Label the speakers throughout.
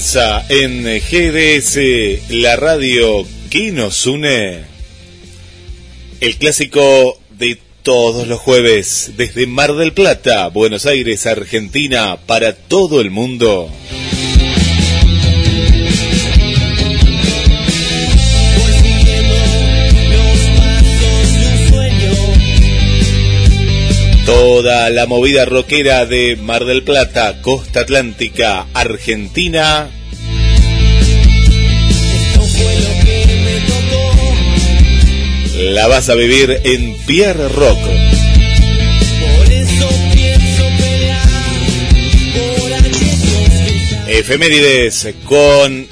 Speaker 1: En GDS, la radio que nos une. El clásico de todos los jueves, desde Mar del Plata, Buenos Aires, Argentina, para todo el mundo. Toda la movida rockera de Mar del Plata, Costa Atlántica, Argentina. La vas a vivir en Pierre Rock. Efemérides con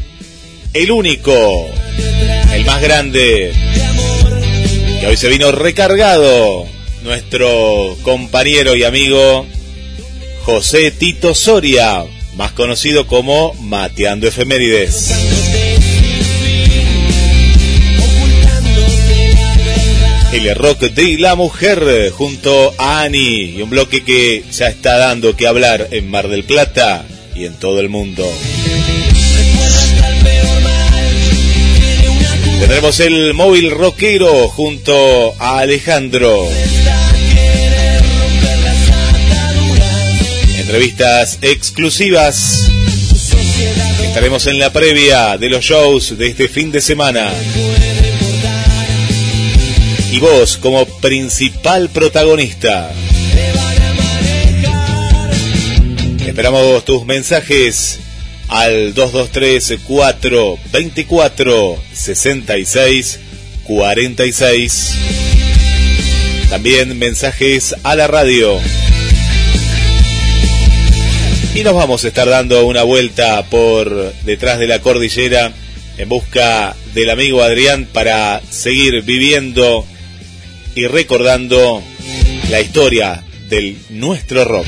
Speaker 1: el único, el más grande, que hoy se vino recargado nuestro compañero y amigo José Tito Soria, más conocido como Mateando Efemérides. El rock de la mujer junto a Ani y un bloque que ya está dando que hablar en Mar del Plata y en todo el mundo. Tendremos el móvil rockero junto a Alejandro. Entrevistas exclusivas. Estaremos en la previa de los shows de este fin de semana. Y vos como principal protagonista. Esperamos tus mensajes al 223 424 66 46. También mensajes a la radio. Y nos vamos a estar dando una vuelta por detrás de la cordillera en busca del amigo Adrián para seguir viviendo y recordando la historia del nuestro rock.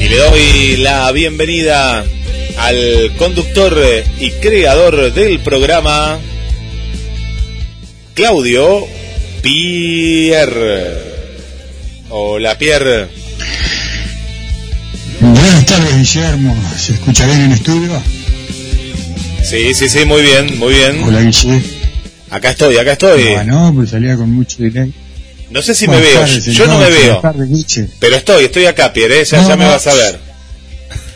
Speaker 1: Y le doy la bienvenida al conductor y creador del programa, Claudio Pierre. Hola Pierre.
Speaker 2: Buenas tardes Guillermo, ¿se escucha bien en estudio?
Speaker 1: Sí, sí, sí, muy bien, muy bien.
Speaker 2: Hola Guille.
Speaker 1: Acá estoy, acá estoy.
Speaker 2: Bueno, pues salía con mucho delay.
Speaker 1: No sé si me veo, yo no me veo. Pero estoy, estoy acá, Pierre, ¿eh? ya, ya me vas a ver.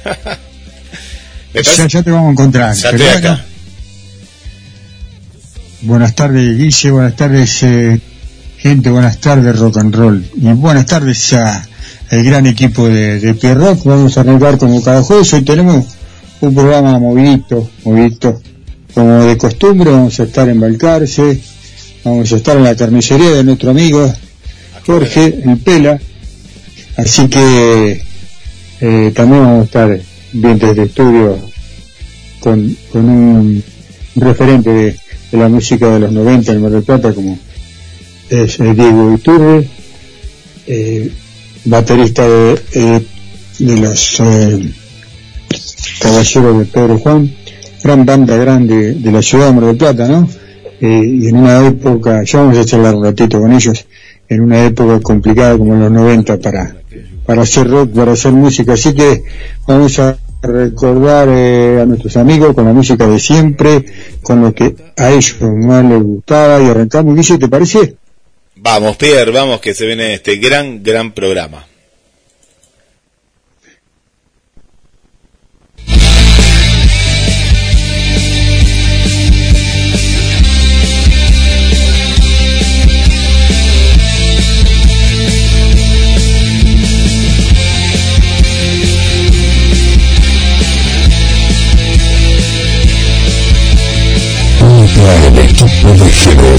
Speaker 2: ya, ya, te vamos a encontrar.
Speaker 1: Ya estoy acá.
Speaker 2: Buenas tardes Guille, buenas tardes eh, gente, buenas tardes rock and roll. Y buenas tardes a el gran equipo de, de. Vamos a arrancar como cada jueves. Hoy tenemos un programa movidito, movidito. Como de costumbre, vamos a estar en Balcarce, vamos a estar en la carnicería de nuestro amigo Jorge, el Pela. Así que eh, también vamos a estar bien desde estudio con, con un referente de, de, la música de los 90 en Mar del Plata, como es eh, Diego Iturbe, eh, baterista de, eh, de los Caballero de Pedro Juan, gran banda grande de la ciudad de Mar del Plata, ¿no? Eh, y en una época, ya vamos a charlar un ratito con ellos, en una época complicada como en los 90 para, para hacer rock, para hacer música. Así que vamos a recordar eh, a nuestros amigos con la música de siempre, con lo que a ellos más les gustaba y arrancamos. Guille, ¿te parece?
Speaker 1: Vamos, Pierre, vamos que se viene este gran, gran programa.
Speaker 3: equipo de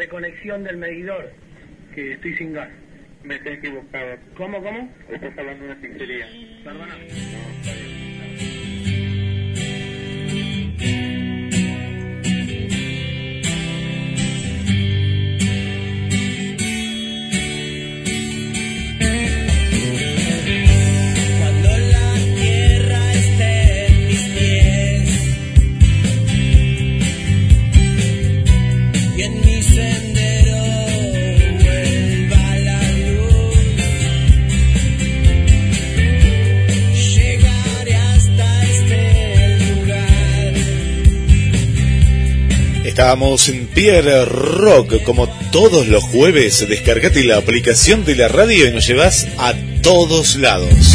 Speaker 4: Reconexión del medidor, que estoy sin gas.
Speaker 5: Me he equivocado.
Speaker 4: ¿Cómo, cómo?
Speaker 5: Estás hablando de una sinceridad.
Speaker 4: Perdona.
Speaker 1: Pierre Rock, como todos los jueves. Descargate la aplicación de la radio y nos llevas a todos lados.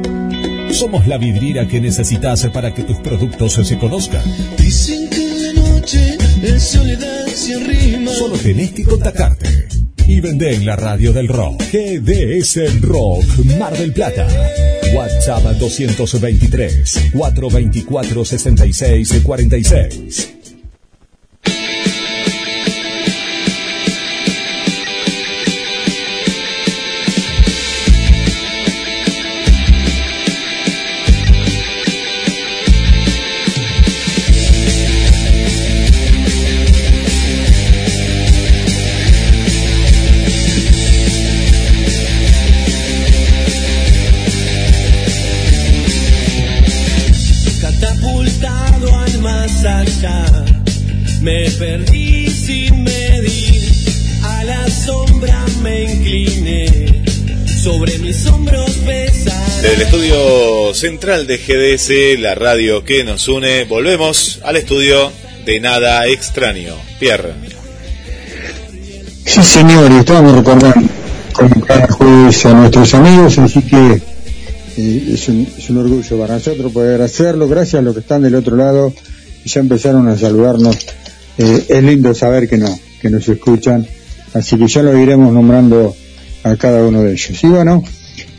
Speaker 3: Somos la vidriera que necesitas para que tus productos se conozcan.
Speaker 6: Dicen que la noche es soledad sin rima.
Speaker 3: Solo tenés que contactarte. Y vende en la radio del rock. GDS Rock Mar del Plata. WhatsApp 223 424 66 46.
Speaker 1: Estudio central de GDS, la radio que nos une, volvemos al estudio de Nada Extraño. Pierre.
Speaker 2: Sí, señor, estamos recordando como cada jueves a nuestros amigos, así que eh, es, un, es un orgullo para nosotros poder hacerlo. Gracias a los que están del otro lado y ya empezaron a saludarnos. Eh, es lindo saber que no, que nos escuchan, así que ya lo iremos nombrando a cada uno de ellos. Y bueno,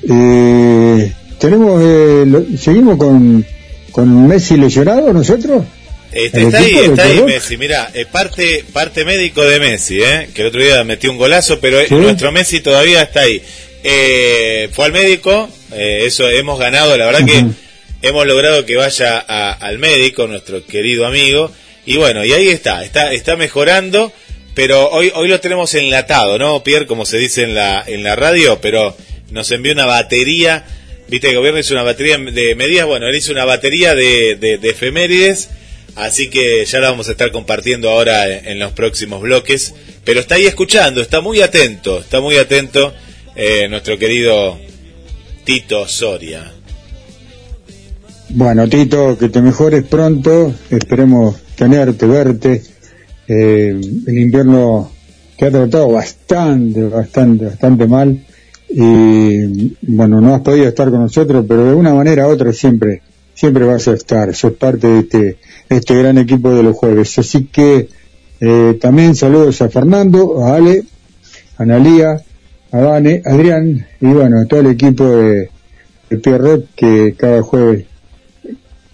Speaker 2: eh, tenemos, eh, lo- seguimos con, con Messi lesionado nosotros.
Speaker 1: Este,
Speaker 2: ¿El
Speaker 1: está ahí, está ahí? Messi. Mira, parte, parte médico de Messi, ¿eh? que el otro día metió un golazo, pero
Speaker 2: ¿Sí?
Speaker 1: nuestro Messi todavía está ahí. Eh, fue al médico, eh, eso hemos ganado, la verdad que hemos logrado que vaya a- al médico, nuestro querido amigo, y bueno, y ahí está, está, está mejorando, pero hoy, hoy lo tenemos enlatado, ¿no, Pierre? Como se dice en la, en la radio, pero nos envió una batería, viste el gobierno hizo una batería de medidas, bueno, él hizo una batería de, de, de efemérides, así que ya la vamos a estar compartiendo ahora en, en los próximos bloques, pero está ahí escuchando, está muy atento, está muy atento eh, nuestro querido Tito Soria.
Speaker 2: Bueno, Tito, que te mejores pronto, esperemos tenerte, verte. Eh, el invierno te ha tratado bastante, bastante, bastante mal. Y bueno, no has podido estar con nosotros, pero de una manera u otra siempre, siempre vas a estar. Sos parte de este, este gran equipo de los jueves. Así que eh, también saludos a Fernando, a Ale, a Analía, a Vane, a Adrián y bueno, a todo el equipo de, de que cada jueves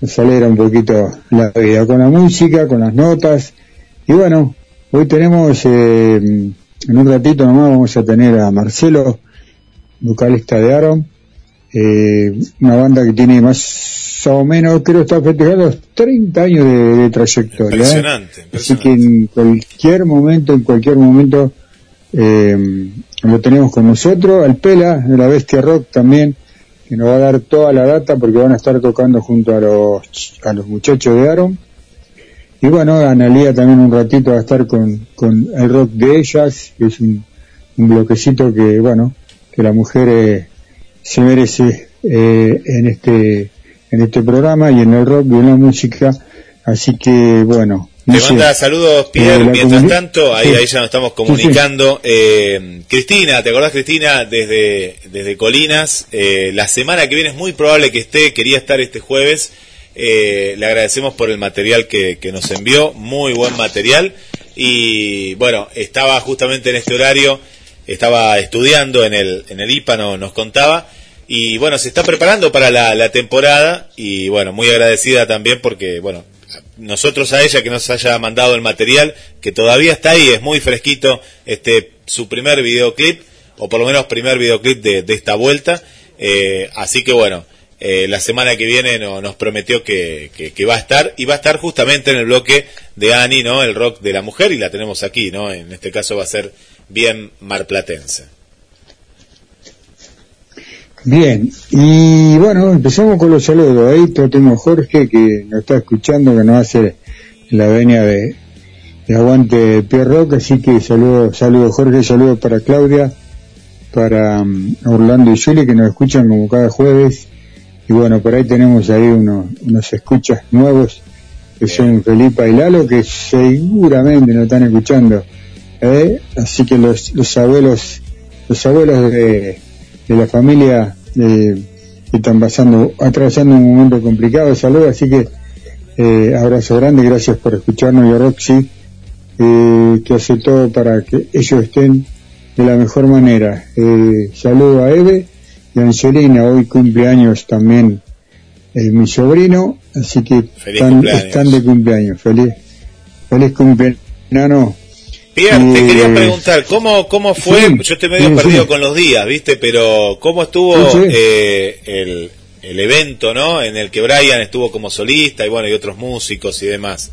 Speaker 2: nos un poquito la vida con la música, con las notas. Y bueno, hoy tenemos, eh, en un ratito nomás vamos a tener a Marcelo, vocalista de Aaron, eh, una banda que tiene más o menos, creo está festejando los 30 años de, de trayectoria. ¿eh?
Speaker 1: Impresionante,
Speaker 2: Así que
Speaker 1: impresionante.
Speaker 2: en cualquier momento, en cualquier momento, eh, lo tenemos con nosotros. Al Pela, de la Bestia Rock también, que nos va a dar toda la data porque van a estar tocando junto a los, a los muchachos de Aaron. Y bueno, Analía también un ratito va a estar con, con el rock de ellas, que es un, un bloquecito que, bueno, que la mujer eh, se merece eh, en este en este programa y en el rock y en la música. Así que, bueno.
Speaker 1: Te
Speaker 2: no sé.
Speaker 1: manda saludos, Pierre.
Speaker 2: Eh, la
Speaker 1: Mientras tanto, ahí,
Speaker 2: Sí.
Speaker 1: ahí ya nos estamos comunicando. Eh, Cristina, ¿te acordás, Cristina? Desde, desde Colinas. Eh, la semana que viene es muy probable que esté. Quería estar este jueves. Eh, le agradecemos por el material que, que nos envió. Muy buen material. Y bueno, estaba justamente en este horario. Estaba estudiando en el, en el IPA, no- nos contaba. Y bueno, se está preparando para la, la temporada. Y bueno, muy agradecida también porque, bueno, nosotros a ella que nos haya mandado el material, que todavía está ahí, es muy fresquito, este su primer videoclip, o por lo menos primer videoclip de, de esta vuelta. Eh, así que bueno, eh, la semana que viene no- nos prometió que, que- que va a estar, y va a estar justamente en el bloque de Ani, ¿no? El rock de la mujer, y la tenemos aquí, ¿no? En este caso va a ser bien marplatense.
Speaker 2: Bien, y bueno, empezamos con los saludos. Ahí tenemos a Jorge que nos está escuchando, que nos hace la venia de, de Aguante Pierre Rock, así que saludos, saludos Jorge, saludos para Claudia, para mm, Orlando y Julie que nos escuchan como cada jueves. Y bueno, por ahí tenemos ahí unos, unos escuchas nuevos que son Felipa y Lalo que seguramente nos están escuchando. ¿Eh? Así que los, los abuelos, los abuelos de, de la familia eh, están pasando, atravesando un momento complicado de salud, así que eh, abrazo grande, gracias por escucharnos y a Roxy, eh, que hace todo para que ellos estén de la mejor manera. Eh, saludo a Eve y a Angelina, hoy cumpleaños también mi sobrino, así que están, están de cumpleaños, feliz, feliz cumpleaños.
Speaker 1: Pierre, te
Speaker 2: Eh,
Speaker 1: quería preguntar, ¿cómo, cómo fue?
Speaker 2: sí,
Speaker 1: Yo estoy medio
Speaker 2: sí,
Speaker 1: perdido
Speaker 2: sí.
Speaker 1: con los días, ¿viste? Pero, ¿cómo estuvo eh, el, el evento, ¿no? En el que Brian estuvo como solista y bueno, y otros músicos y demás.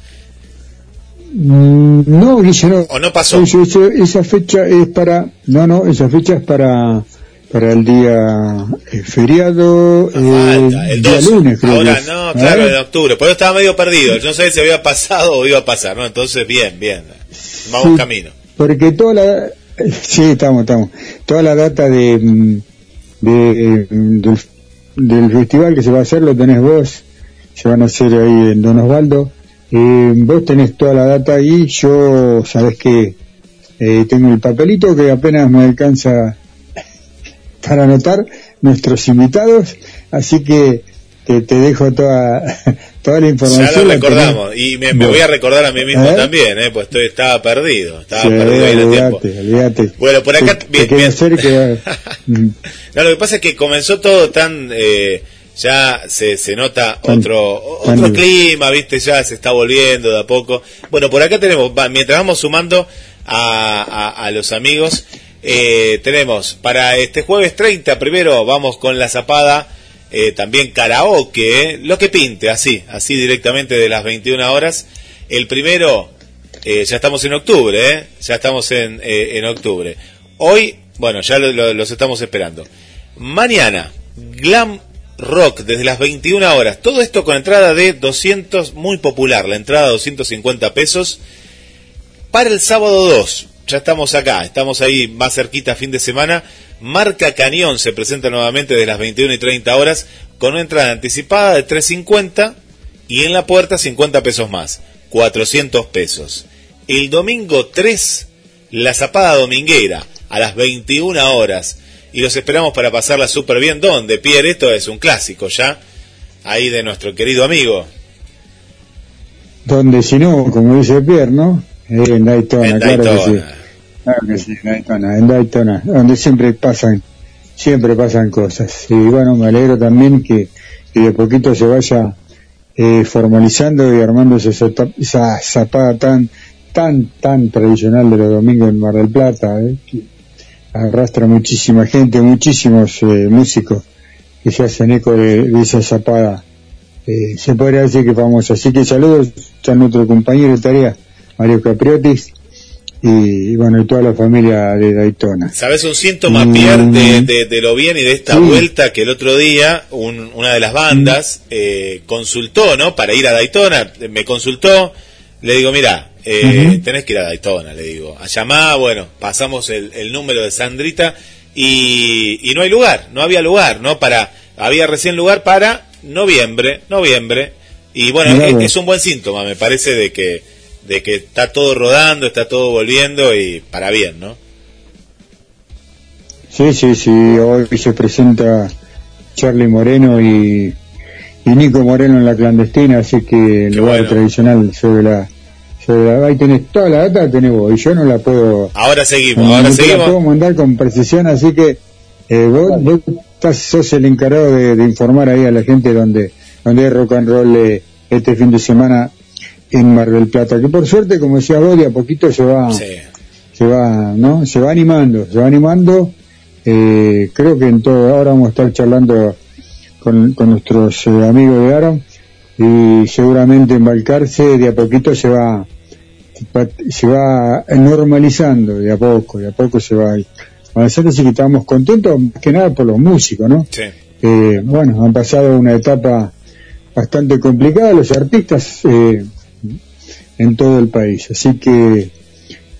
Speaker 2: Mm, No, no.
Speaker 1: ¿O no pasó?
Speaker 2: Eso- eso- esa fecha es para, no, no, esa fecha es para, para el día eh, feriado,
Speaker 1: No
Speaker 2: eh,
Speaker 1: falta, el
Speaker 2: día
Speaker 1: 12.
Speaker 2: lunes creo
Speaker 1: Ahora
Speaker 2: es.
Speaker 1: no,
Speaker 2: ¿Eh?
Speaker 1: claro, en octubre. Por eso estaba medio perdido. Yo no sabía si había pasado o iba a pasar, ¿no? Entonces, bien, bien. Vamos
Speaker 2: Sí.
Speaker 1: camino.
Speaker 2: Porque toda la, sí, estamos, estamos, toda la data de, mm, de, mm, del del festival que se va a hacer lo tenés vos, se van a hacer ahí en Don Osvaldo. Eh, vos tenés toda la data ahí, yo sabés que eh, tengo el papelito que apenas me alcanza para anotar nuestros invitados, así que te, te dejo toda, toda la información.
Speaker 1: Ya lo recordamos.
Speaker 2: tenés.
Speaker 1: Y me, me voy a recordar a mí mismo
Speaker 2: ¿Eh?
Speaker 1: también, ¿eh? pues estoy, estaba perdido. Estaba
Speaker 2: Sí,
Speaker 1: perdido ahí en el tiempo.
Speaker 2: olvídate.
Speaker 1: Bueno, por acá,
Speaker 2: Te-
Speaker 1: bien,
Speaker 2: te queda
Speaker 1: bien.
Speaker 2: cerca, mm,
Speaker 1: No, lo que pasa es que comenzó todo tan... eh, ya se, se nota
Speaker 2: Tan-
Speaker 1: otro
Speaker 2: tan
Speaker 1: otro
Speaker 2: libre.
Speaker 1: clima, ¿viste? Ya se está volviendo de a poco. Bueno, por acá tenemos, va, mientras vamos sumando a, a, a los amigos, eh, tenemos para este jueves 30, primero vamos con la zapada, eh, también karaoke, lo que pinte, así, así directamente de las 21 horas. El primero, eh, ya estamos en octubre, ¿eh? ya estamos en, en octubre. Hoy, bueno, ya lo- lo- los estamos esperando. Mañana, Glam Rock desde las 21 horas. Todo esto con entrada de 200, muy popular, la entrada 250 pesos. Para el sábado 2, ya estamos acá, estamos ahí más cerquita fin de semana. Marca Cañón se presenta nuevamente desde las 21 y 30 horas con una entrada anticipada de 350 y en la puerta 50 pesos más, 400 pesos. El domingo 3, la zapada dominguera a las 21 horas y los esperamos para pasarla súper bien. ¿Dónde, Pierre? Esto es un clásico ya, ahí de nuestro querido amigo.
Speaker 2: donde si no, como dice Pierre, ¿no? En Daytona,
Speaker 1: En
Speaker 2: claro que sí. Claro que sí, en Daytona, en Daytona, donde siempre pasan, siempre pasan cosas. Y bueno, me alegro también que, que de poquito se vaya eh, formalizando y armando esa, zapada tan, tan, tan tradicional de los domingos en Mar del Plata, eh, arrastra muchísima gente, muchísimos eh, músicos que se hacen eco de, de esa zapada. Eh, se podría decir que famosa. Así que saludos a nuestro compañero de tarea, Mario Capriotis, y bueno, y toda la familia de Daytona.
Speaker 1: ¿Sabes un síntoma,
Speaker 2: Mm.
Speaker 1: Pierre, de, de- de lo bien y de esta
Speaker 2: Sí.
Speaker 1: vuelta que el otro día un- una de las bandas eh, consultó, ¿no? Para ir a Daytona, me consultó, le digo, mira, eh, tenés que ir a Daytona, le digo. A llamar, bueno, pasamos el, el número de Sandrita y, y no hay lugar, no había lugar, ¿no? Para, había recién lugar para noviembre, noviembre. Y bueno, es un buen síntoma, me parece, de que, de que está todo rodando, está todo volviendo y para bien, ¿no?
Speaker 2: Sí, sí, sí, hoy se presenta Charlie Moreno y, y Nico Moreno en la clandestina, así que el lugar
Speaker 1: bueno.
Speaker 2: tradicional sobre la, sobre la, ahí tenés toda la data, tenés vos, y yo no la puedo,
Speaker 1: Ahora seguimos, ahora
Speaker 2: te la
Speaker 1: seguimos.
Speaker 2: puedo mandar con precisión, así que eh, vos, vos estás, sos el encargado de, de informar ahí a la gente donde, donde hay rock and roll eh, este fin de semana en Mar del Plata, que por suerte, como decía vos, de a poquito se va,
Speaker 1: Sí.
Speaker 2: se va, ¿no? Se va animando, se va animando. Eh, creo que en todo, ahora vamos a estar charlando con, con nuestros eh, amigos de Aaron y seguramente embarcarse de a poquito se va, se va normalizando de a poco, de a poco se va avanzando, así que estamos contentos más que nada por los músicos, ¿no?
Speaker 1: Sí.
Speaker 2: Eh, bueno, han pasado una etapa bastante complicada los artistas eh, en todo el país, así que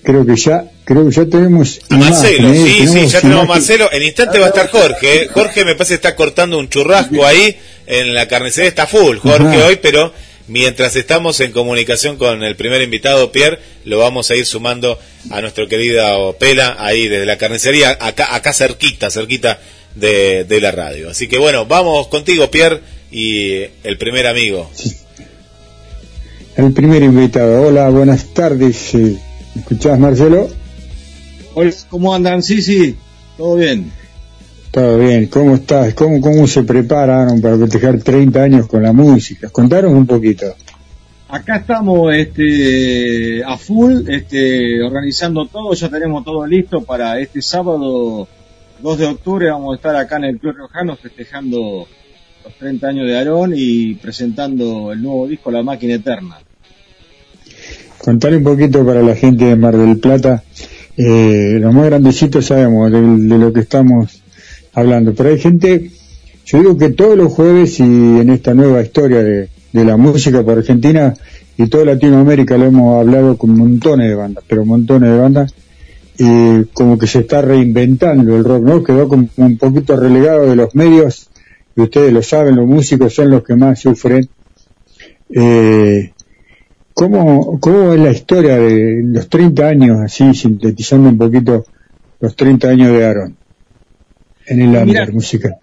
Speaker 2: creo que ya creo que ya tenemos
Speaker 1: A Marcelo, sí, sí, ya tenemos a. Marcelo. En instante va a estar Jorge. ¿eh? Jorge me parece que está cortando un churrasco ahí en la carnicería. Está full Jorge
Speaker 2: Ajá.
Speaker 1: hoy, pero mientras estamos en comunicación con el primer invitado, Pierre, lo vamos a ir sumando a nuestro querido Pela ahí desde la carnicería, acá, acá cerquita, cerquita de, de la radio. Así que bueno, vamos contigo, Pierre, y el primer amigo.
Speaker 2: El primer invitado. Hola, buenas tardes. eh, ¿Me escuchás, Marcelo?
Speaker 7: Hola, ¿cómo andan? Sí, sí, todo bien.
Speaker 2: Todo bien. ¿Cómo estás? ¿Cómo, cómo se prepararon para festejar 30 años con la música? Contaron un poquito.
Speaker 7: Acá estamos este, a full, este, organizando todo, ya tenemos todo listo para este sábado 2 de octubre, vamos a estar acá en el Club Rojano festejando los 30 años de Aarón y presentando el nuevo disco La Máquina Eterna.
Speaker 2: Contar un poquito para la gente de Mar del Plata. Eh, los más grandecitos sabemos de, lo que estamos hablando, pero hay gente, yo digo que todos los jueves y en esta nueva historia de, de la música por Argentina y toda Latinoamérica lo hemos hablado con montones de bandas, pero montones de bandas, y como que se está reinventando el rock, ¿no? Quedó como un poquito relegado de los medios y ustedes lo saben, los músicos son los que más sufren. Eh, ¿cómo, ¿Cómo es la historia de los 30 años, así sintetizando un poquito los 30 años de Aaron en el under musical?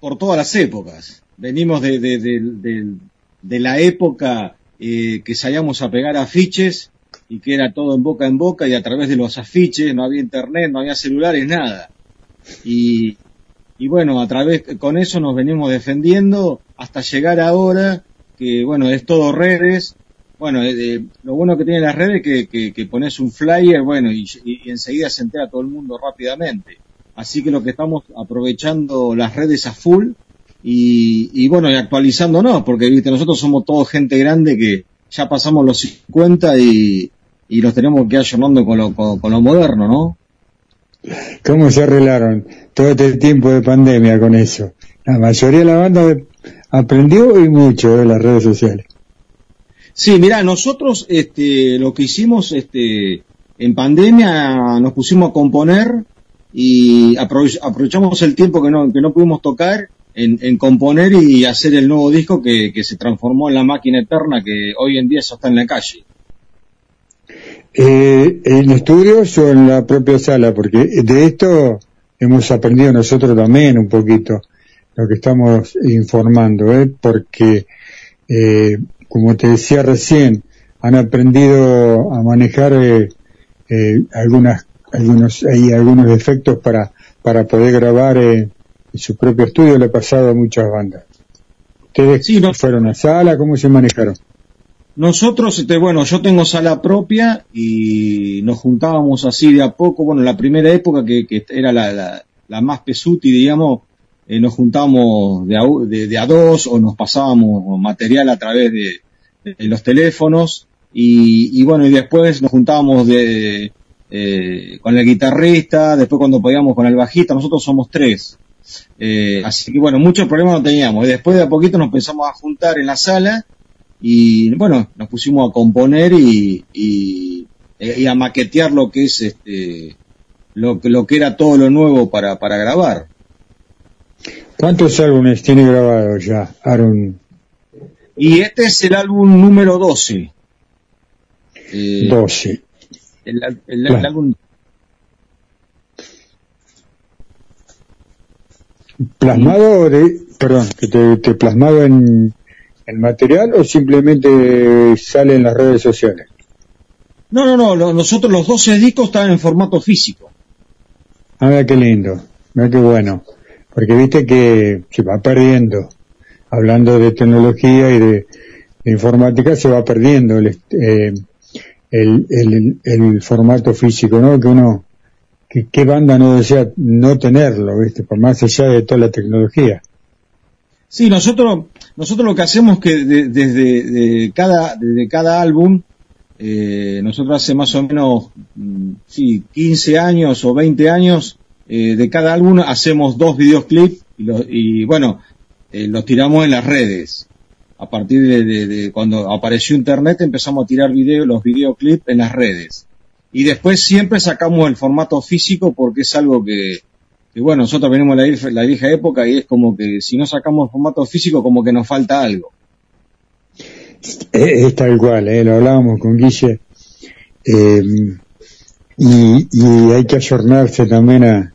Speaker 7: por todas las épocas. Venimos de, de, de, de- de la época eh, que salíamos a pegar afiches y que era todo en boca en boca y a través de los afiches, no había internet, no había celulares, nada. Y, y bueno, a través, con eso nos venimos defendiendo hasta llegar ahora, que bueno, es todo redes. Bueno, eh, eh, lo bueno que tiene las redes es que, que, que pones un flyer, bueno, y, enseguida se entera todo el mundo rápidamente. Así que lo que estamos aprovechando las redes a full y, y bueno, y actualizándonos, porque viste, nosotros somos todos gente grande que ya pasamos los 50 y, y los tenemos que ir con lo, con, con lo moderno, ¿no?
Speaker 2: ¿Cómo se arreglaron todo este tiempo de pandemia con eso? La mayoría de la banda aprendió y mucho de las redes sociales.
Speaker 7: Sí, mira, nosotros este, lo que hicimos este, en pandemia nos pusimos a componer y aprove- aprovechamos el tiempo que no, que no pudimos tocar en, en componer y hacer el nuevo disco que, que se transformó en la máquina eterna que hoy en día ya está en la calle.
Speaker 2: Eh, ¿En estudios o en la propia sala? Porque de esto hemos aprendido nosotros también un poquito lo que estamos informando, ¿eh? porque, eh, como te decía recién, han aprendido a manejar eh, eh, algunas, algunos, hay algunos efectos para, para poder grabar eh, en su propio estudio. Le ha pasado a muchas bandas. ¿Ustedes
Speaker 7: Sí, no-
Speaker 2: fueron a sala? ¿Cómo se manejaron?
Speaker 7: Nosotros, este, bueno, yo tengo sala propia y nos juntábamos así de a poco. Bueno, la primera época que, que era la, la, la más pesuti, digamos, eh, nos juntábamos de a, de, a dos o nos pasábamos material a través de, de los teléfonos y, y bueno, y después nos juntábamos de, eh, con el guitarrista, después cuando podíamos con el bajista, nosotros somos tres. Eh, así que bueno, muchos problemas no teníamos. Y después de a poquito nos empezamos a juntar en la sala y bueno, nos pusimos a componer y, y, y a maquetear lo que es este lo que lo que era todo lo nuevo para, para grabar.
Speaker 2: ¿Cuántos álbumes tiene grabado ya, Aaron?
Speaker 7: Y este es el álbum número 12. Eh,
Speaker 2: 12.
Speaker 7: el, el- el
Speaker 2: Claro.
Speaker 7: álbum
Speaker 2: ¿Plasmado de, perdón, que te, te plasmado en el material o simplemente sale en las redes sociales?
Speaker 7: No, no, no, nosotros los 12 discos están en formato físico.
Speaker 2: Ah, mira qué lindo, mira qué bueno, porque viste que se va perdiendo, hablando de tecnología y de, de informática, se va perdiendo el, eh, el, el, el formato físico, ¿no? Que uno, que qué banda no desea no tenerlo, viste, por más allá de toda la tecnología.
Speaker 7: Sí, nosotros, nosotros lo que hacemos que de- desde de cada, desde cada álbum, eh, nosotros hace más o menos, mm, sí, 15 años o 20 años, eh, de cada álbum hacemos dos videoclips y, y bueno, eh, los tiramos en las redes. A partir de cuando apareció internet empezamos a tirar video, los videoclips en las redes. Y después siempre sacamos el formato físico porque es algo que, que bueno, nosotros venimos de la, vieja- época y es como que si no sacamos formato físico como que nos falta algo.
Speaker 2: Es, es tal cual, eh, lo hablábamos con Guille, eh, y, y hay que ayornarse también a,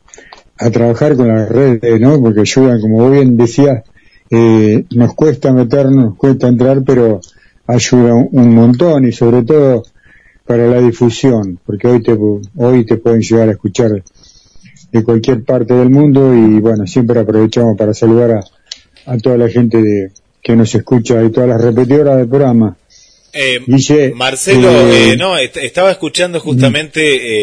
Speaker 2: trabajar con las redes, ¿no? Porque ayudan, como bien decías, eh, nos cuesta meternos, nos cuesta entrar, pero ayuda un, un montón y sobre todo para la difusión, porque hoy te, hoy te pueden llegar a escuchar de cualquier parte del mundo y bueno, siempre aprovechamos para saludar a, a toda la gente de, que nos escucha y todas las repetidoras del programa.
Speaker 1: Eh,
Speaker 2: Guille,
Speaker 1: Marcelo,
Speaker 2: eh,
Speaker 1: eh, no, est- estaba escuchando justamente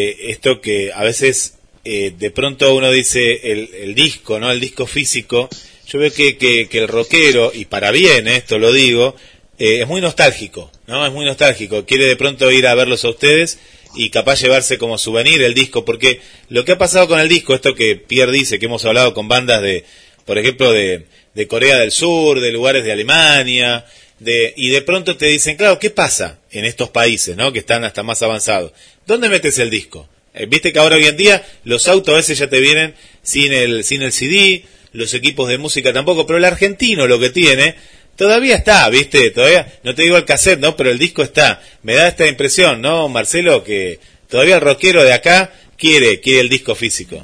Speaker 1: eh, esto que a veces eh, de pronto uno dice el, el disco, ¿no? El disco físico. Yo veo que, que, que el rockero, y para bien esto lo digo, es muy nostálgico, ¿no? Es muy nostálgico. Quiere de pronto ir a verlos a ustedes y capaz llevarse como souvenir el disco, porque lo que ha pasado con el disco, esto que Pierre dice, que hemos hablado con bandas de, por ejemplo, de, de Corea del Sur, de lugares de Alemania, de, y de pronto te dicen, claro, ¿qué pasa en estos países, ¿no? Que están hasta más avanzados. ¿Dónde metes el disco? Eh, Viste que ahora hoy en día los autos a veces ya te vienen sin el, sin el CD, los equipos de música tampoco, pero el argentino lo que tiene, todavía está, ¿viste? Todavía, no te digo el cassette, ¿no? Pero el disco está. Me da esta impresión, ¿no, Marcelo? Que todavía el rockero de acá quiere, quiere el disco físico.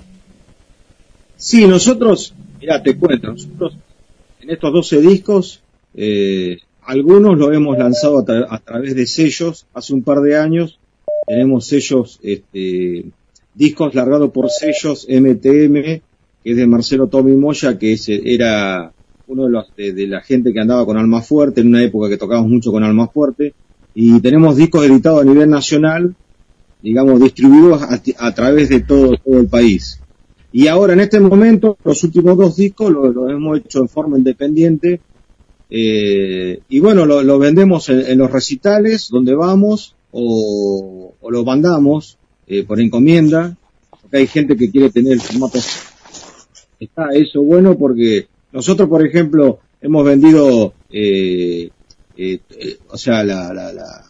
Speaker 7: Sí, nosotros, mira, te cuento, nosotros en estos 12 discos, eh, algunos lo hemos lanzado a, tra- a través de sellos hace un par de años. Tenemos sellos, este, discos largados por sellos MTM, que es de Marcelo Tommy Moya, que era uno de, los, de, la gente que andaba con Alma Fuerte, en una época que tocábamos mucho con Alma Fuerte. Y tenemos discos editados a nivel nacional, digamos, distribuidos a, través de todo, todo el país. Y ahora, en este momento, los últimos dos discos los lo hemos hecho en forma independiente. eh, y bueno, lo, lo vendemos en, en los recitales donde vamos o, o lo mandamos eh, por encomienda. Porque hay gente que quiere tener el formato. Está eso bueno porque nosotros, por ejemplo, hemos vendido, eh, eh, o sea, la, la, la,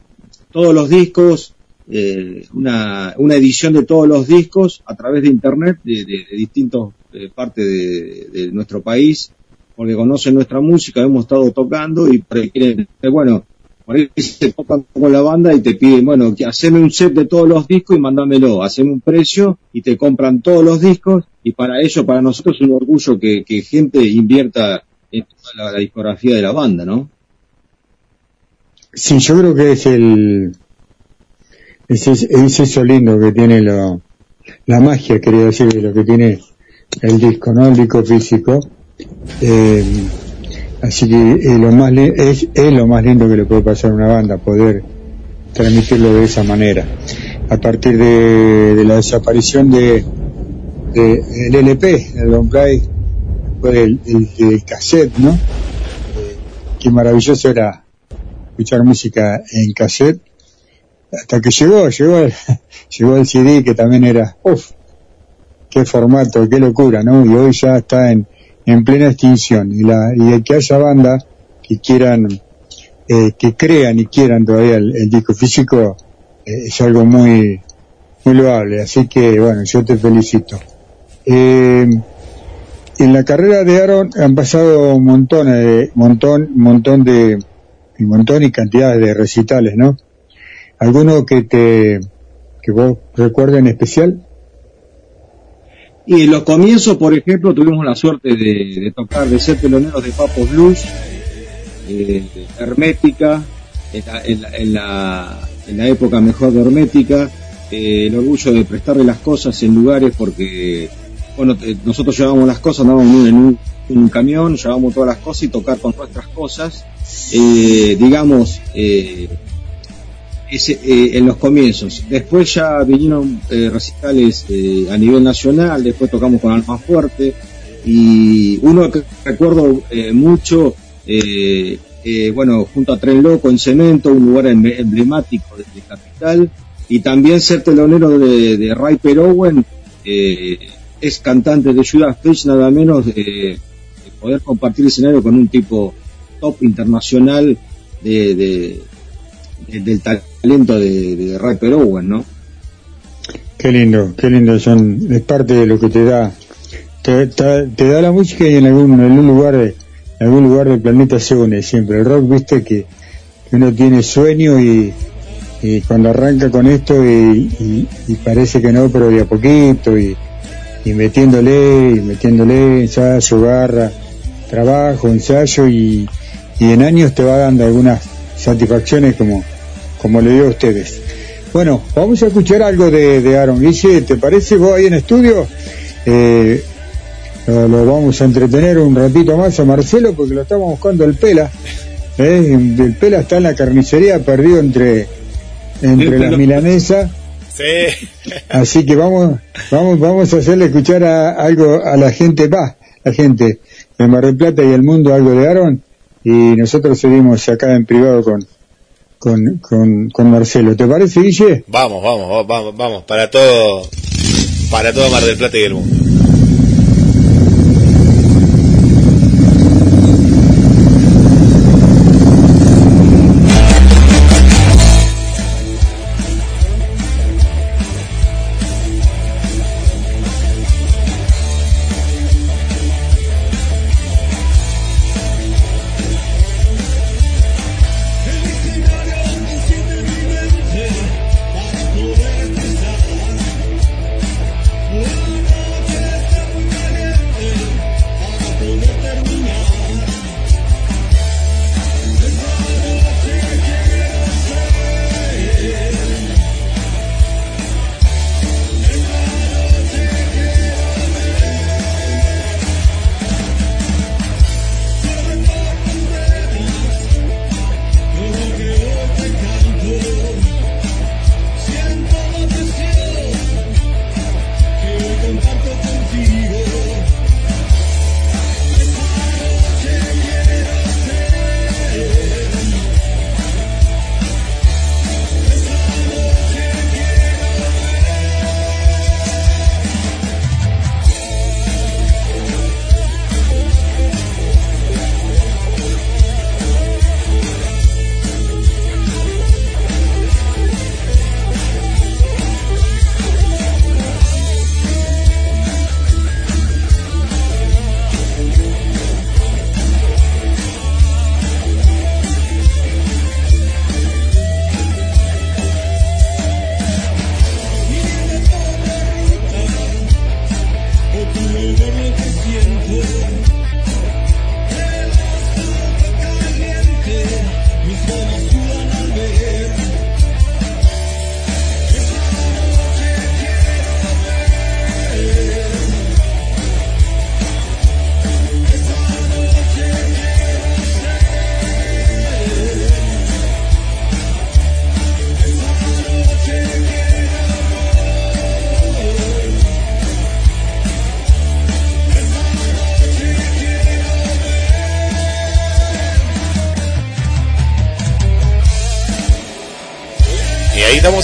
Speaker 7: todos los discos eh, una, una edición de todos los discos a través de internet de, de, distintas eh, partes de, nuestro país, porque conocen nuestra música, hemos estado tocando y quieren, bueno, por ahí se tocan con la banda y te piden, bueno, que haceme un set de todos los discos y mándamelo, haceme un precio y te compran todos los discos y para ello, para nosotros es un orgullo que, que gente invierta en toda la, la discografía de la banda, ¿no?
Speaker 2: Sí, yo creo que es el, es, es, es eso lindo que tiene lo, la magia, quería decir, de lo que tiene el disco, ¿no? El disco físico. Eh, así que eh, lo más es, es lo más lindo que le puede pasar a una banda, poder transmitirlo de esa manera. A partir de, la desaparición de, de el LP, el long play, fue el, el, el cassette, ¿no? Eh, qué maravilloso era escuchar música en cassette hasta que llegó, llegó el, llegó el CD que también era, uff, qué formato, qué locura, ¿no? Y hoy ya está en, en plena extinción. Y, la, y de que haya bandas que quieran, eh, que crean y quieran todavía el, disco físico, eh, es algo muy, muy loable. Así que, bueno, yo te felicito. Eh, en la carrera de Aaron han pasado un montón, de, montón, montón de, un montón y cantidades de recitales, ¿no? ¿Alguno que te, que vos recuerdes en especial?
Speaker 7: Y en los comienzos, por ejemplo, tuvimos la suerte de, tocar, de ser teloneros de Papos Blues, eh, Hermética, en la, en, la, en, la, época mejor de Hermética, eh, el orgullo de prestarle las cosas en lugares porque, bueno, eh, nosotros llevábamos las cosas, andábamos en un, en un camión, llevábamos todas las cosas y tocar con nuestras cosas, eh, digamos, eh, ese, eh, en los comienzos. Después ya vinieron eh, recitales eh, a nivel nacional, después tocamos con Alma Fuerte y uno que recuerdo eh, mucho, bueno, junto a Tren Loco en Cemento, un lugar em- emblemático de, Capital y también ser telonero de, de Ray Owen, eh, es cantante de Judas Priest, nada menos de, de poder compartir escenario con un tipo top internacional de- del talento de, de Rapper Owen, ¿no?
Speaker 2: Qué lindo, qué lindo son, es parte de lo que te da, te, te- te da la música y en algún, lugar, en algún lugar del planeta se une siempre. El rock, viste que, uno tiene sueño y, cuando arranca con esto y, parece que no, pero de a poquito y, y metiéndole, y metiéndole ensayo, garra, trabajo, ensayo y, y en años te va dando algunas satisfacciones como, como le dio a ustedes. Bueno, vamos a escuchar algo de, de Aaron Guille, ¿te parece vos ahí en estudio? Eh, lo, lo vamos a entretener un ratito más a Marcelo porque lo estamos buscando el Pela. ¿eh? El Pela está en la carnicería perdido entre, entre
Speaker 1: Pela.
Speaker 2: milanesas.
Speaker 1: Sí.
Speaker 2: Así que vamos, vamos, vamos a hacerle escuchar a, algo a la gente, va, la gente de Mar del Plata y el mundo, algo de Aaron, y nosotros seguimos acá en privado con, con, con, con Marcelo. ¿Te parece, Guille?
Speaker 1: Vamos, vamos, vamos, vamos, para todo, para todo Mar del Plata y el mundo.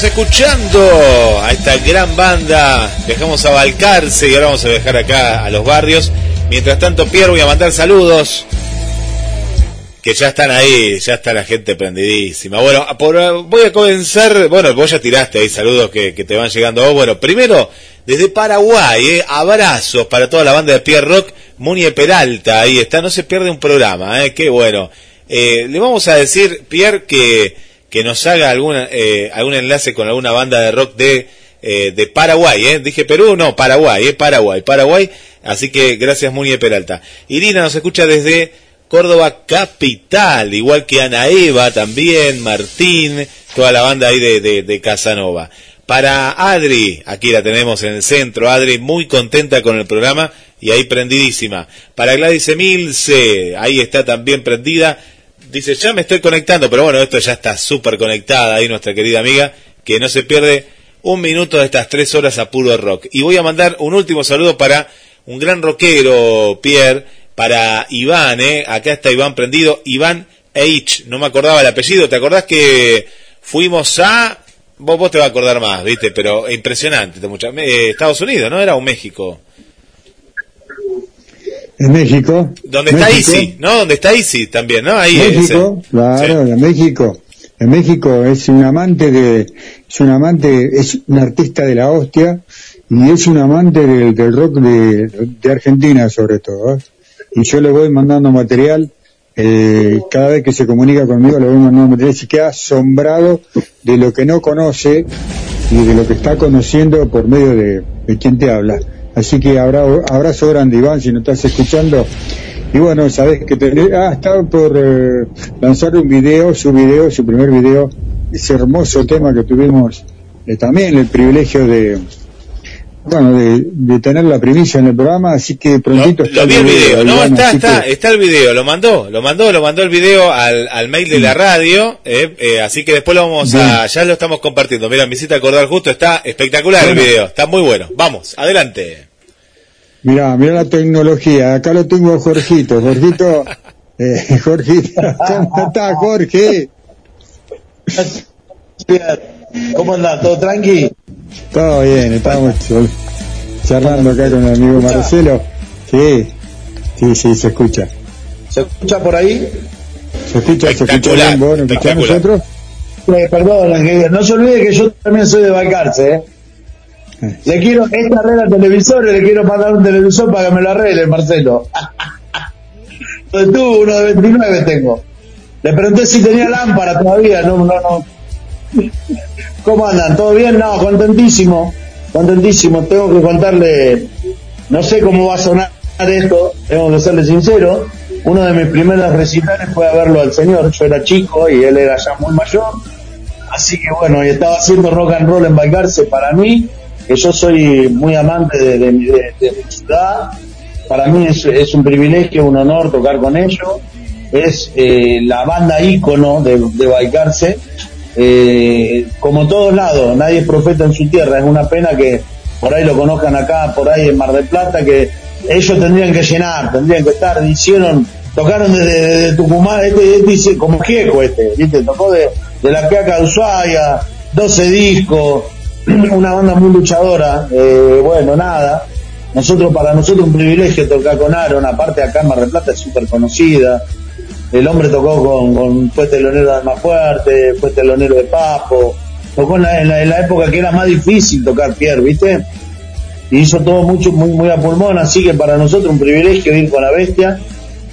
Speaker 1: Escuchando a esta gran banda. Dejamos a Balcarce y ahora vamos a dejar acá a los barrios. Mientras tanto, Pierre, voy a mandar saludos. Que ya están ahí, ya está la gente prendidísima. Bueno, voy a comenzar. Bueno, vos ya tiraste ahí saludos que, te van llegando vos. Bueno, primero, desde Paraguay, eh, abrazos para toda la banda de Pierre Rock. Munie Peralta, ahí está, no se pierde un programa, eh, qué bueno. Eh, le vamos a decir, Pierre, que, que nos haga alguna, eh, algún enlace con alguna banda de rock de, eh, de Paraguay, ¿eh? Dije Perú, no, Paraguay, ¿eh? Paraguay, Paraguay. Así que gracias, Muni de Peralta. Irina nos escucha desde Córdoba Capital, igual que Ana Eva también, Martín, toda la banda ahí de, de, de Casanova. Para Adri, aquí la tenemos en el centro, Adri muy contenta con el programa y ahí prendidísima. Para Gladys Emilce, ahí está también prendida. Dice, ya me estoy conectando, pero bueno, esto ya está súper conectada ahí nuestra querida amiga, que no se pierde un minuto de estas tres horas a puro rock. Y voy a mandar un último saludo para un gran rockero, Pierre, para Iván, ¿eh? Acá está Iván prendido, Iván H, no me acordaba el apellido, ¿te acordás que fuimos a... Vos, vos te vas a acordar más, ¿viste? Pero impresionante, mucha- eh, Estados Unidos, ¿no? Era un México.
Speaker 2: En México.
Speaker 1: Donde está Easy, ¿no? Donde está Easy también, ¿no? Ahí
Speaker 2: México, claro,
Speaker 1: Sí.
Speaker 2: en México. En México es un amante de, es un amante, es un artista de la hostia y es un amante del, del rock de, de Argentina sobre todo. ¿eh? Y yo le voy mandando material, eh, cada vez que se comunica conmigo le voy mandando material y queda asombrado de lo que no conoce y de lo que está conociendo por medio de, de quien te habla. Así que abra- abrazo grande Iván si no estás escuchando. Y bueno, sabes que tenés, ah, estaba por eh, lanzar un video, su video, su primer video, ese hermoso tema que tuvimos eh, también el privilegio de, bueno, de, de tener la primicia en el programa, así que prontito está
Speaker 1: Lo vi el video, no,
Speaker 2: Iván,
Speaker 1: está, está,
Speaker 2: que-
Speaker 1: está el video, lo mandó, lo mandó, lo mandó el video al, al mail de la radio, eh, eh, así que después lo vamos a, ya lo estamos compartiendo. Mira, me hiciste acordar justo, está espectacular el video, está muy bueno. Vamos, adelante.
Speaker 2: Mirá, mirá la tecnología. Acá lo tengo a Jorgito. Jorgito, eh, Jorgito, ¿cómo estás, Jorge?
Speaker 8: ¿Cómo andás? ¿Todo tranqui?
Speaker 2: Todo bien, estamos charlando acá con el amigo Marcelo. Sí, sí, sí, se escucha.
Speaker 8: ¿Se escucha por ahí?
Speaker 2: Se escucha, se escucha bien, vos, ¿nos escuchás nosotros?
Speaker 8: Eh, perdón, que no se olvide que yo también soy de Balcarce, ¿eh? Le quiero, esta arregla televisor y le quiero mandar un televisor para que me lo arregle, Marcelo. Tú, uno de 29 tengo. Le pregunté si tenía lámpara todavía, no, no, no. ¿Cómo andan? ¿Todo bien? No, contentísimo, contentísimo. Tengo que contarle, no sé cómo va a sonar esto, tengo que serle sincero. Uno de mis primeros recitales fue a verlo al señor, yo era chico y él era ya muy mayor. Así que bueno, y estaba haciendo rock and roll en Balcarce para mí, que yo soy muy amante de, de de- mi ciudad. Para mí es, un privilegio, un honor tocar con ellos. Es eh, la banda ícono de, de Balcarce. Eh, como todos lados, nadie es profeta en su tierra. Es una pena que por ahí lo conozcan acá, por ahí en Mar del Plata, que ellos tendrían que llenar, tendrían que estar, hicieron, tocaron desde, Tucumán, este, este dice como Gieco este, ¿viste? tocó de, de la Quiaca de Ushuaia, 12 discos, una banda muy luchadora, eh, bueno, nada, nosotros, para nosotros un privilegio tocar con Aaron, aparte acá en Mar del Plata es súper conocida, el hombre tocó con, con fue telonero de Almafuerte, fue telonero de Papo, tocó en la, en la- en la época que era más difícil tocar Pierre, ¿viste? Y hizo todo mucho, muy, muy a pulmón, así que para nosotros un privilegio ir con la bestia.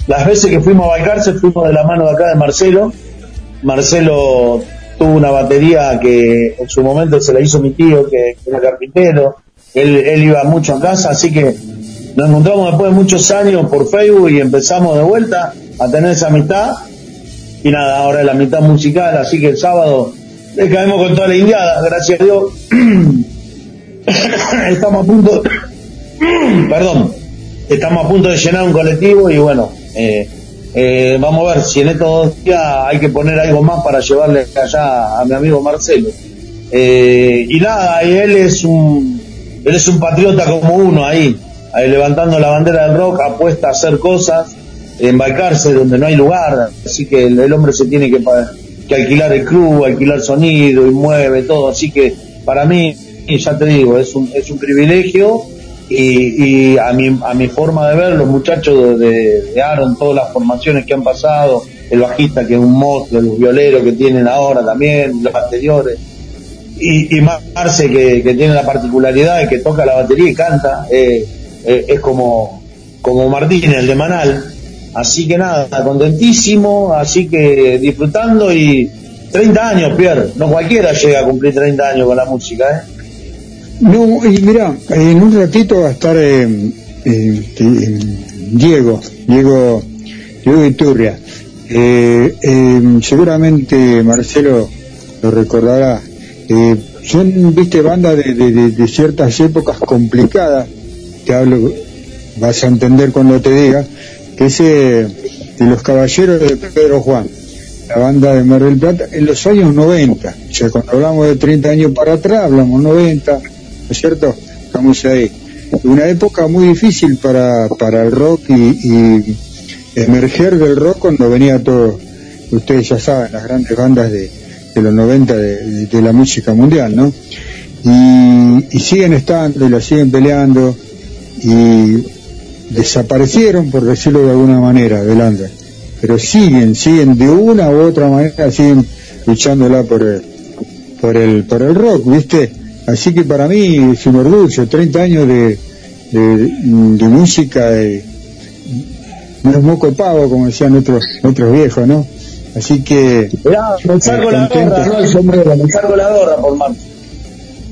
Speaker 8: Las veces que fuimos a Balcarce fuimos de la mano de acá de Marcelo. Marcelo tuvo una batería que en su momento se la hizo mi tío, que, era carpintero. Él, él iba mucho a casa, así que nos encontramos después de muchos años por Facebook y empezamos de vuelta a tener esa amistad. Y nada, ahora es la mitad musical, así que el sábado le caemos con toda la indiada, gracias a Dios. estamos a punto, perdón, estamos a punto de llenar un colectivo y bueno, eh, eh, vamos a ver si en estos dos días hay que poner algo más para llevarle allá a mi amigo Marcelo. Eh, y nada, él es un, él es un patriota como uno ahí, ahí levantando la bandera del rock, apuesta a hacer cosas, embarcarse donde no hay lugar, así que el, el hombre se tiene que, que alquilar el club, alquilar sonido, y mueve todo, así que para mí, ya te digo, es un, es un privilegio y, y a, mi, a mi forma de ver, los muchachos de, de Aaron, todas las formaciones que han pasado, el bajista que es un monstruo, los violeros que tienen ahora también, los anteriores, y, y Marce que, tiene la particularidad de que toca la batería y canta, eh, eh, es como, como Martín, el de Manal, así que nada, contentísimo, así que disfrutando y 30 años, Pierre, no cualquiera llega a cumplir 30 años con la música, ¿eh?
Speaker 2: No, y mira, en un ratito va a estar eh, eh, Diego, Diego, Diego Iturria. Eh, eh, seguramente Marcelo lo recordará. Eh, son, viste, bandas de, de, de, ciertas épocas complicadas. Te hablo, vas a entender cuando te diga, que es eh, de los caballeros de Pedro Juan, la banda de Mar del Plata, en los años 90. O sea, cuando hablamos de 30 años para atrás, hablamos 90, ¿no es cierto? Estamos ahí. Una época muy difícil para, para el rock y, y emerger del rock cuando venía todo, ustedes ya saben, las grandes bandas de, de los 90 de, de, de la música mundial, ¿no? Y, y siguen estando y la siguen peleando y desaparecieron, por decirlo de alguna manera, del under. Pero siguen, siguen de una u otra manera, siguen luchándola por el, por el, por el rock, ¿viste? Así que para mí es un orgullo, 30 años de, de, de música, de, no es moco pavo, como decían otros, otros viejos, ¿no? Así que...
Speaker 8: Mirá, me
Speaker 2: eh,
Speaker 8: la
Speaker 2: contento.
Speaker 8: gorra, no el sombrero, me saco la gorra por.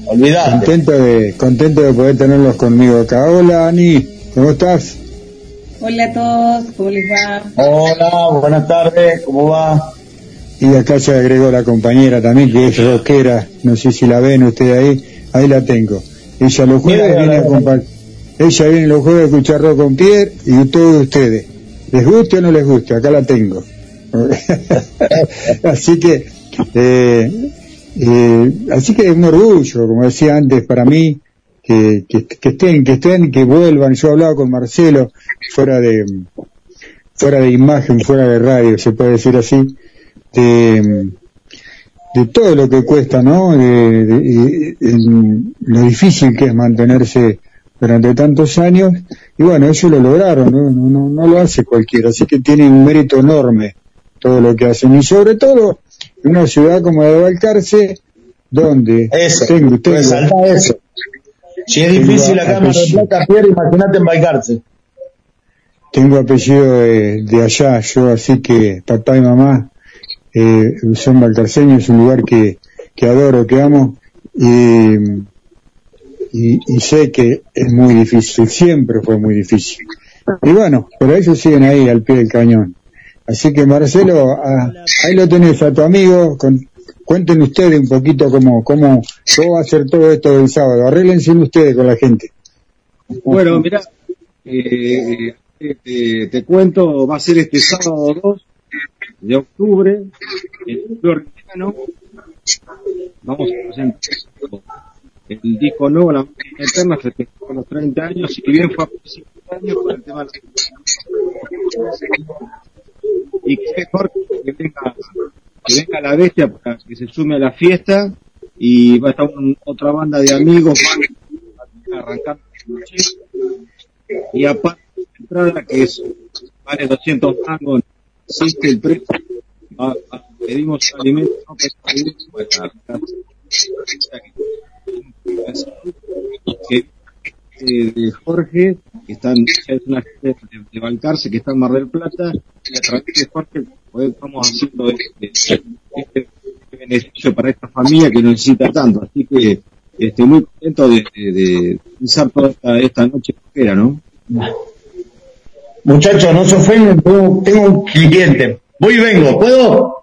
Speaker 8: Olvidate.
Speaker 2: Contento de, contento de poder tenerlos conmigo acá. Hola, Ani, ¿cómo estás?
Speaker 9: Hola a todos, ¿cómo les va?
Speaker 8: Hola, buenas tardes, ¿cómo va?
Speaker 2: Y acá se agregó la compañera también, que es rockera, no sé si la ven ustedes ahí, ahí la tengo. Ella los jueves
Speaker 8: Mira,
Speaker 2: viene a
Speaker 8: la-
Speaker 2: compa- ella viene los jueves a escuchar rock con Pierre y todos ustedes. ¿Les guste o no les guste? Acá la tengo. así que, eh, eh, así que es un orgullo, como decía antes, para mí, que, que, que estén, que estén, que vuelvan. Yo hablaba con Marcelo, fuera de, fuera de imagen, fuera de radio, se puede decir así, de, de todo lo que cuesta, ¿no? De, de- de- en lo difícil que es mantenerse durante tantos años. Y bueno, ellos lo lograron, ¿no? No, no, no lo hace cualquiera, así que tiene un mérito enorme todo lo que hacen. Y sobre todo, en una ciudad como la de Balcarce, donde
Speaker 8: Eso,
Speaker 2: tengo, tengo,
Speaker 8: eso. Si es difícil acá en Plata, Pierre, imagínate en Balcarce.
Speaker 2: tengo apellido de, de allá, yo así que papá y mamá eh, son balcarceños, es un lugar que, que adoro, que amo y, sé que es muy difícil, siempre fue muy difícil. Y bueno, pero ellos siguen ahí al pie del cañón. Así que Marcelo, ah, ahí lo tenés a tu amigo, con, cuenten ustedes un poquito cómo, cómo, cómo va a ser todo esto del sábado, arréglense ustedes con la gente.
Speaker 7: Bueno, mira, eh, eh, te, te cuento, va a ser este sábado 2 de octubre, en el Argentino. Vamos a presentar el disco nuevo, La Máquina Eterna, festejando los 30 años, y bien fue a 50 años por el tema de la... Y qué mejor que venga, que venga la bestia para que se sume a la fiesta, y va a estar un- otra banda de amigos, van a arrancar la noche. y aparte la entrada que es vale 200 mangos existe el precio Ah, ah, pedimos alimentos no que eh, de Jorge que están es una de, de Balcarce que está en Mar del Plata y a través de Jorge pues, estamos haciendo este, este beneficio para esta familia que necesita tanto. Así que estoy muy contento de, de, de toda esta, esta noche que era, ¿no?
Speaker 8: Muchachos, no se ofenden, tengo, tengo un cliente. Voy y vengo, ¿puedo?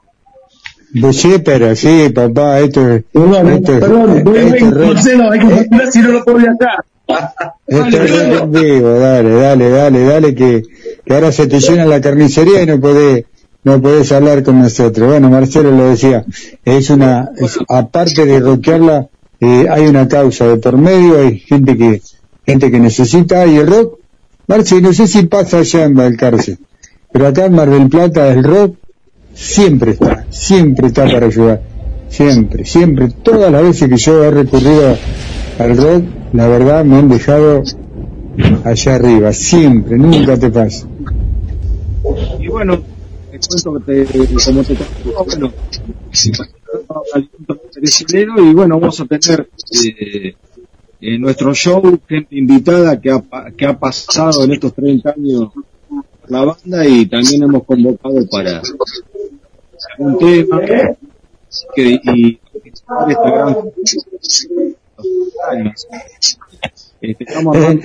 Speaker 2: Sí, pero sí, papá, esto es...
Speaker 8: Perdón,
Speaker 2: esto es-
Speaker 8: perdón, voy y
Speaker 2: esto es
Speaker 8: vengo, Marcelo, hay que continuar si no lo puedo viajar.
Speaker 2: esto es en vivo, dale, dale, dale, dale, que, que ahora se te llena la carnicería y no podés, no podés hablar con nosotros. Bueno, Marcelo lo decía, es una, es- aparte de rockearla, eh, hay una causa de por medio, hay gente que, gente que necesita, y el rock, Marce, no sé si pasa allá en Balcarce, pero acá en Mar del Plata el rock siempre está, siempre está para ayudar, siempre, siempre, todas las veces que yo he recurrido al rock, la verdad me han dejado allá arriba, siempre, nunca te pasa.
Speaker 7: Y bueno, te cuento que te, como te bueno, y bueno, vamos a tener eh, en nuestro show gente invitada que ha, que ha pasado en estos 30 años la banda y también hemos convocado para un tema que, y esta gran. Este, estamos hablando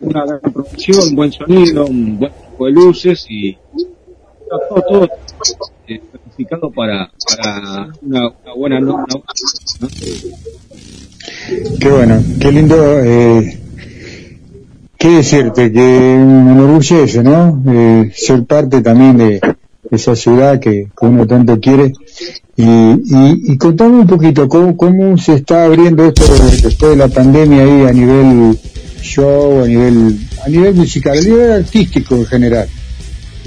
Speaker 7: una gran producción, buen sonido, un buen tipo de luces y todo, todo eh, para, para una, buena noche. ¿no?
Speaker 2: Qué bueno, qué lindo, eh, qué decirte, que me enorgullece, ¿no? Eh, ser parte también de esa ciudad que, que uno tanto quiere. Y, y, y contame un poquito, ¿cómo, ¿cómo se está abriendo esto después de la pandemia ahí a nivel show, a nivel, a nivel musical, a nivel artístico en general?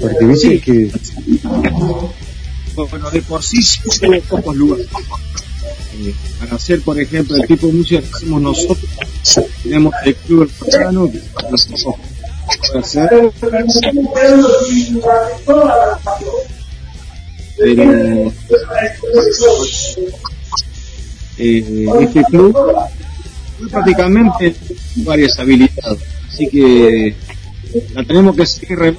Speaker 2: Porque viste que...
Speaker 7: Bueno, de por sí sí pocos lugares. Eh, para hacer, por ejemplo, el tipo de música que hacemos nosotros, tenemos el Club El que puede hacer, pero eh, este club es prácticamente varias habilidades, así que la tenemos que seguir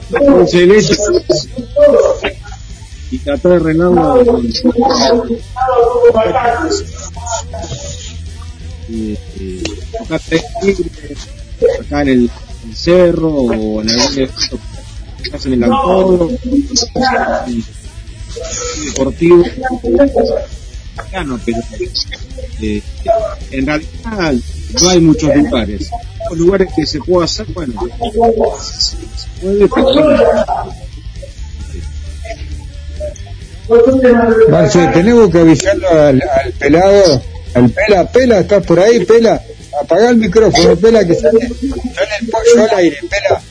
Speaker 7: y tratar de tigres, acá en el, cerro o en algún en el autódromo deportivo. Pero eh, en realidad no hay muchos lugares. Los lugares que se puede hacer bueno se puede pero
Speaker 2: Marce, tenemos que avisarlo al, al pelado, al pela, pela, estás por ahí, pela, apaga el micrófono, pela, que sale, sale el pollo al aire, pela,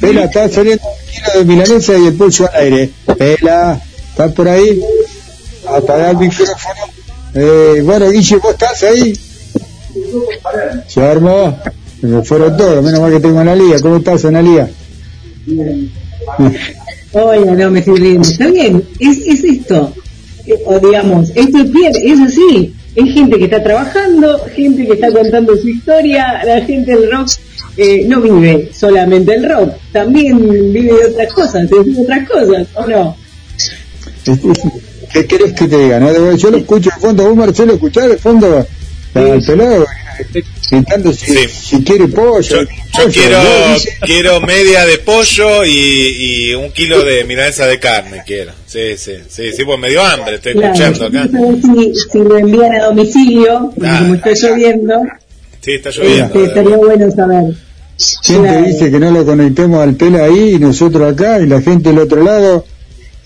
Speaker 2: pela, está saliendo un kilo de milanesa y el pollo al aire, pela, estás por ahí, apaga el micrófono, eh, bueno, Guille, vos estás ahí, se armó, me fueron todos, menos mal que tengo a Analía, ¿cómo estás Analía?
Speaker 9: Oye, no me estoy riendo. Está bien, es, es esto. Eh, O digamos, esto es bien, es así. Es gente que está trabajando, gente que está contando su historia, la gente del rock eh, no vive solamente el rock, también vive de otras cosas, de otras cosas, ¿o no?
Speaker 2: ¿Qué querés que te diga? No? Yo lo escucho de fondo, vos Marcelo, escuchás de fondo al pelado si, quiere pollo.
Speaker 1: Yo
Speaker 2: pollo,
Speaker 1: quiero,
Speaker 2: ¿no? Dice-
Speaker 1: quiero media de pollo y, y un kilo de milanesa de carne, quiero. Sí, sí, sí, sí, pues me dio hambre, estoy
Speaker 9: Claro,
Speaker 1: escuchando acá.
Speaker 9: si, si lo envían a domicilio,
Speaker 1: Ah,
Speaker 9: como está lloviendo,
Speaker 1: Sí, está lloviendo.
Speaker 9: este, estaría bueno saber. Claro.
Speaker 2: dice que no lo conectemos al pela ahí y nosotros acá y la gente del otro lado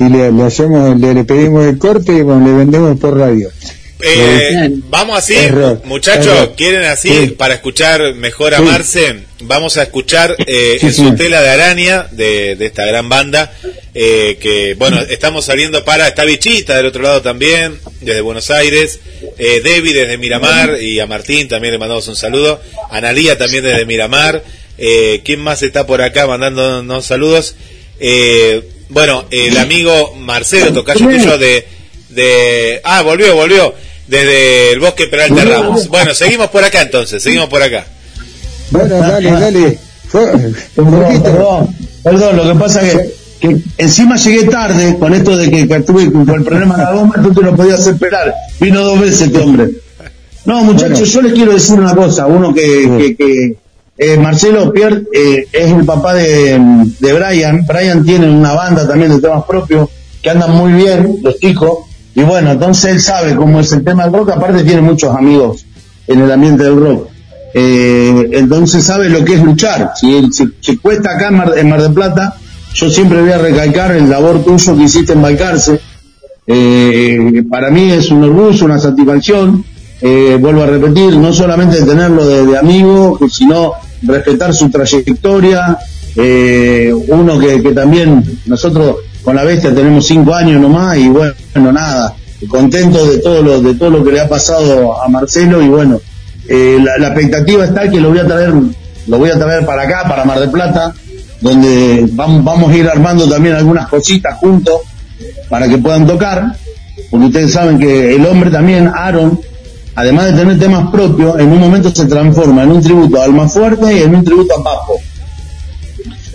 Speaker 2: y le, le hacemos, le, le pedimos el corte y bueno, le vendemos por radio.
Speaker 1: Eh, vamos así, muchachos, quieren así
Speaker 2: Sí.
Speaker 1: para escuchar mejor a
Speaker 2: Sí.
Speaker 1: Marce. Vamos a escuchar eh,
Speaker 2: Sí,
Speaker 1: en su tela de araña de, de esta gran banda. eh, que bueno, estamos saliendo para. Está Bichita del otro lado también, desde Buenos Aires. Eh, Debbie desde Miramar y a Martín también le mandamos un saludo. Analía también desde Miramar. Eh, ¿Quién más está por acá mandándonos saludos? Eh, bueno, el amigo Marcelo Tocayo tuyo de, de. Ah, volvió, volvió. Desde el bosque Peralta Ramos. Bueno, seguimos por acá entonces, seguimos por acá.
Speaker 2: Bueno, dale, dale. Fue-
Speaker 8: Perdón, perdón, perdón, lo que pasa que, que encima llegué tarde con esto de que, que tuve con el problema de la goma, entonces no podía hacer esperar. Vino dos veces este hombre. No, muchachos, yo les quiero decir una cosa. Uno que, que, que eh, Marcelo Pierre eh, es el papá de, de Brian. Brian tiene una banda también de temas propios que andan muy bien, los chicos. Y bueno, entonces él sabe cómo es el tema del rock. Aparte tiene muchos amigos en el ambiente del rock. Eh, entonces sabe lo que es luchar. Si, él- si, si cuesta acá en Mar, en Mar del Plata, yo siempre voy a recalcar el labor tuyo que hiciste en Balcarce. Eh, para mí es un orgullo, una satisfacción. Eh, vuelvo a repetir, no solamente tenerlo de amigo, sino respetar su trayectoria. Eh, uno que, que también nosotros con la bestia tenemos cinco años nomás y bueno, nada, contento de todo lo, de todo lo que le ha pasado a Marcelo y bueno, eh, la, expectativa está que lo voy a traer, lo voy a traer para acá, para Mar del Plata, donde vamos, vamos a ir armando también algunas cositas juntos para que puedan tocar, porque ustedes saben que el hombre también, Aaron, además de tener temas propios, en un momento se transforma en un tributo a Alma Fuerte y en un tributo a Papo.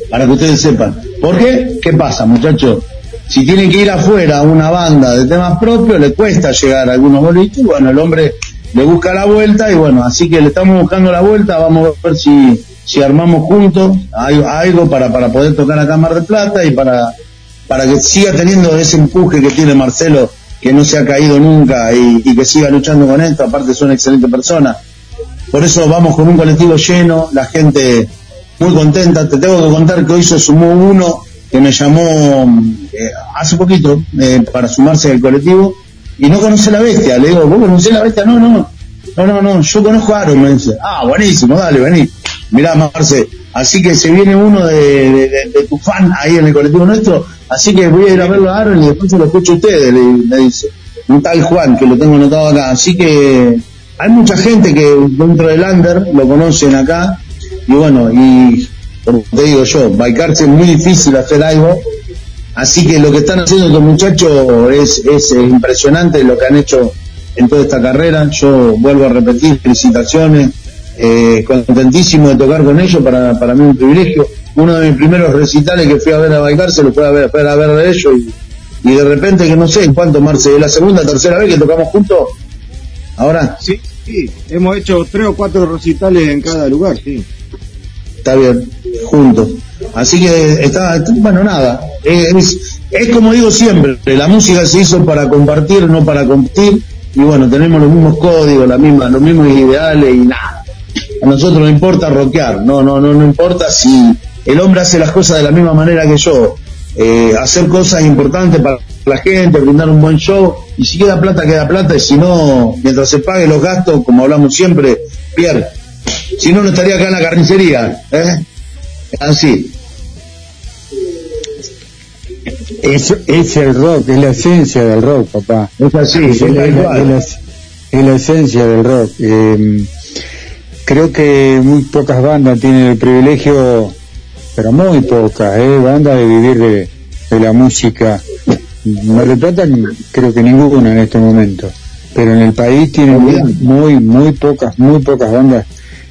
Speaker 8: Para que ustedes sepan. ¿Por qué? ¿Qué pasa, muchachos? Si tienen que ir afuera a una banda de temas propios, le cuesta llegar a algunos bolitos, bueno, el hombre le busca la vuelta y bueno, así que le estamos buscando la vuelta, vamos a ver si, si armamos juntos algo, para, para poder tocar acá en Mar del Plata y para, para que siga teniendo ese empuje que tiene Marcelo, que no se ha caído nunca y, y que siga luchando con esto, aparte es una excelente persona. Por eso vamos con un colectivo lleno, la gente muy contenta. Te tengo que contar que hoy se sumó uno que me llamó eh, hace poquito eh, para sumarse al colectivo y no conoce la bestia. Le digo, ¿vos conocés la bestia? No, no, no, no, no, yo conozco a Aaron, me dice. Ah, buenísimo, dale, vení. Mirá, Marce, así que se viene uno de, tu fan ahí en el colectivo nuestro, así que voy a ir a verlo a Aaron y después se lo escucho a ustedes, le, me dice. Un tal Juan, que lo tengo anotado acá. Así que hay mucha gente que dentro del under lo conocen acá, y bueno, y como te digo yo, Baicarse es muy difícil hacer algo, así que lo que están haciendo estos muchachos es, es impresionante lo que han hecho en toda esta carrera, yo vuelvo a repetir, felicitaciones, eh, contentísimo de tocar con ellos, para, para mí un privilegio, uno de mis primeros recitales que fui a ver a Baicarse lo fui a ver, fui a ver de ellos y, y de repente que no sé en cuánto Marce, es la segunda, tercera vez que tocamos juntos, ahora.
Speaker 7: Sí, sí, hemos hecho tres o cuatro recitales en cada lugar, sí.
Speaker 8: Está bien, juntos. Así que está, bueno, nada, es, es, como digo siempre, la música se hizo para compartir, no para competir, y bueno, tenemos los mismos códigos, la misma, los mismos ideales y nada. A nosotros no importa rockear, no, no, no, no importa si el hombre hace las cosas de la misma manera que yo, eh, hacer cosas importantes para la gente, brindar un buen show, y si queda plata, queda plata, y si no, mientras se pague los gastos, como hablamos siempre, Pierre, si no, no estaría acá en la carnicería, ¿eh? Así.
Speaker 2: Es, es el rock, es la esencia del rock, papá.
Speaker 8: Es así,
Speaker 2: es,
Speaker 8: es
Speaker 2: la, es es esencia del rock. Eh, creo que muy pocas bandas tienen el privilegio, pero muy pocas, eh, bandas de vivir de, de la música. Del Plata creo que ninguna en este momento, pero en el país tienen muy, muy, muy pocas, muy pocas bandas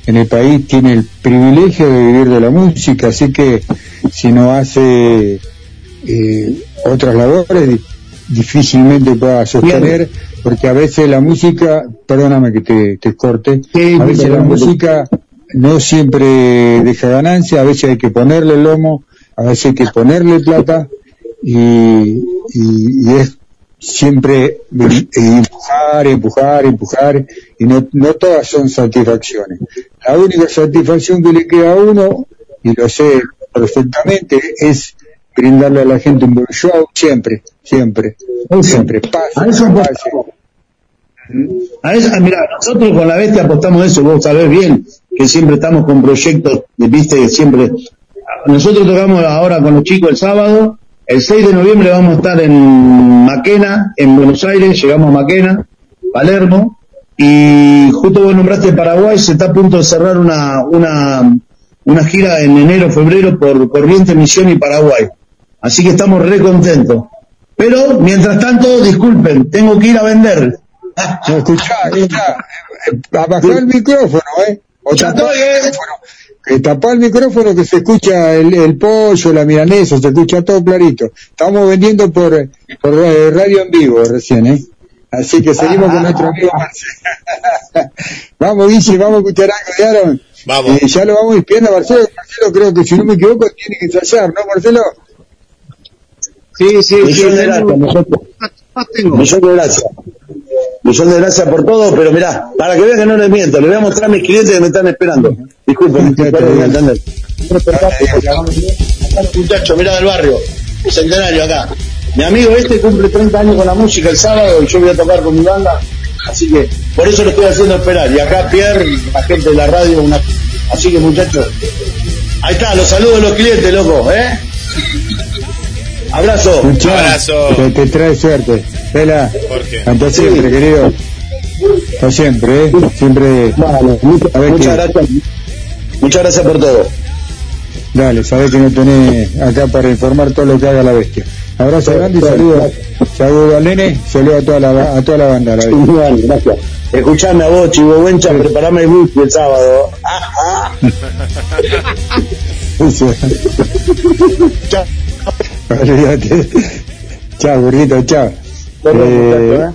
Speaker 2: en el país tiene el privilegio de vivir de la música, así que si no hace eh, otras labores di- difícilmente pueda sostener porque a veces la música perdóname que te, te corte a veces la música no siempre deja ganancia a veces hay que ponerle lomo a veces hay que ponerle plata y, y, y es siempre eh, empujar, empujar, empujar, y no, no todas son satisfacciones. La única satisfacción que le queda a uno, y lo sé perfectamente, es brindarle a la gente un buen show, siempre, siempre, siempre, pase,
Speaker 8: A eso
Speaker 2: pase.
Speaker 8: A eso, mira, nosotros con la bestia apostamos eso, vos sabés bien que siempre estamos con proyectos, de, viste, siempre. Nosotros tocamos ahora con los chicos el sábado, el 6 de noviembre vamos a estar en Maquena, en Buenos Aires, llegamos a Maquena, Palermo, y justo vos nombraste Paraguay, se está a punto de cerrar una, una, una gira en enero, febrero por Corrientes, Misión y Paraguay. Así que estamos re contentos. Pero, mientras tanto, disculpen, tengo que ir a vender.
Speaker 2: Escuchá, escuchá, abajá el micrófono, eh, o
Speaker 8: Ya estoy, eh.
Speaker 2: Que tapá el micrófono que se escucha el, el pollo, la milanesa, se escucha todo clarito. Estamos vendiendo por, por eh, radio en vivo recién, eh. Así que seguimos con nuestro amigo Marcelo. vamos, Guille, vamos a escuchar algo de Aaron.
Speaker 1: Vamos.
Speaker 2: Eh, ya lo vamos despidiendo, Marcelo. Marcelo creo que si no me equivoco tiene que ensayar, ¿no, Marcelo?
Speaker 7: Sí, sí, sí.
Speaker 8: Millón de gracias, nosotros. Millón de gracias. Millón de gracias por todo, pero mirá, para que vean que no les miento, les voy a mostrar a mis clientes que me están esperando. Disculpen,
Speaker 2: bien.
Speaker 8: ¿entendés? Muchachos, mirá del barrio, centenario acá. Mi amigo este cumple 30 años con la música el sábado y yo voy a tocar con mi banda, así que por eso lo estoy haciendo esperar. Y acá Pierre, la gente de la radio, una... así que muchachos, ahí está, los saludos de los clientes, loco, ¿eh? Abrazo.
Speaker 2: Escuchá,
Speaker 6: Abrazo.
Speaker 2: Que te trae suerte. Vela,
Speaker 6: Jorge.
Speaker 2: hasta siempre, querido. Hasta siempre, ¿eh? Siempre.
Speaker 8: Vale, muchas,
Speaker 2: A ver
Speaker 8: muchas
Speaker 2: qué-
Speaker 8: gracias. Muchas gracias por todo.
Speaker 2: Dale, sabés que no tenés acá para informar todo lo que haga la bestia. Abrazo grande y saludo, saludo al nene, saludo a toda la, a toda la banda. La bestia.
Speaker 8: Vale, gracias. Escuchame a vos, Chivo Buencha, preparame el bus el sábado. Ah, ah.
Speaker 2: Olvídate. Chao, burrito, chao.
Speaker 8: Bueno,
Speaker 2: Eh,
Speaker 8: muchachos,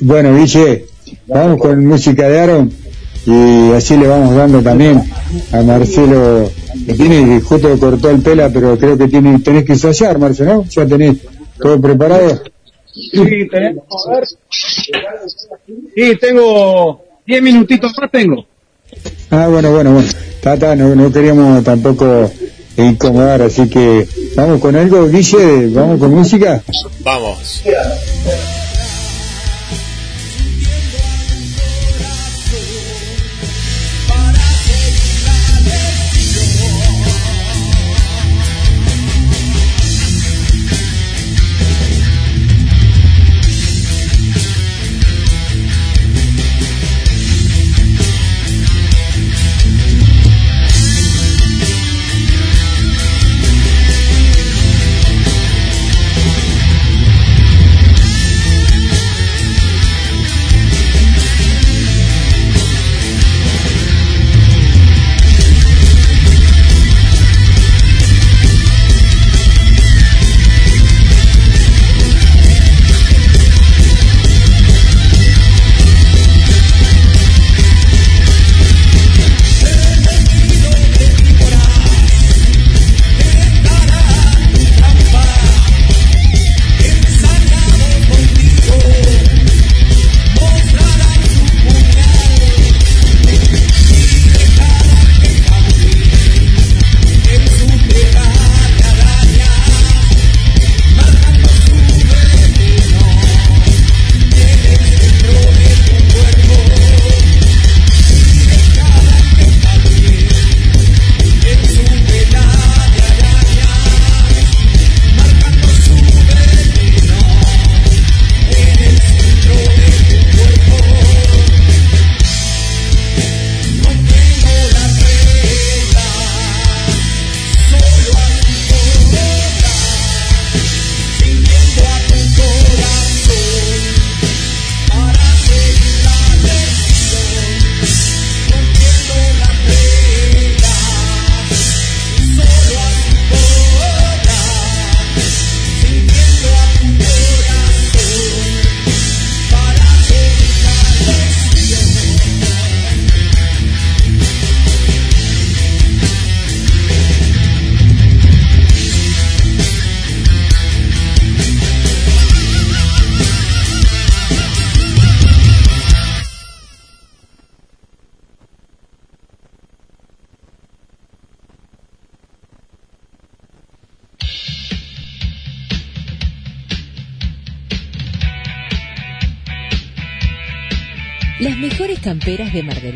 Speaker 2: bueno, Guille, vamos con música de Aaron y así le vamos dando también a Marcelo, que tiene, que justo cortó el pela, pero creo que tiene, tenés que ensayar, Marcelo, ¿no? ¿Ya tenés todo preparado?
Speaker 7: Sí, tenemos, a ver. Sí, tengo 10 minutitos más tengo.
Speaker 2: Ah, bueno, bueno, bueno. Tata, no, no queríamos tampoco incomodar, así que vamos con algo, Guille, vamos con música.
Speaker 6: Vamos.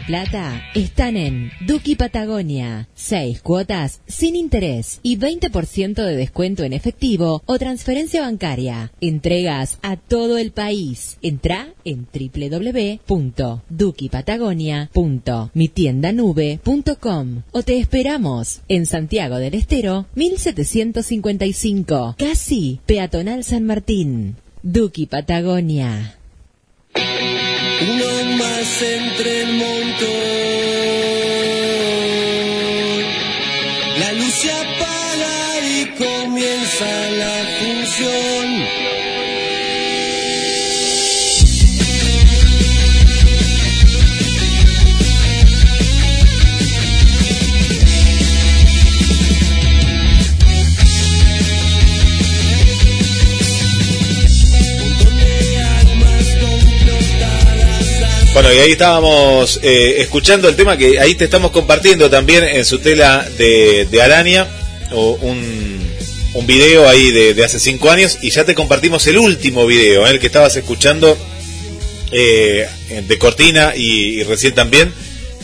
Speaker 10: Plata están en Duki Patagonia. Seis cuotas sin interés y 20% de descuento en efectivo o transferencia bancaria. Entregas a todo el país. Entra en www.dukipatagonia.mitiendanube.com o te esperamos en Santiago del Estero 1755, casi peatonal San Martín. Duki Patagonia.
Speaker 1: Uno más entre el montón. La luz se apaga y comienza la función.
Speaker 6: Bueno, y ahí estábamos eh, escuchando el tema que ahí te estamos compartiendo también en su tela de, de araña, o un, un video ahí de, hace cinco años, y ya te compartimos el último video, ¿eh? el que estabas escuchando eh, de Cortina y, recién también.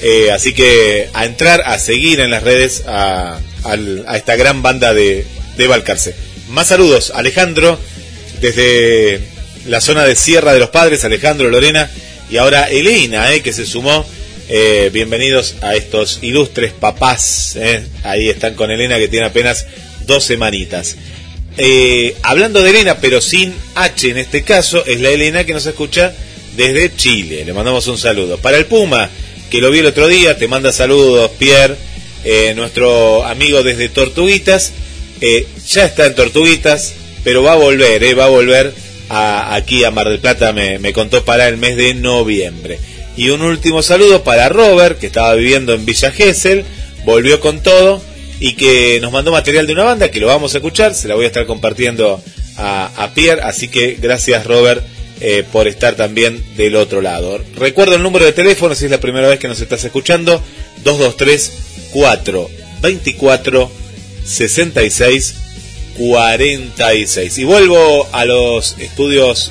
Speaker 6: Eh, así que a entrar, a seguir en las redes a, al- a esta gran banda de, de Balcarce.
Speaker 1: más saludos, Alejandro, desde la zona de Sierra de los Padres, Alejandro, Lorena, y ahora Elena, eh, que se sumó. Eh, bienvenidos a estos ilustres papás. eh. Ahí están con Elena, que tiene apenas dos semanitas. Eh, hablando de Elena, pero sin H en este caso, es la Elena que nos escucha desde Chile. Le mandamos un saludo. Para el Puma, que lo vi el otro día, te manda saludos, Pierre, eh, nuestro amigo desde Tortuguitas. Eh, ya está en Tortuguitas, pero va a volver, eh, va a volver aquí a Mar del Plata, me, me contó para el mes de noviembre. Y un último saludo para Robert, que estaba viviendo en Villa Gesell, volvió con todo y que nos mandó material de una banda que lo vamos a escuchar, se la voy a estar compartiendo a, a Pierre, así que gracias Robert eh, por estar también del otro lado. Recuerdo el número de teléfono, si es la primera vez que nos estás escuchando, 223 424 66 46. Y vuelvo a los estudios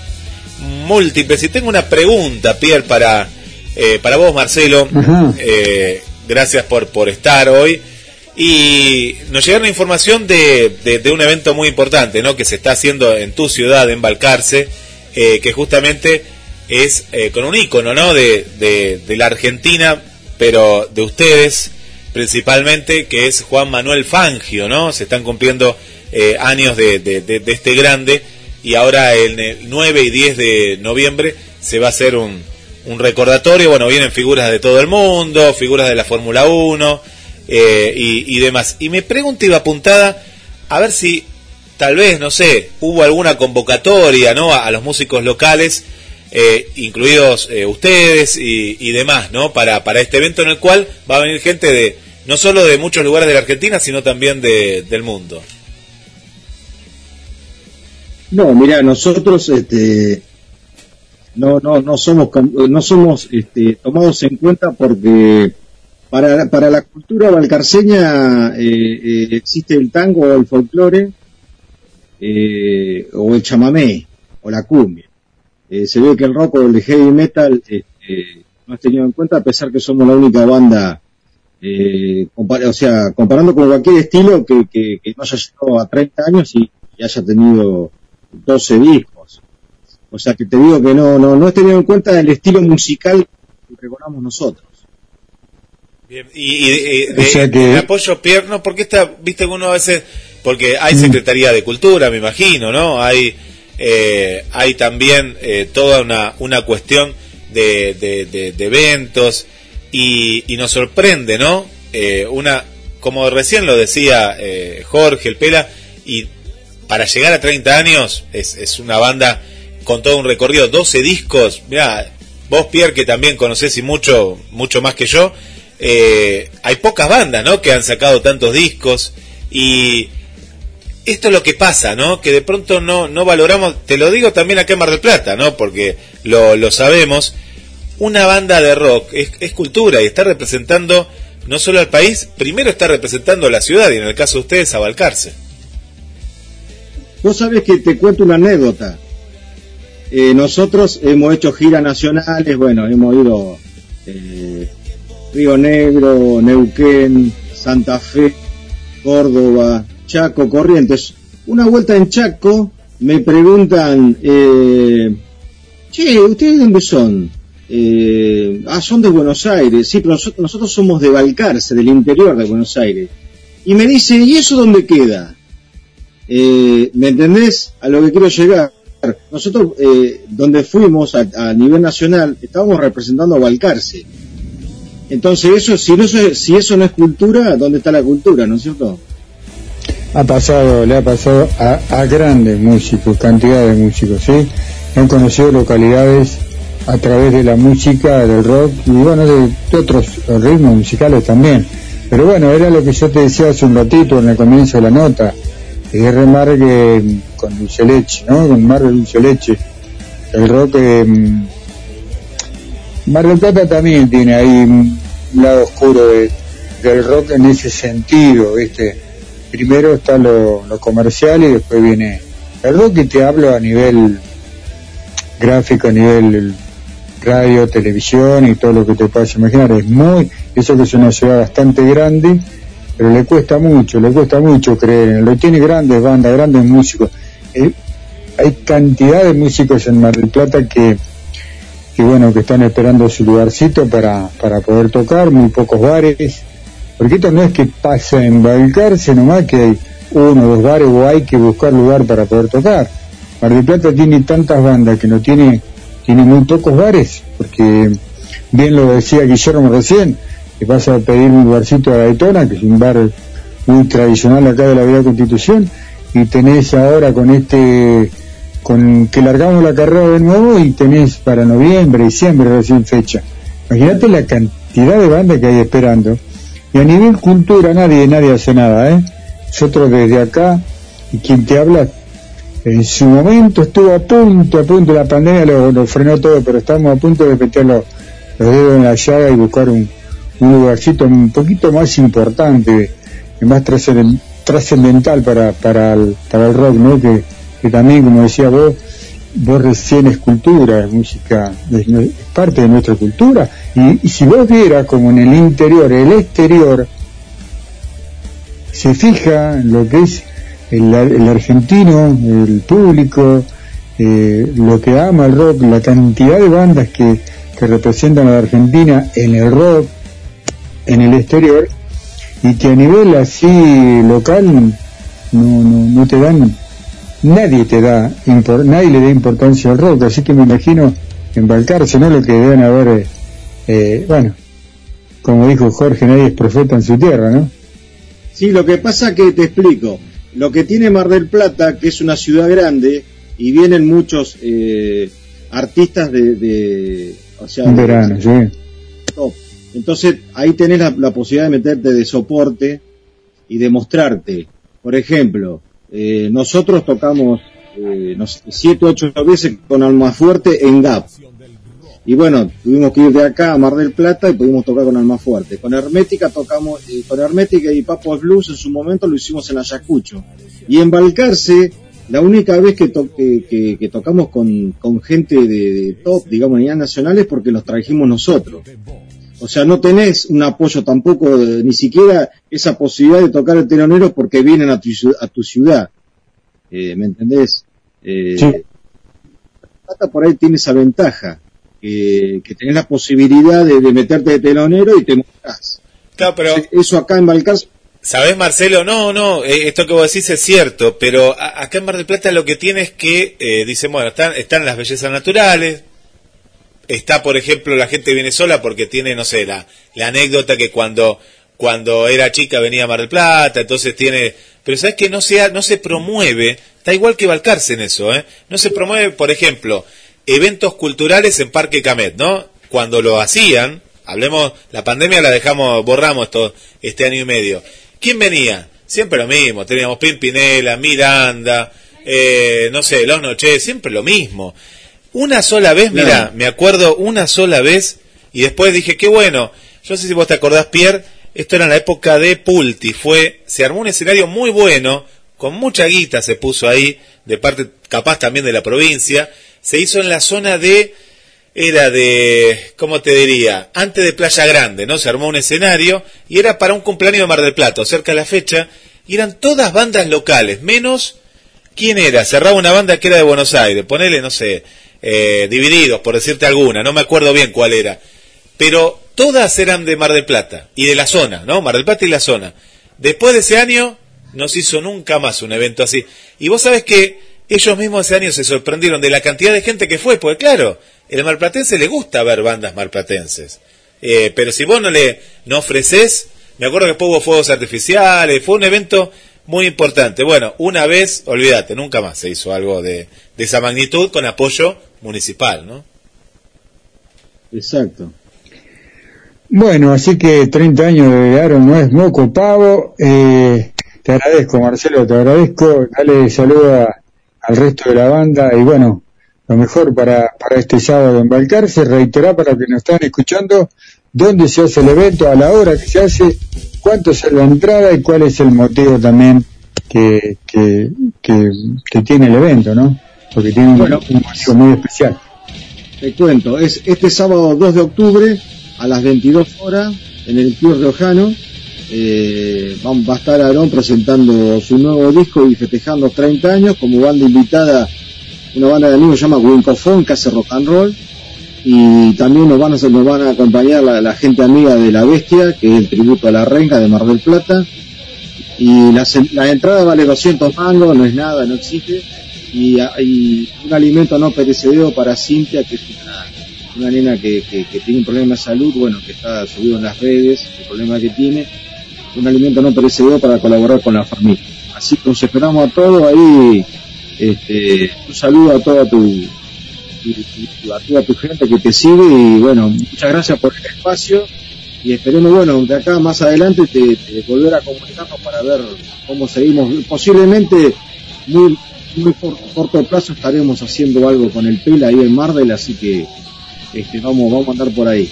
Speaker 1: múltiples y tengo una pregunta, Pierre, para, eh, para vos, Marcelo. Eh, gracias por, por estar hoy. Y nos llegaron información de, de, de un evento muy importante, ¿no? Que se está haciendo en tu ciudad, en Balcarce, eh, que justamente es con un ícono, ¿no? De, de, de la Argentina, pero de ustedes principalmente, que es Juan Manuel Fangio, ¿no? Se están cumpliendo eh, años de, de, de- este grande y ahora el 9 y 10 de noviembre se va a hacer un, un recordatorio, bueno, vienen figuras de todo el mundo, figuras de la Fórmula 1 eh, y, demás. Y me pregunto, iba apuntada, a ver si tal vez, no sé, hubo alguna convocatoria, ¿no? A, los músicos locales, eh, incluidos eh, ustedes y, y demás, ¿no? Para, para este evento en el cual va a venir gente de, no solo de muchos lugares de la Argentina, sino también de, del mundo.
Speaker 7: No, mira, nosotros este, no, no, no somos, no somos este, tomados en cuenta porque para, para la cultura valcarceña eh, eh, existe el tango o el folclore eh, o el chamamé o la cumbia. Se ve que el rock o el heavy metal este, no es tenido en cuenta a pesar que somos la única banda, o sea, comparando con cualquier estilo que, que, que no haya llegado a 30 años y, y haya tenido 12 discos. O sea que te digo que no, no, no es tenido en cuenta el estilo musical que pregonamos nosotros.
Speaker 1: Bien, y, y de,
Speaker 2: O sea que-
Speaker 1: de apoyo Pierre, no, porque está, viste que uno a veces, porque hay Secretaría de Cultura, me imagino, ¿no? Hay, eh, hay también eh, toda una, una cuestión de, de, de- de eventos y, y nos sorprende, ¿no? Eh, una, como recién lo decía eh, Jorge, el Pela, y para llegar a 30 años es, es una banda con todo un recorrido, 12 discos, mira, vos Pierre que también conocés y mucho, mucho más que yo, eh, hay pocas bandas, ¿no? Que han sacado tantos discos y esto es lo que pasa, ¿no? Que de pronto no, no valoramos, te lo digo también acá en Mar del Plata, ¿no? Porque lo, lo sabemos, una banda de rock es, es cultura y está representando no solo al país, primero está representando a la ciudad y en el caso de ustedes a Balcarce.
Speaker 7: Vos sabés que te cuento una anécdota. Eh, nosotros hemos hecho giras nacionales, bueno, hemos ido eh, Río Negro, Neuquén, Santa Fe, Córdoba, Chaco, Corrientes. Una vuelta en Chaco me preguntan, eh, che, ¿ustedes de dónde son? Eh, ah, son de Buenos Aires. Sí, pero nosotros, nosotros somos de Balcarce, del interior de Buenos Aires. Y me dice, ¿y eso dónde queda? Eh, ¿Me entendés? A lo que quiero llegar. Nosotros, eh, donde fuimos a, a nivel nacional, estábamos representando a Balcarce. Entonces, eso, si, no, si eso no es cultura, ¿dónde está la cultura, no es cierto?
Speaker 2: Ha pasado, le ha pasado a, a grandes músicos, cantidad de músicos, ¿sí? Han conocido localidades a través de la música, del rock y bueno, de otros ritmos musicales también. Pero bueno, era lo que yo te decía hace un ratito en el comienzo de la nota. Es remarque con dulce leche, ¿no? Con mar de dulce leche. El rock, eh, Mar del Plata también tiene ahí un lado oscuro de- del rock en ese sentido, ¿viste? Primero está lo, lo comercial y después viene el rock y te hablo a nivel gráfico, a nivel radio, televisión y todo lo que te puedas imaginar. Es muy, eso que es una ciudad bastante grande pero le cuesta mucho, le cuesta mucho creer. Lo tiene grandes bandas, grandes músicos. Eh, hay cantidad de músicos en Mar del Plata que, que bueno, que están esperando su lugarcito para, para poder tocar, muy pocos bares. Porque esto no es que pasa en Balcarce nomás que hay uno o dos bares o hay que buscar lugar para poder tocar. Mar del Plata tiene tantas bandas que no tiene, tiene muy pocos bares, porque bien lo decía Guillermo recién, que vas a pedir un lugarcito a Daytona, que es un bar muy tradicional acá de la Vía Constitución, y tenés ahora con este, con que largamos la carrera de nuevo y tenés para noviembre, diciembre recién fecha. Imagínate la cantidad de bandas que hay esperando. Y a nivel cultura nadie, nadie hace nada, ¿eh? Nosotros desde acá, y quien te habla, en su momento estuvo a punto, a punto, la pandemia lo, frenó todo, pero estamos a punto de meter los dedos en la llaga y buscar un, un lugarcito un poquito más importante, más trascenden- trascendental para, para, el, rock, ¿no? Que, que también, como decía vos, vos recién es cultura, es música, es, parte de nuestra cultura. Y, y si vos vieras como en el interior, el exterior, se fija en lo que es el, el argentino, el público, eh, lo que ama el rock, la cantidad de bandas que, que representan a la Argentina en el rock, en el exterior, y que a nivel así local no, no, no te dan, nadie te da, impor- nadie le da importancia al rock, así que me imagino en Balcarce, ¿no? Lo que deben haber, eh, eh, bueno, como dijo Jorge, nadie es profeta en su tierra, ¿no?
Speaker 7: Sí, lo que pasa que te explico. Lo que tiene Mar del Plata, que es una ciudad grande, y vienen muchos eh, artistas de, de- o sea, de-
Speaker 2: verano, sí.
Speaker 7: top. Entonces ahí tenés la, posibilidad de meterte de soporte y de mostrarte. Por ejemplo, eh, nosotros tocamos eh, no sé, siete, ocho veces con Almafuerte en GAP. Y bueno, tuvimos que ir de acá a Mar del Plata y pudimos tocar con Almafuerte. Con Hermética tocamos, eh, con Hermética y Papos Blues en su momento lo hicimos en Ayacucho. Y en Balcarce, la única vez que, que, tocamos con, con gente de, de top, digamos, a nivel nacional es porque los trajimos nosotros. O sea, no tenés un apoyo tampoco, ni siquiera esa posibilidad de tocar el telonero porque vienen a tu, a tu ciudad. Eh, ¿Me entendés? Eh,
Speaker 2: Sí.
Speaker 7: Plata por ahí tiene esa ventaja, que, que tenés la posibilidad de, de meterte de telonero y te mostrás.
Speaker 1: Claro, pero
Speaker 7: Eso acá en Balcarce
Speaker 1: ¿Sabés, Marcelo? No, no, eh, esto que vos decís es cierto, pero a- acá en Mar del Plata lo que tiene es que, eh, dicen, bueno, están, están las bellezas naturales, está, por ejemplo, la gente viene sola porque tiene, no sé, la, la anécdota que cuando, cuando era chica venía a Mar del Plata, entonces tiene, pero sabes que no se, no se promueve, está igual que Balcarce en eso, ¿eh? No se promueve, por ejemplo, eventos culturales en Parque Camet, ¿no? Cuando lo hacían, hablemos, la pandemia la dejamos, borramos esto, este año y medio. ¿Quién venía? Siempre lo mismo, teníamos Pimpinela, Miranda, eh, no sé, Los Noches, siempre lo mismo. Una sola vez,
Speaker 7: Claro.
Speaker 1: mira, me acuerdo una sola vez y después dije, qué bueno. Yo no sé si vos te acordás, Pierre, esto era en la época de Pulti, fue, se armó un escenario muy bueno, con mucha guita se puso ahí, de parte capaz también de la provincia, se hizo en la zona de, era de, ¿cómo te diría? Antes de Playa Grande, ¿no? Se armó un escenario y era para un cumpleaños de Mar del Plata, o cerca de la fecha, y eran todas bandas locales, menos ¿Quién era? Cerraba una banda que era de Buenos Aires, ponele, no sé, eh, Divididos, por decirte alguna, no me acuerdo bien cuál era. Pero todas eran de Mar del Plata y de la zona, ¿no? Mar del Plata y la zona. Después de ese año no se hizo nunca más un evento así. Y vos sabés que ellos mismos ese año se sorprendieron de la cantidad de gente que fue, porque claro, el marplatense le gusta ver bandas marplatenses. Eh, pero si vos no le no ofreces, me acuerdo que después hubo fuegos artificiales, fue un evento muy importante. Bueno, una vez, olvídate, nunca más se hizo algo de, de esa magnitud con apoyo municipal, ¿no?
Speaker 7: Exacto.
Speaker 2: Bueno, así que 30 años de Aaron no es moco pavo. Eh, te agradezco, Marcelo, te agradezco. Dale saludo a- al resto de la banda y bueno, lo mejor para, para este sábado en Balcarce. Reiterar para los que nos están escuchando dónde se hace el evento, a la hora que se hace, cuánto es la entrada y cuál es el motivo también que, que, que, que tiene el evento, ¿no? Porque tiene un,
Speaker 7: Bueno.
Speaker 2: un motivo muy especial.
Speaker 7: Te cuento, es este sábado 2 de octubre a las 22 horas en el Club Riojano Eh, va a estar Aarón presentando su nuevo disco y festejando 30 años como banda invitada, una banda de amigos se llama Wincofon, que hace rock and roll. Y también nos van a, nos van a acompañar la, la gente amiga de La Bestia, que es el tributo a la renga de Mar del Plata. Y la, la entrada vale 200 mangos, no es nada, no existe. Y, y un alimento no perecedero para Cintia, que es una, una nena que, que, tiene un problema de salud, bueno, que está subido en las redes, el problema que tiene un alimento no perecedero para colaborar con la familia. Así que los esperamos a todos ahí. Este, un saludo a toda tu- a toda tu gente que te sigue y bueno, muchas gracias por el espacio y esperemos, bueno, de acá más adelante te, te volver a comunicarnos para ver cómo seguimos. Posiblemente muy muy por corto plazo estaremos haciendo algo con el PEL ahí en Mardel, así que este, vamos, vamos a andar por ahí.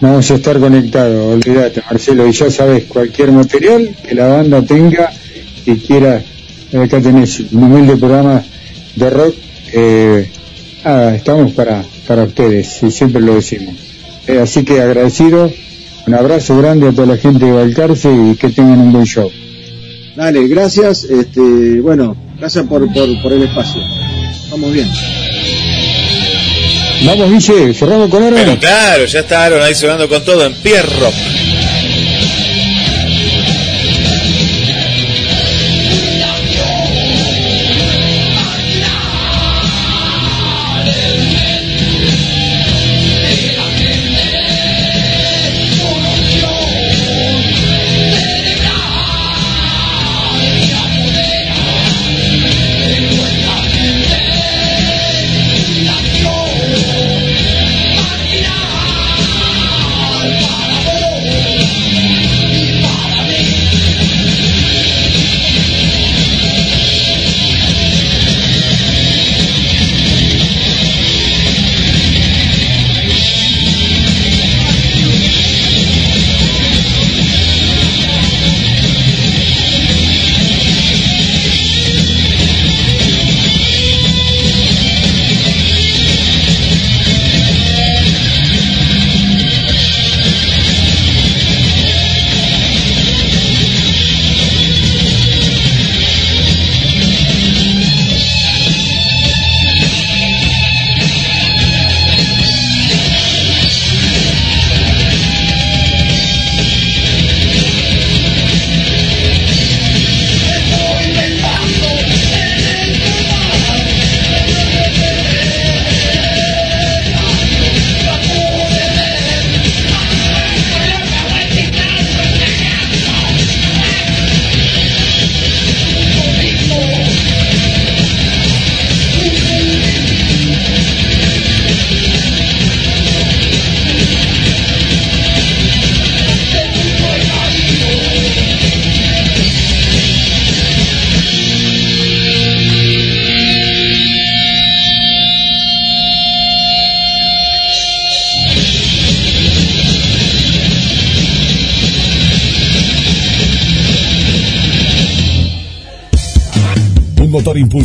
Speaker 2: Vamos a estar conectados, olvídate Marcelo, y ya sabes, cualquier material que la banda tenga y quiera, acá tenés un humilde programa de rock, eh, nada, estamos para, para ustedes, y siempre lo decimos. Eh, así que agradecido, un abrazo grande a toda la gente de Balcarce y que tengan un buen show.
Speaker 7: Dale, gracias, este, bueno, gracias por, por, por el espacio. Vamos bien.
Speaker 2: Vamos, Guille, cerramos con Aaron.
Speaker 1: Pero claro, ya está Aaron ahí sonando con todo en Pierro.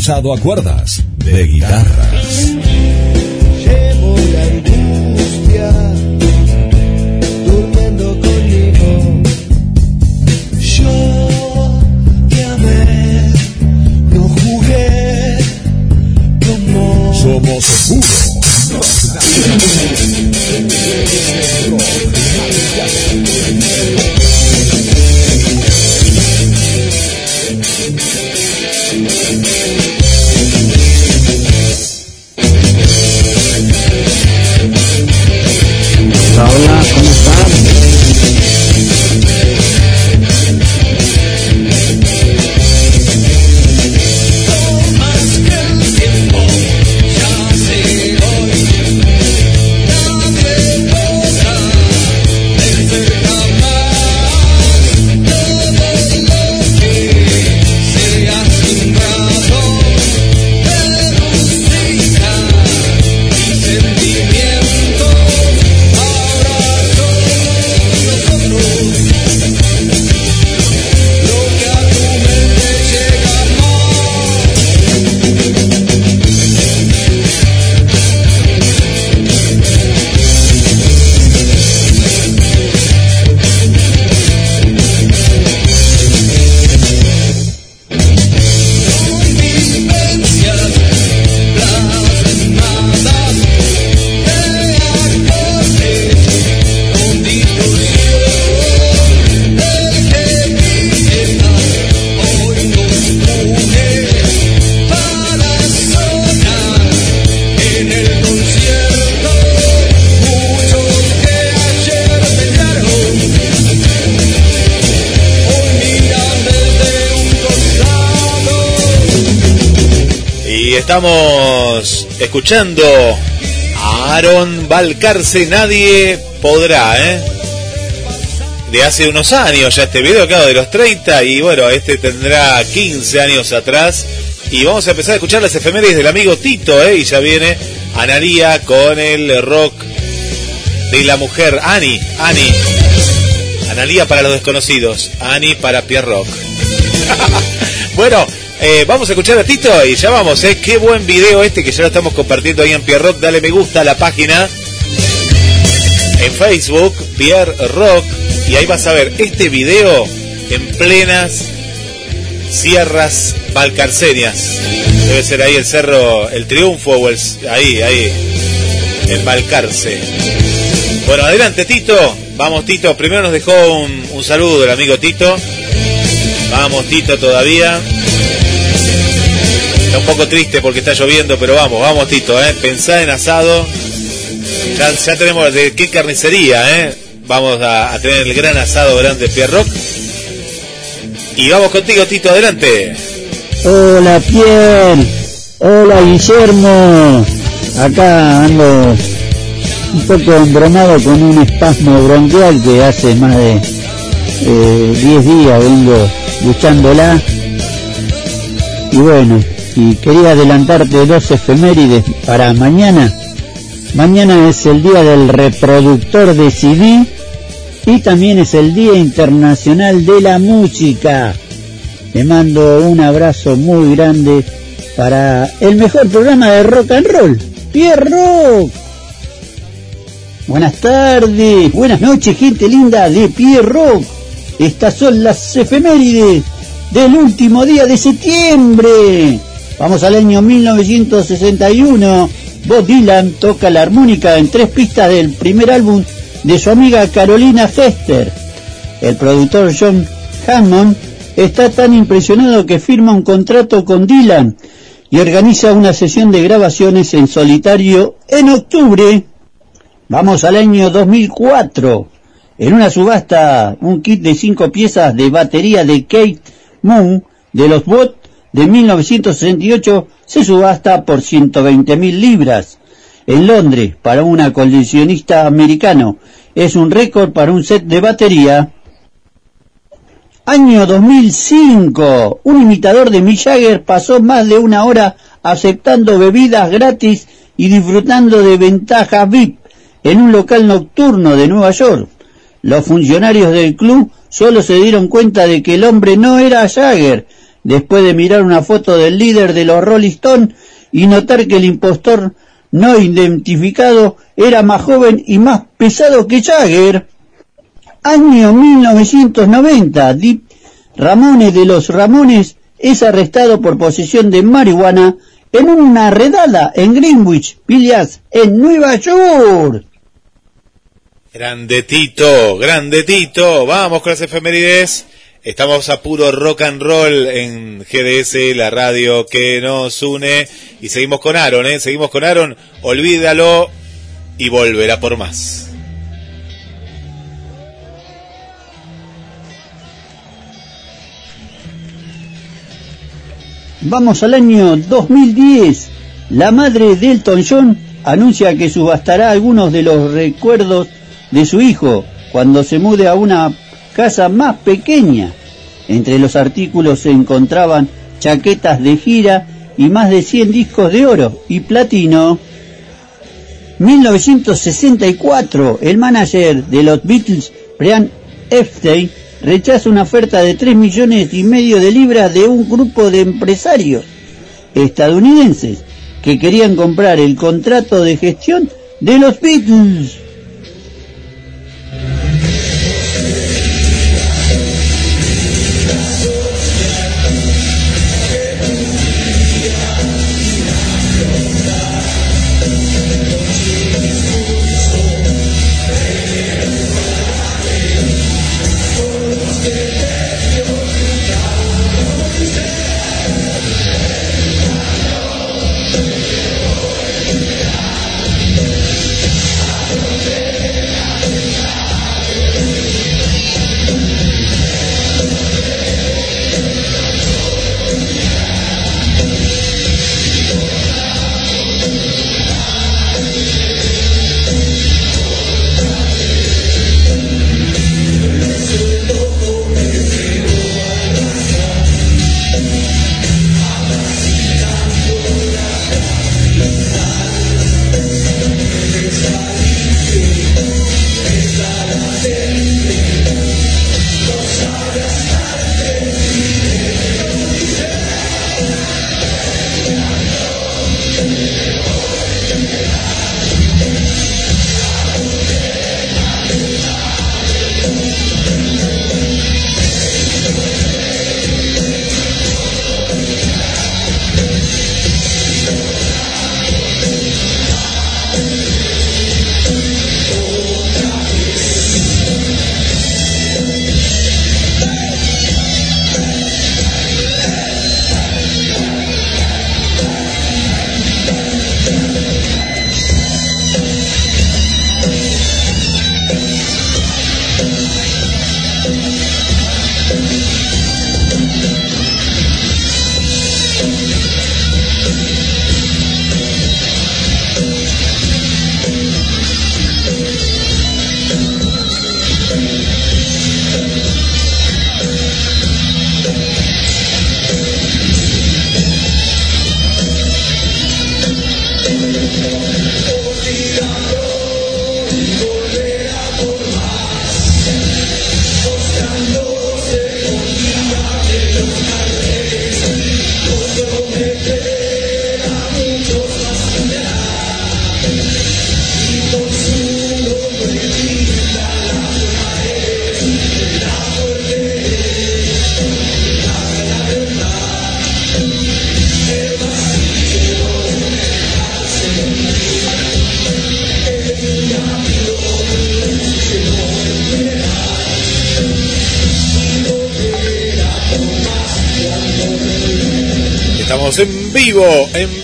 Speaker 3: Impulsado a cuerdas de guitarras.
Speaker 1: Escuchando a Aaron Balcarce, nadie podrá, ¿eh? De hace unos años ya este video, claro, de los 30, y bueno, este tendrá 15 años atrás. Y vamos a empezar a escuchar las efemérides del amigo Tito, ¿eh? Y ya viene Analía con el rock de la mujer, Ani, Ani. Analía para los desconocidos, Ani para Pierre Rock. bueno, eh, vamos a escuchar a Tito y ya vamos, ¿eh? Qué buen video este que ya lo estamos compartiendo ahí en Pierre Rock. Dale me gusta a la página en Facebook, Pierre Rock. Y ahí vas a ver este video en plenas sierras balcarcenias. Debe ser ahí el cerro, el triunfo o el. Ahí, ahí. En Balcarce. Bueno, adelante Tito. Vamos Tito. Primero nos dejó un, un saludo el amigo Tito. Vamos Tito todavía. Un poco triste porque está lloviendo, pero vamos, vamos Tito, ¿eh? Pensá en asado. Ya, tenemos de qué carnicería, ¿eh? Vamos a, tener el gran asado grande Pierre Rock. Y vamos contigo Tito, adelante.
Speaker 11: Hola Pierre, hola Guillermo, acá ando un poco embromado con un espasmo bronquial que hace más de 10 eh, días vengo luchándola y bueno, y quería adelantarte dos efemérides para mañana. Mañana es el día del reproductor de CD y también es el Día Internacional de la Música. Te mando un abrazo muy grande para el mejor programa de rock and roll, Pierre Rock. Buenas tardes, buenas noches, gente linda de Pierre Rock. Estas son las efemérides del último día de septiembre. Vamos al año 1961. Bob Dylan toca la armónica en tres pistas del primer álbum de su amiga Carolina Fester. El productor John Hammond está tan impresionado que firma un contrato con Dylan y organiza una sesión de grabaciones en solitario en octubre. Vamos al año 2004. En una subasta, un kit de cinco piezas de batería de Kate Moon de los Bot de 1968 se subasta por 120 mil libras. En Londres, para un coleccionista americano, es un récord para un set de batería. Año 2005. Un imitador de Mick Jagger pasó más de una hora aceptando bebidas gratis y disfrutando de ventajas VIP en un local nocturno de Nueva York. Los funcionarios del club solo se dieron cuenta de que el hombre no era Jagger después de mirar una foto del líder de los Rolling Stones y notar que el impostor no identificado era más joven y más pesado que Jagger. Año 1990, Deep Ramones de los Ramones es arrestado por posesión de marihuana en una redada en Greenwich Villas, en Nueva York.
Speaker 1: Grande Tito, grande Tito. Vamos con las efemérides. Estamos a puro rock and roll en GDS, la radio que nos une. Y seguimos con Aaron, ¿eh? Seguimos con Aaron. Olvídalo y volverá por más.
Speaker 11: Vamos al año 2010. La madre de Elton John anuncia que subastará algunos de los recuerdos de su hijo cuando se mude a una casa más pequeña. Entre los artículos se encontraban chaquetas de gira y más de 100 discos de oro y platino. 1964, el manager de los Beatles, Brian Epstein, rechaza una oferta de 3 millones y medio de libras de un grupo de empresarios estadounidenses que querían comprar el contrato de gestión de los Beatles.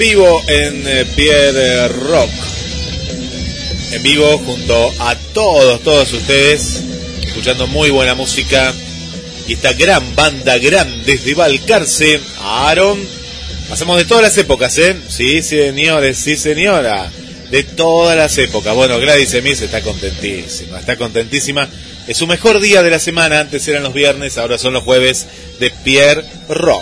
Speaker 1: Vivo, en eh, Pierre Rock. En vivo junto a todos, todos ustedes, escuchando muy buena música. Y esta gran banda, gran desde Balcarce, Aaron. Pasamos de todas las épocas, ¿eh? Sí, señores, sí, señora. De todas las épocas. Bueno, Gladys Emis está contentísima, está contentísima. Es su mejor día de la semana, antes eran los viernes, ahora son los jueves de Pierre Rock.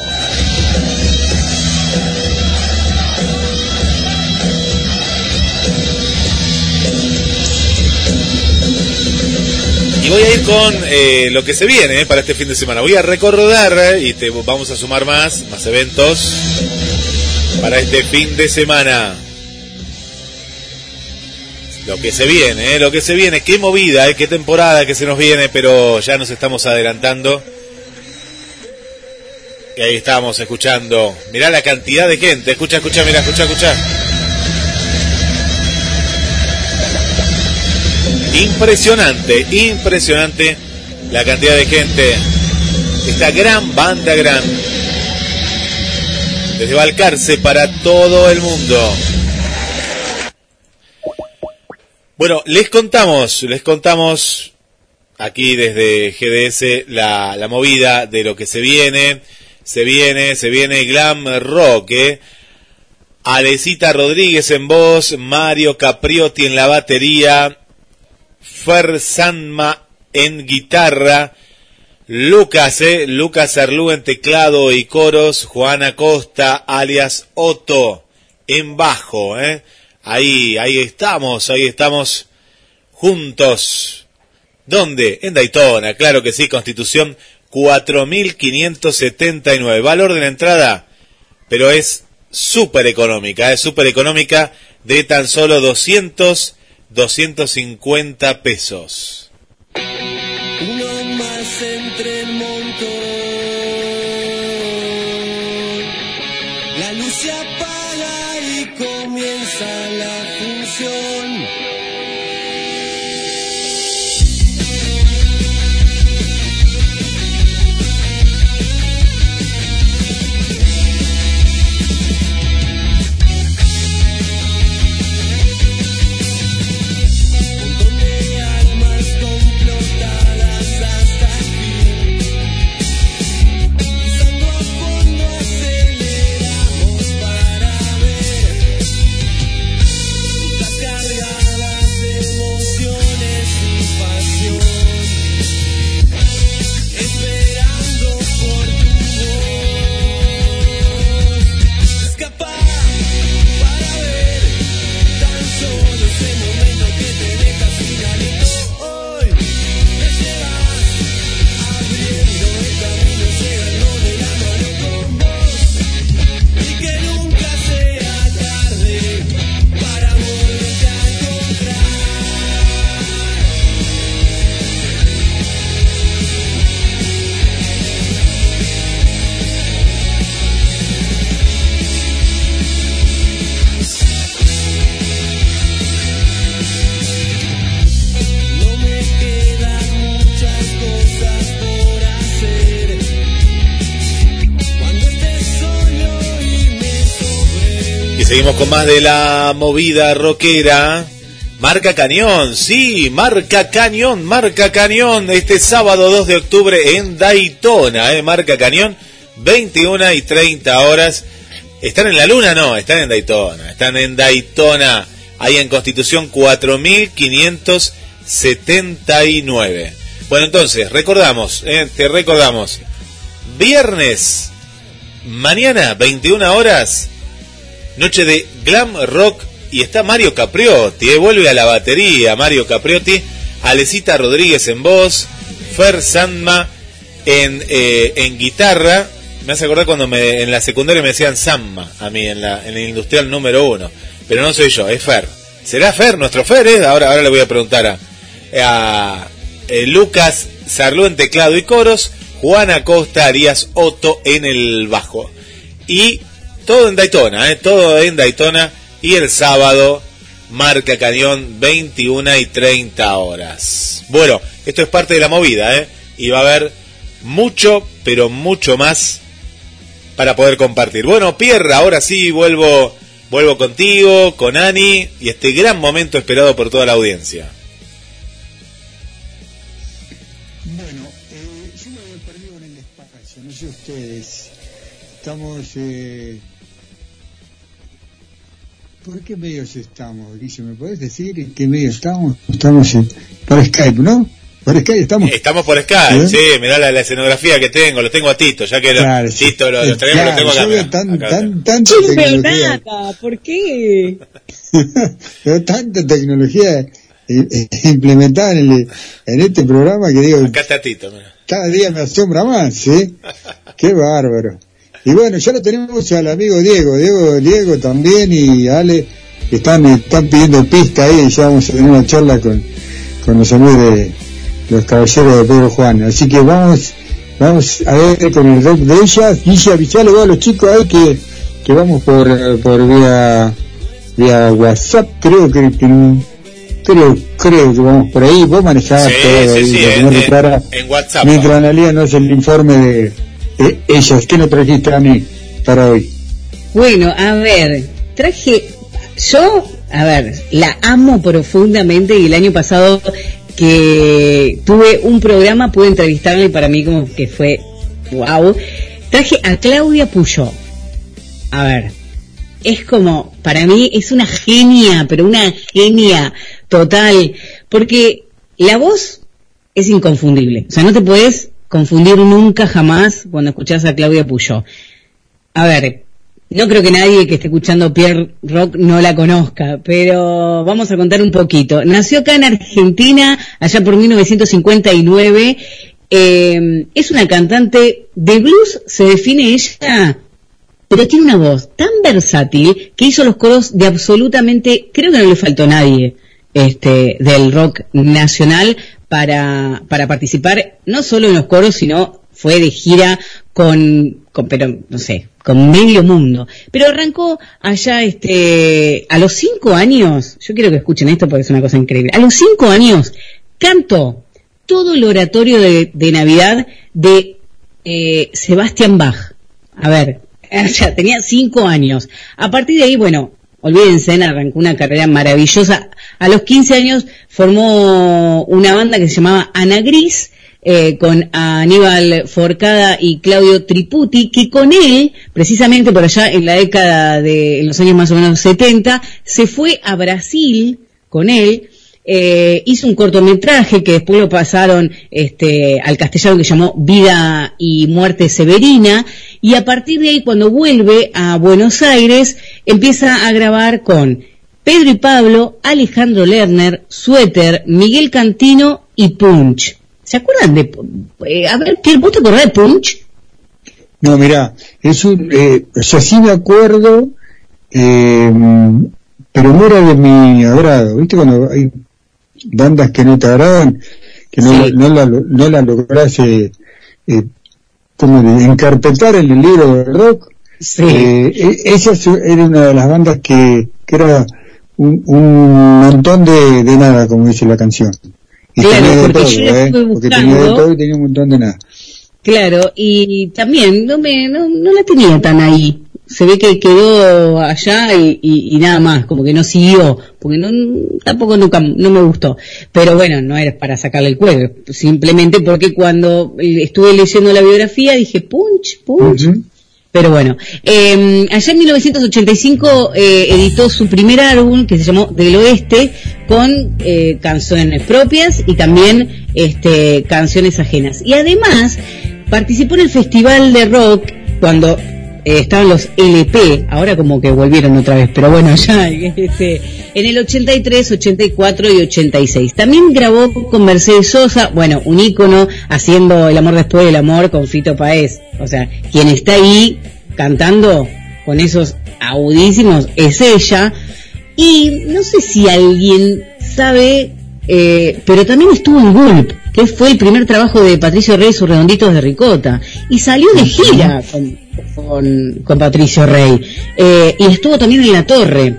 Speaker 1: Voy a ir con eh, lo que se viene eh, para este fin de semana. Voy a recordar eh, y te vamos a sumar más, más eventos para este fin de semana. Lo que se viene, lo que se viene, qué movida, qué temporada que se nos viene, pero ya nos estamos adelantando. Y ahí estamos escuchando. Mirá la cantidad de gente. Escucha, escucha, mira, escucha, escucha. Impresionante, impresionante la cantidad de gente. Esta gran banda gran. Desde Balcarce para todo el mundo. Bueno, les contamos, les contamos aquí desde GDS la, la movida de lo que se viene. Se viene, se viene Glam Rock, ¿eh? Alecita Rodríguez en voz, Mario Capriotti en la batería, Fer Sanma en guitarra, Lucas, eh, Lucas Arlú en teclado y coros, Juana Costa alias Otto en bajo, eh. Ahí, ahí estamos, ahí estamos juntos. ¿Dónde? En Daytona, claro que sí, Constitución 4.579. Valor de la entrada, pero es súper económica, es súper económica de tan solo 200, 250 pesos. Seguimos con más de la movida rockera. Marca Cañón, sí, Marca Cañón, Marca Cañón, este sábado 2 de octubre en Daytona, eh, Marca Cañón, 21 y 30 horas. ¿Están en la luna? No, están en Daytona, están en Daytona, ahí en Constitución 4579. Bueno, entonces, recordamos, eh, te recordamos, viernes, mañana, 21 horas, Noche de glam rock y está Mario Capriotti, eh, vuelve a la batería Mario Capriotti, Alecita Rodríguez en voz, Fer Sandma en, eh, en guitarra. Me hace acordar cuando en la secundaria me decían Samma, a mí en, la, en el industrial número uno. Pero no soy yo, es Fer. ¿Será Fer, nuestro Fer? eh? Ahora, ahora le voy a preguntar a, a eh, Lucas Sarlú en teclado y coros, Juana Costa Arias Otto en el bajo. Y todo en Daytona, ¿eh? todo en Daytona. Y el sábado, Marca Cañón, 21 y 30 horas. Bueno, esto es parte de la movida, ¿eh? Y va a haber mucho, pero mucho más para poder compartir. Bueno, Pierre, ahora sí vuelvo, vuelvo contigo, con Ani y este gran momento esperado por toda la audiencia.
Speaker 2: Bueno, eh, yo me había perdido en el espacio, no sé ustedes. Estamos... Eh... ¿Por qué medios estamos, Guille? ¿Me podés decir en qué medios estamos? Estamos en... por Skype, ¿no? Por Skype estamos.
Speaker 1: Estamos por Skype,
Speaker 2: ¿Eh?
Speaker 1: sí, mirá la, la escenografía que tengo, lo tengo a Tito, ya que lo-
Speaker 2: Claro, sí.
Speaker 1: Tito lo, lo tenemos,
Speaker 2: Claro,
Speaker 1: lo tengo acá.
Speaker 2: yo veo tan,
Speaker 1: acá,
Speaker 2: tan, tanta tecnología,
Speaker 9: nada, ¿por qué?
Speaker 2: veo tanta tecnología eh, eh, implementada en, el- en este programa que digo,
Speaker 1: Acá está Tito, mirá.
Speaker 2: cada día me asombra más, ¿sí? Qué bárbaro. Y bueno, ya lo tenemos al amigo Diego, Diego, Diego también y Ale, que están, están pidiendo pista ahí y ya vamos a tener una charla con, con los amigos de los caballeros de Pedro Juan. Así que vamos, vamos a ver con el rock de ella, Guille, avisale vos a los chicos ahí que, que vamos por, por vía, vía WhatsApp, creo que, creo, creo que vamos por ahí, vos manejás
Speaker 1: Sí,
Speaker 2: todo
Speaker 1: sí,
Speaker 2: ahí,
Speaker 1: sí, en, en- WhatsApp.
Speaker 2: Mientras Analia no hace el informe de, de ellas, ¿qué nos trajiste a mí para hoy?
Speaker 9: Bueno, a ver, traje, yo, a ver, la amo profundamente y el año pasado que tuve un programa pude entrevistarla y para mí como que fue wow. Traje a Claudia Puyó. A ver, es como, para mí es una genia, pero una genia total, porque la voz es inconfundible, o sea, no te puedes confundir nunca jamás cuando escuchás a Claudia Puyó. A ver, no creo que nadie que esté escuchando Pierre Rock no la conozca, pero vamos a contar un poquito. Nació acá en Argentina, allá por 1959. eh, es una cantante de blues, se define ella, pero tiene una voz tan versátil que hizo los coros de absolutamente, creo que no le faltó nadie este, del rock nacional para, para participar no solo en los coros, sino fue de gira con, con pero no sé, con medio mundo. Pero arrancó allá este a los cinco años, yo quiero que escuchen esto porque es una cosa increíble. A los cinco años cantó todo el oratorio de, de Navidad de eh, Sebastián Bach. A ver, o sea, tenía cinco años. A partir de ahí, bueno, olvídense, arrancó una carrera maravillosa. A los 15 años formó una banda que se llamaba Ana Gris, eh, con Aníbal Forcada y Claudio Triputi, que con él, precisamente por allá en la década de, en los años más o menos 70, se fue a Brasil con él, eh, hizo un cortometraje que después lo pasaron este, al castellano que llamó Vida y Muerte Severina, y a partir de ahí cuando vuelve a Buenos Aires empieza a grabar con Pedro y Pablo, Alejandro Lerner, Suéter, Miguel Cantino y Punch. ¿Se acuerdan de... eh, a ver, ¿vos te acordás de Punch?
Speaker 2: No, mira, es un, eh, o sí me acuerdo, eh, pero no era de mi agrado, ¿viste? Cuando hay bandas que no te agradan, que no,
Speaker 9: Sí.
Speaker 2: no, la, no la lográs, eh, eh, como de encarpetar en el libro del rock,
Speaker 9: Sí.
Speaker 2: eh, e- esa es- era una de las bandas que, que era un, un montón de, de nada, como dice la canción. Y
Speaker 9: Claro,
Speaker 2: tenía de todo, ¿eh? Porque tenía de todo y tenía un montón de nada.
Speaker 9: Claro, y también no me no, no la tenía tan ahí. Se ve que quedó allá y, y- y nada más, como que no siguió, porque no tampoco nunca no me gustó. Pero bueno, no era para sacarle el cuello, simplemente porque cuando estuve leyendo la biografía dije punch, punch. Pero bueno, eh, allá en 1985 eh, editó su primer álbum que se llamó Del Oeste con eh, canciones propias y también este, canciones ajenas. Y además participó en el Festival de Rock cuando eh, estaban los LP, ahora como que volvieron otra vez, pero bueno, ya este, en el 83, 84 y 86. También grabó con Mercedes Sosa, bueno, un ícono haciendo El amor después del amor con Fito Paez. O sea, quien está ahí cantando con esos audísimos es ella. Y no sé si alguien sabe, eh, pero también estuvo en Gulp, que fue el primer trabajo de Patricio Rey, sus redonditos de ricota. Y salió de gira con, con, con Patricio Rey. Eh, y estuvo también en La Torre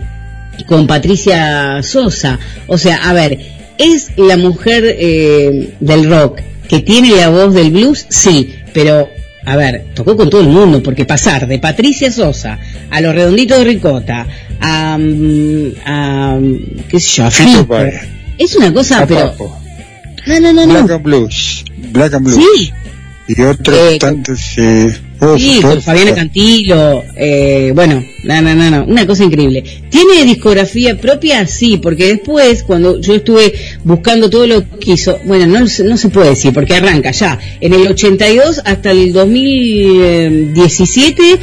Speaker 9: con Patricia Sosa. O sea, a ver, ¿es la mujer eh, del rock que tiene la voz del blues? Sí, pero a ver, tocó con todo el mundo, porque pasar de Patricia Sosa a los redonditos de Ricota, a, mm, a qué sé yo, a
Speaker 2: Fito
Speaker 9: es una cosa,
Speaker 2: A
Speaker 9: pero...
Speaker 2: Papo.
Speaker 9: No, no, no,
Speaker 2: Black
Speaker 9: no.
Speaker 2: and Blues. Black and Blues.
Speaker 9: Sí,
Speaker 2: Y otros
Speaker 9: Eh,
Speaker 2: tantos. Eh, oh,
Speaker 9: Sí,
Speaker 2: oh,
Speaker 9: con Fabiana. Cantilo, eh, bueno, no, no, no, no, una cosa increíble. ¿Tiene discografía propia? Sí, porque después, cuando yo estuve buscando todo lo que hizo, bueno, no, se- no se puede decir, porque arranca ya, en el 82 hasta el 2017,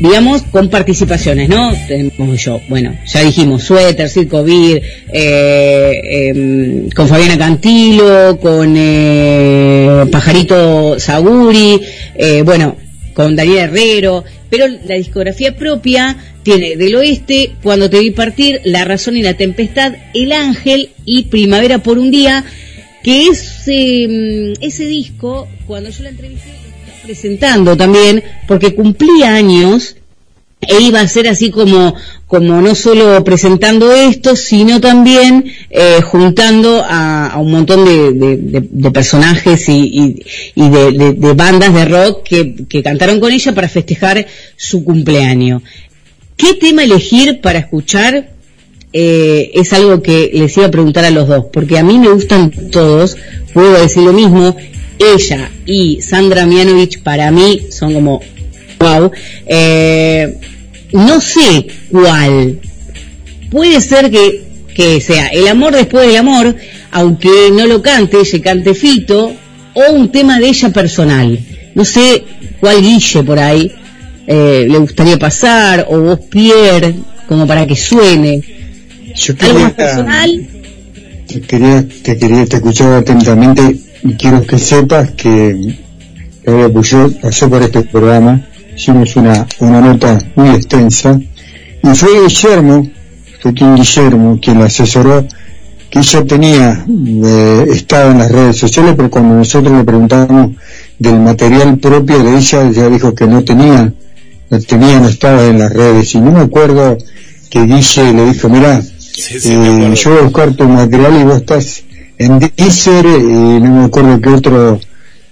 Speaker 9: digamos, con participaciones, ¿no? Tenemos yo, bueno, ya dijimos, Suéter, Circo Beer, eh, em, con Fabiana Cantilo, con eh, Pajarito Saguri, eh, bueno, con Daniel Herrero, pero la discografía propia tiene del oeste, Cuando te vi partir, La razón y la tempestad, El ángel y Primavera por un día, que es eh, ese disco, cuando yo la entrevisté, presentando también, porque cumplía años, e iba a ser así como, como no solo presentando esto, sino también eh, juntando a, un montón de, de- personajes y, y- y de bandas de rock que, que cantaron con ella para festejar su cumpleaños. ¿Qué tema elegir para escuchar? Eh, es algo que les iba a preguntar a los dos, porque a mí me gustan todos, puedo decir lo mismo, ella y Sandra Mianovich para mí son como wow. Eh, no sé cuál. Puede ser que, que sea el amor después del amor, aunque no lo cante, se cante Fito, o un tema de ella personal. No sé cuál Guille por ahí eh, le gustaría pasar, o vos Pierre, como para que suene.
Speaker 2: Yo
Speaker 9: ¿Algo más personal?
Speaker 2: te quería, te quería, te escuchaba atentamente y quiero que sepas que Claudia Puyol pasó por este programa, hicimos una, una nota muy extensa. Y fue Guillermo, fue quien Guillermo, quien la asesoró, que ella tenía, eh, estaba en las redes sociales, pero cuando nosotros le preguntamos del material propio de ella, ella dijo que no tenía, no tenía, no estaba en las redes. Y no me acuerdo que Guille le dijo, mira,
Speaker 1: Sí, sí, me acuerdo.
Speaker 2: yo voy a buscar tu material y vos estás en Deezer y no me acuerdo qué otro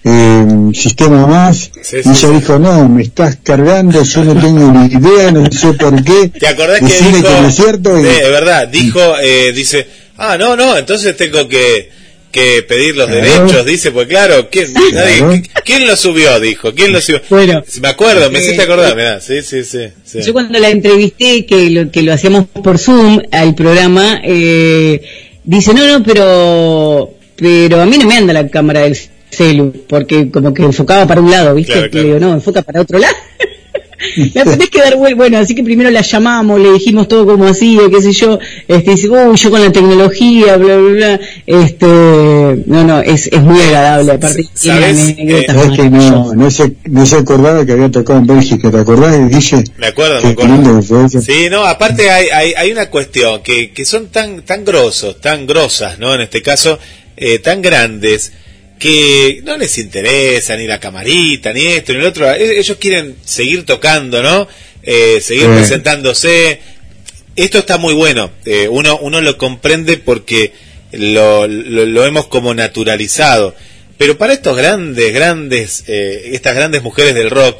Speaker 2: eh, sistema más
Speaker 1: Sí,
Speaker 2: y
Speaker 1: sí,
Speaker 2: ella
Speaker 1: sí.
Speaker 2: dijo no me estás cargando yo no tengo ni idea no sé por qué
Speaker 1: ¿Te acordás que dijo?
Speaker 2: que no es cierto y-
Speaker 1: Sí, es verdad, dijo, eh, dice, ah, no, no, entonces tengo que, que pedir los
Speaker 2: Claro.
Speaker 1: derechos, dice, pues claro, ¿quién, nadie-
Speaker 2: Claro.
Speaker 1: ¿qui- ¿quién lo subió? Dijo, ¿quién lo subió?
Speaker 9: Bueno.
Speaker 1: Me acuerdo, me
Speaker 9: Eh,
Speaker 1: hiciste acordar, mirá, sí, sí, sí. sí.
Speaker 9: Yo cuando la entrevisté, que lo, que lo hacíamos por Zoom al programa, eh, dice, no, no, pero, pero a mí no me anda la cámara del celu, porque como que enfocaba para un lado, ¿viste?
Speaker 1: Claro, claro.
Speaker 9: Le digo, no, enfoca para otro lado. la tenés que dar vuelta, bueno, así que primero la llamamos, le dijimos todo como así, qué sé yo, este, dice, uy, yo con la tecnología, bla, bla, bla, este, no, no, es, es muy agradable, aparte
Speaker 1: ¿Sabes?
Speaker 2: es que no, no se, no se acordaba que había tocado en Bélgica ¿te acordás Guille?
Speaker 1: Me acuerdo, me acuerdo. Sí, no, aparte hay, hay, hay una cuestión que, que son tan, tan grosos, tan grosas, ¿no? En este caso, eh, tan grandes, que no les interesa ni la camarita, ni esto, ni lo otro. E- Ellos quieren seguir tocando, ¿no? Eh, seguir
Speaker 2: Sí.
Speaker 1: presentándose. Esto está muy bueno. Eh, uno, uno lo comprende porque lo, lo, lo hemos como naturalizado. Pero para estos grandes, grandes, eh, estas grandes mujeres del rock,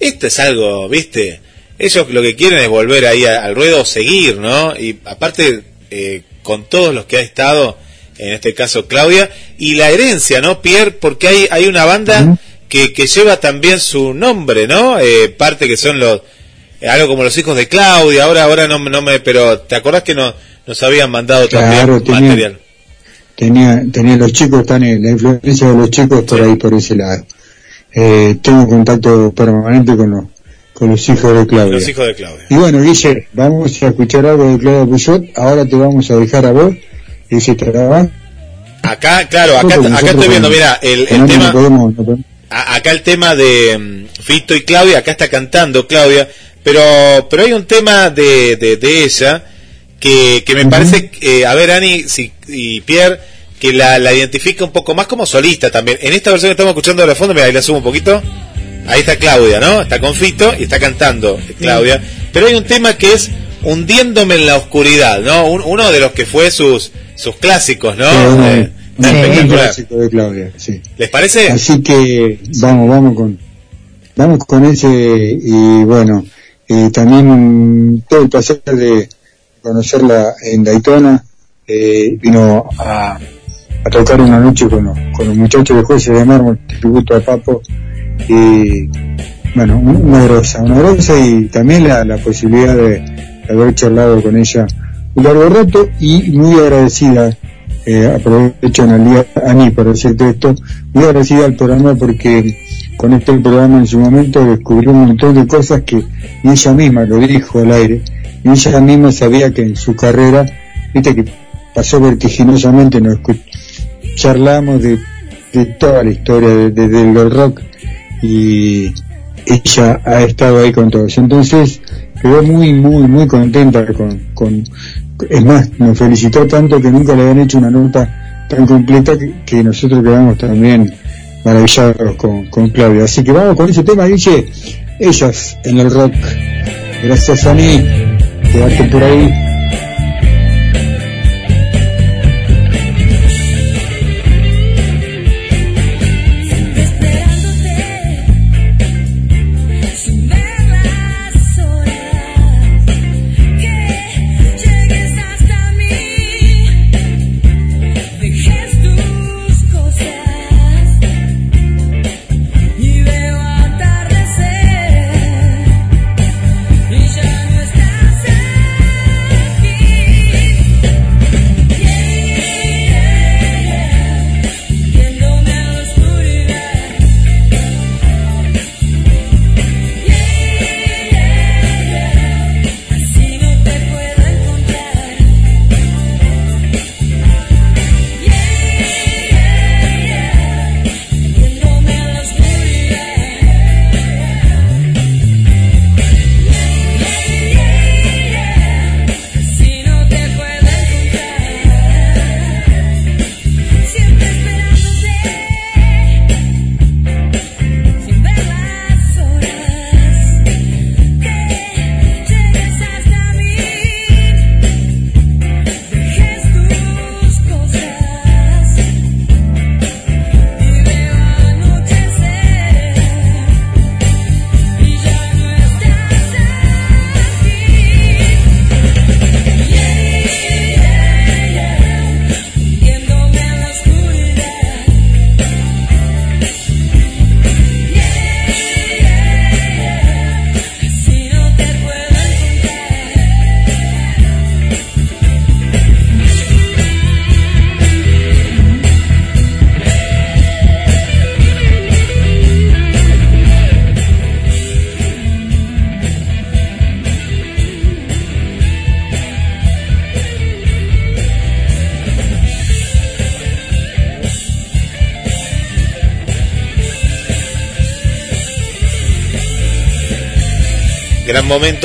Speaker 1: esto es algo, ¿viste? Ellos lo que quieren es volver ahí al ruedo, seguir, ¿no? Y aparte, eh, con todos los que ha estado, en este caso Claudia, y la herencia, ¿no, Pierre? Porque hay, hay una banda que, que lleva también su nombre, ¿no? Eh, parte que son los, eh, algo como los hijos de Claudia, ahora, ahora no, no me, pero ¿te acordás que no, nos habían mandado
Speaker 2: Claro,
Speaker 1: también
Speaker 2: tenía-
Speaker 1: material?
Speaker 2: tenía, tenía los chicos, están en la influencia de los chicos por ahí, por ese lado. Eh, tengo contacto permanente con los, con los hijos de Claudia.
Speaker 1: Los hijos de Claudia.
Speaker 2: Y bueno, Guille, vamos a escuchar algo de Claudia Puyol, ahora te vamos a dejar a vos, y si te
Speaker 1: Acá, claro, acá, acá estoy viendo, mira, el, tema...
Speaker 2: No podemos, no podemos.
Speaker 1: A- acá el tema de mm, Fito y Claudia, acá está cantando Claudia, pero pero hay un tema de, de, de ella que, que me parece, eh, a ver Ani si, y Pierre, que la, la identifica un poco más como solista también. En esta versión que estamos escuchando de la fondo, mira, ahí la subo un poquito. Ahí está Claudia, ¿no? Está con Fito y está cantando Claudia. Pero hay un tema que es Hundiéndome en la oscuridad, ¿no? Un- uno de los que fue sus sus clásicos, ¿no?
Speaker 2: Sí,
Speaker 1: Eh,
Speaker 9: Sí.
Speaker 1: espectacular.
Speaker 2: de Claudia, sí.
Speaker 1: ¿Les parece?
Speaker 2: Así que vamos, vamos con, vamos con ese y bueno, y también todo el placer de conocerla en Daytona, eh, vino a, a tocar una noche con los, con los muchachos de Jueces de Mármol, tributo a Papo, y bueno, una grosa, una grosa y también la, la posibilidad de, de haber charlado con ella un largo rato y muy agradecida, eh, aprovecho Analia, Ani para decirte esto, muy agradecida al programa porque con este programa en su momento descubrió un montón de cosas que ella misma lo dijo al aire, y ella misma sabía que en su carrera, viste que pasó vertiginosamente, nos charlamos de, de toda la historia de, de- del rock y ella ha estado ahí con todos. Entonces quedó muy, muy, muy contenta con, con es más, nos felicitó tanto que nunca le habían hecho una nota tan completa que, nosotros quedamos también maravillados con, con Claudia. Así que vamos con ese tema, dice, ellas en el rock. Gracias a mí, quedarte por ahí.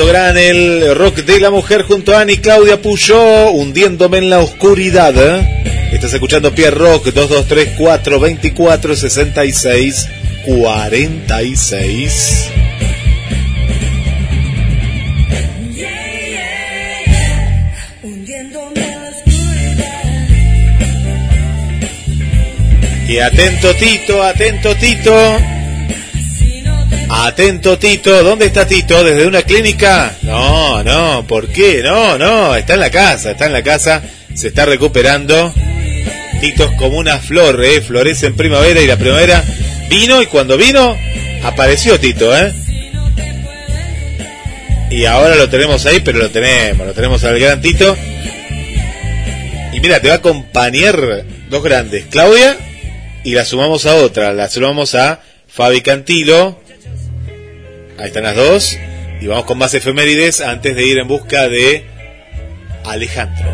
Speaker 1: Gran momento, gran el rock de la mujer junto a Ani Claudia Puyó, hundiéndome en la oscuridad. ¿eh? Estás escuchando Pierre Rock 223 424 66 46.
Speaker 6: hundiéndome a la oscuridad.
Speaker 1: Y atento Tito, atento Tito. Atento Tito, ¿dónde está Tito? ¿Desde una clínica? No, no, ¿por qué? No, no, está en la casa, está en la casa, se está recuperando. Tito es como una flor, ¿eh? florece en primavera y la primavera vino y cuando vino apareció Tito, ¿eh? Y ahora lo tenemos ahí, pero lo tenemos, lo tenemos al gran Tito. Y mira, te va a acompañar dos grandes, Claudia y la sumamos a otra, la sumamos a Fabi Cantilo. Ahí están las dos. Y vamos con más efemérides antes de ir en busca de Alejandro.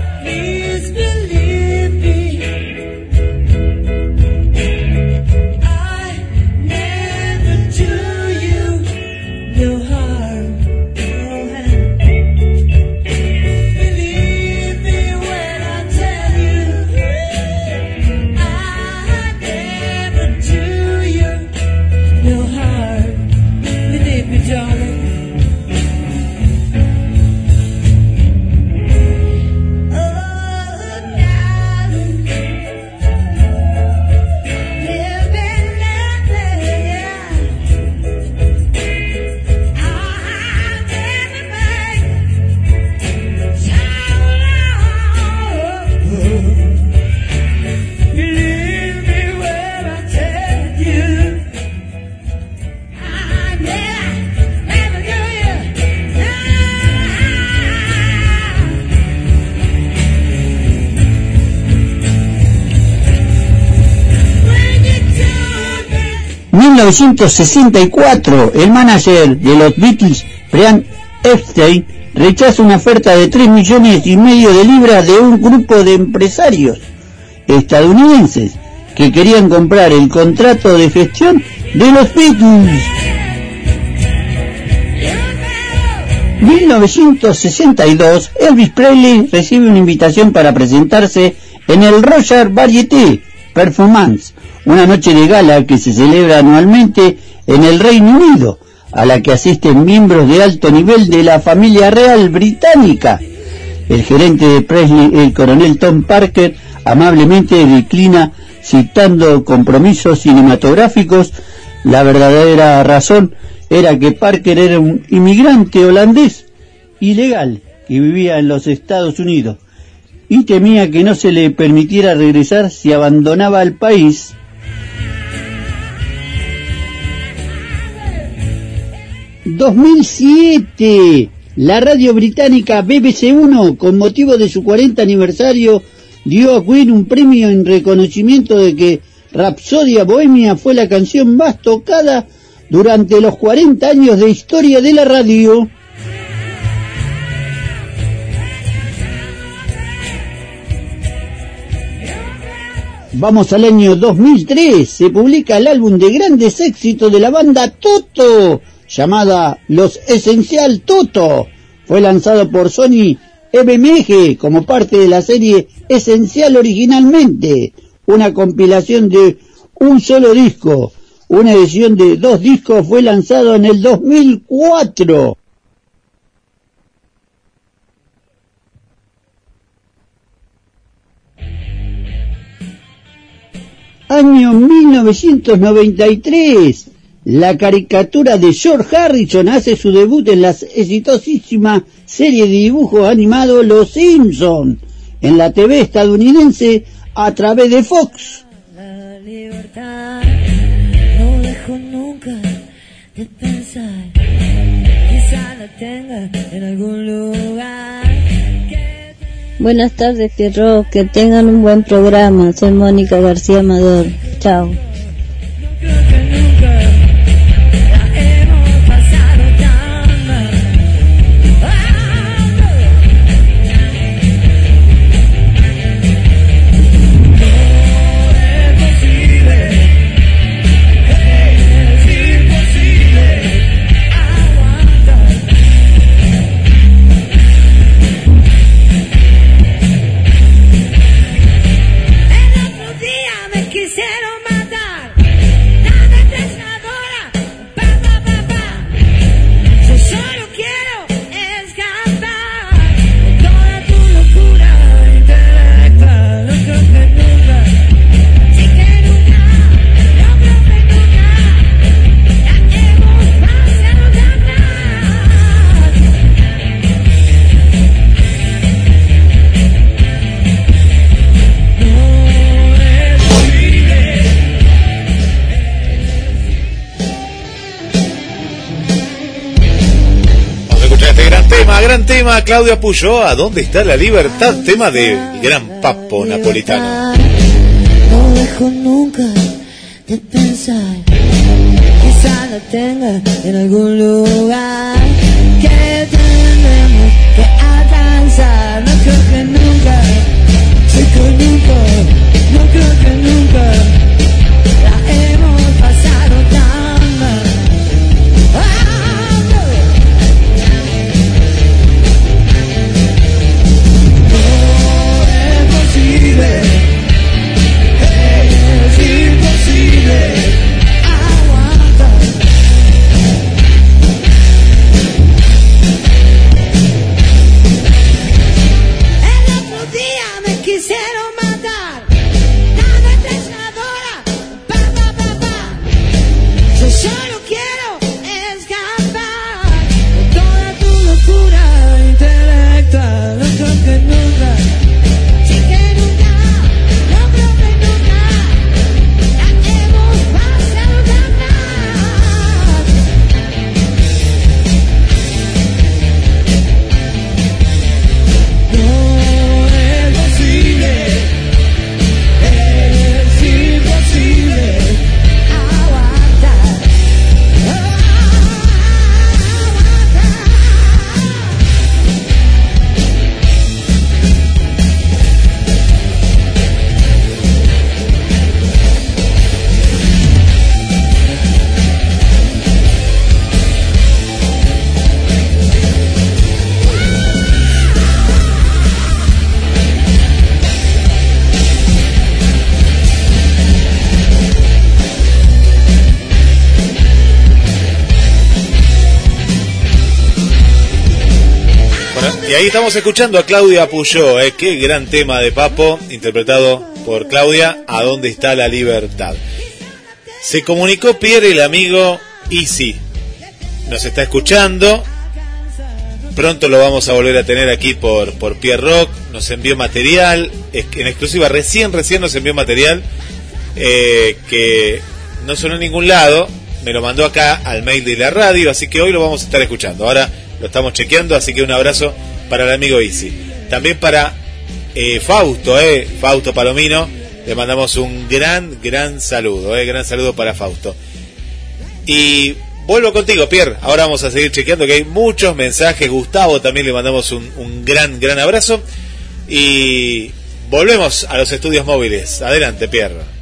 Speaker 11: 1964, el manager de los Beatles, Brian Epstein, rechaza una oferta de 3 millones y medio de libras de un grupo de empresarios estadounidenses que querían comprar el contrato de gestión de los Beatles. 1962, Elvis Presley recibe una invitación para presentarse en el Roger Variety Performance, una noche de gala que se celebra anualmente en el Reino Unido, a la que asisten miembros de alto nivel de la familia real británica. El gerente de Presley, el coronel Tom Parker, amablemente declina citando compromisos cinematográficos, la verdadera razón era que Parker era un inmigrante holandés ilegal que vivía en los Estados Unidos y temía que no se le permitiera regresar si abandonaba el país. ...2007... La radio británica BBC 1, con motivo de su 40 aniversario, dio a Queen un premio en reconocimiento de que Rapsodia Bohemia fue la canción más tocada durante los 40 años de historia de la radio. Vamos al año 2003, se publica el álbum de grandes éxitos de la banda Toto, llamada Los Esencial Toto. Fue lanzado por Sony MMG como parte de la serie Esencial originalmente, una compilación de un solo disco. Una edición de dos discos fue lanzado en el 2004. Año 1993. La caricatura de George Harrison hace su debut en la exitosísima serie de dibujos animados Los Simpson en la TV estadounidense a través de Fox.
Speaker 6: La libertad no dejo nunca de pensar. Quizá la tenga en algún lugar.
Speaker 12: Buenas tardes, Pierrot. Que tengan un buen programa. Soy Mónica García Amador. Chao.
Speaker 1: Tema, gran tema, Claudia Puyo, ¿a dónde está la libertad? Tema del gran papo napolitano.
Speaker 6: No dejo nunca de pensar. Quizá la tenga en algún lugar que tendremos que alcanzar. No creo que nunca, que nunca, no creo que nunca
Speaker 1: estamos escuchando a Claudia Puyó, eh, qué gran tema de Papo, interpretado por Claudia, ¿A dónde está la libertad? Se comunicó Pierre, el amigo Easy. Nos está escuchando. Pronto lo vamos a volver a tener aquí por, por Pierre Rock. Nos envió material, en exclusiva, recién, recién nos envió material eh, que no sonó en ningún lado. Me lo mandó acá al mail de la radio, así que hoy lo vamos a estar escuchando. Ahora lo estamos chequeando, así que un abrazo para el amigo Easy. También para eh, Fausto, eh, Fausto Palomino, le mandamos un gran, gran saludo, eh, gran saludo para Fausto. Y vuelvo contigo, Pierre. Ahora vamos a seguir chequeando que hay muchos mensajes. Gustavo también le mandamos un, un gran, gran abrazo. Y volvemos a los estudios móviles. Adelante, Pierre.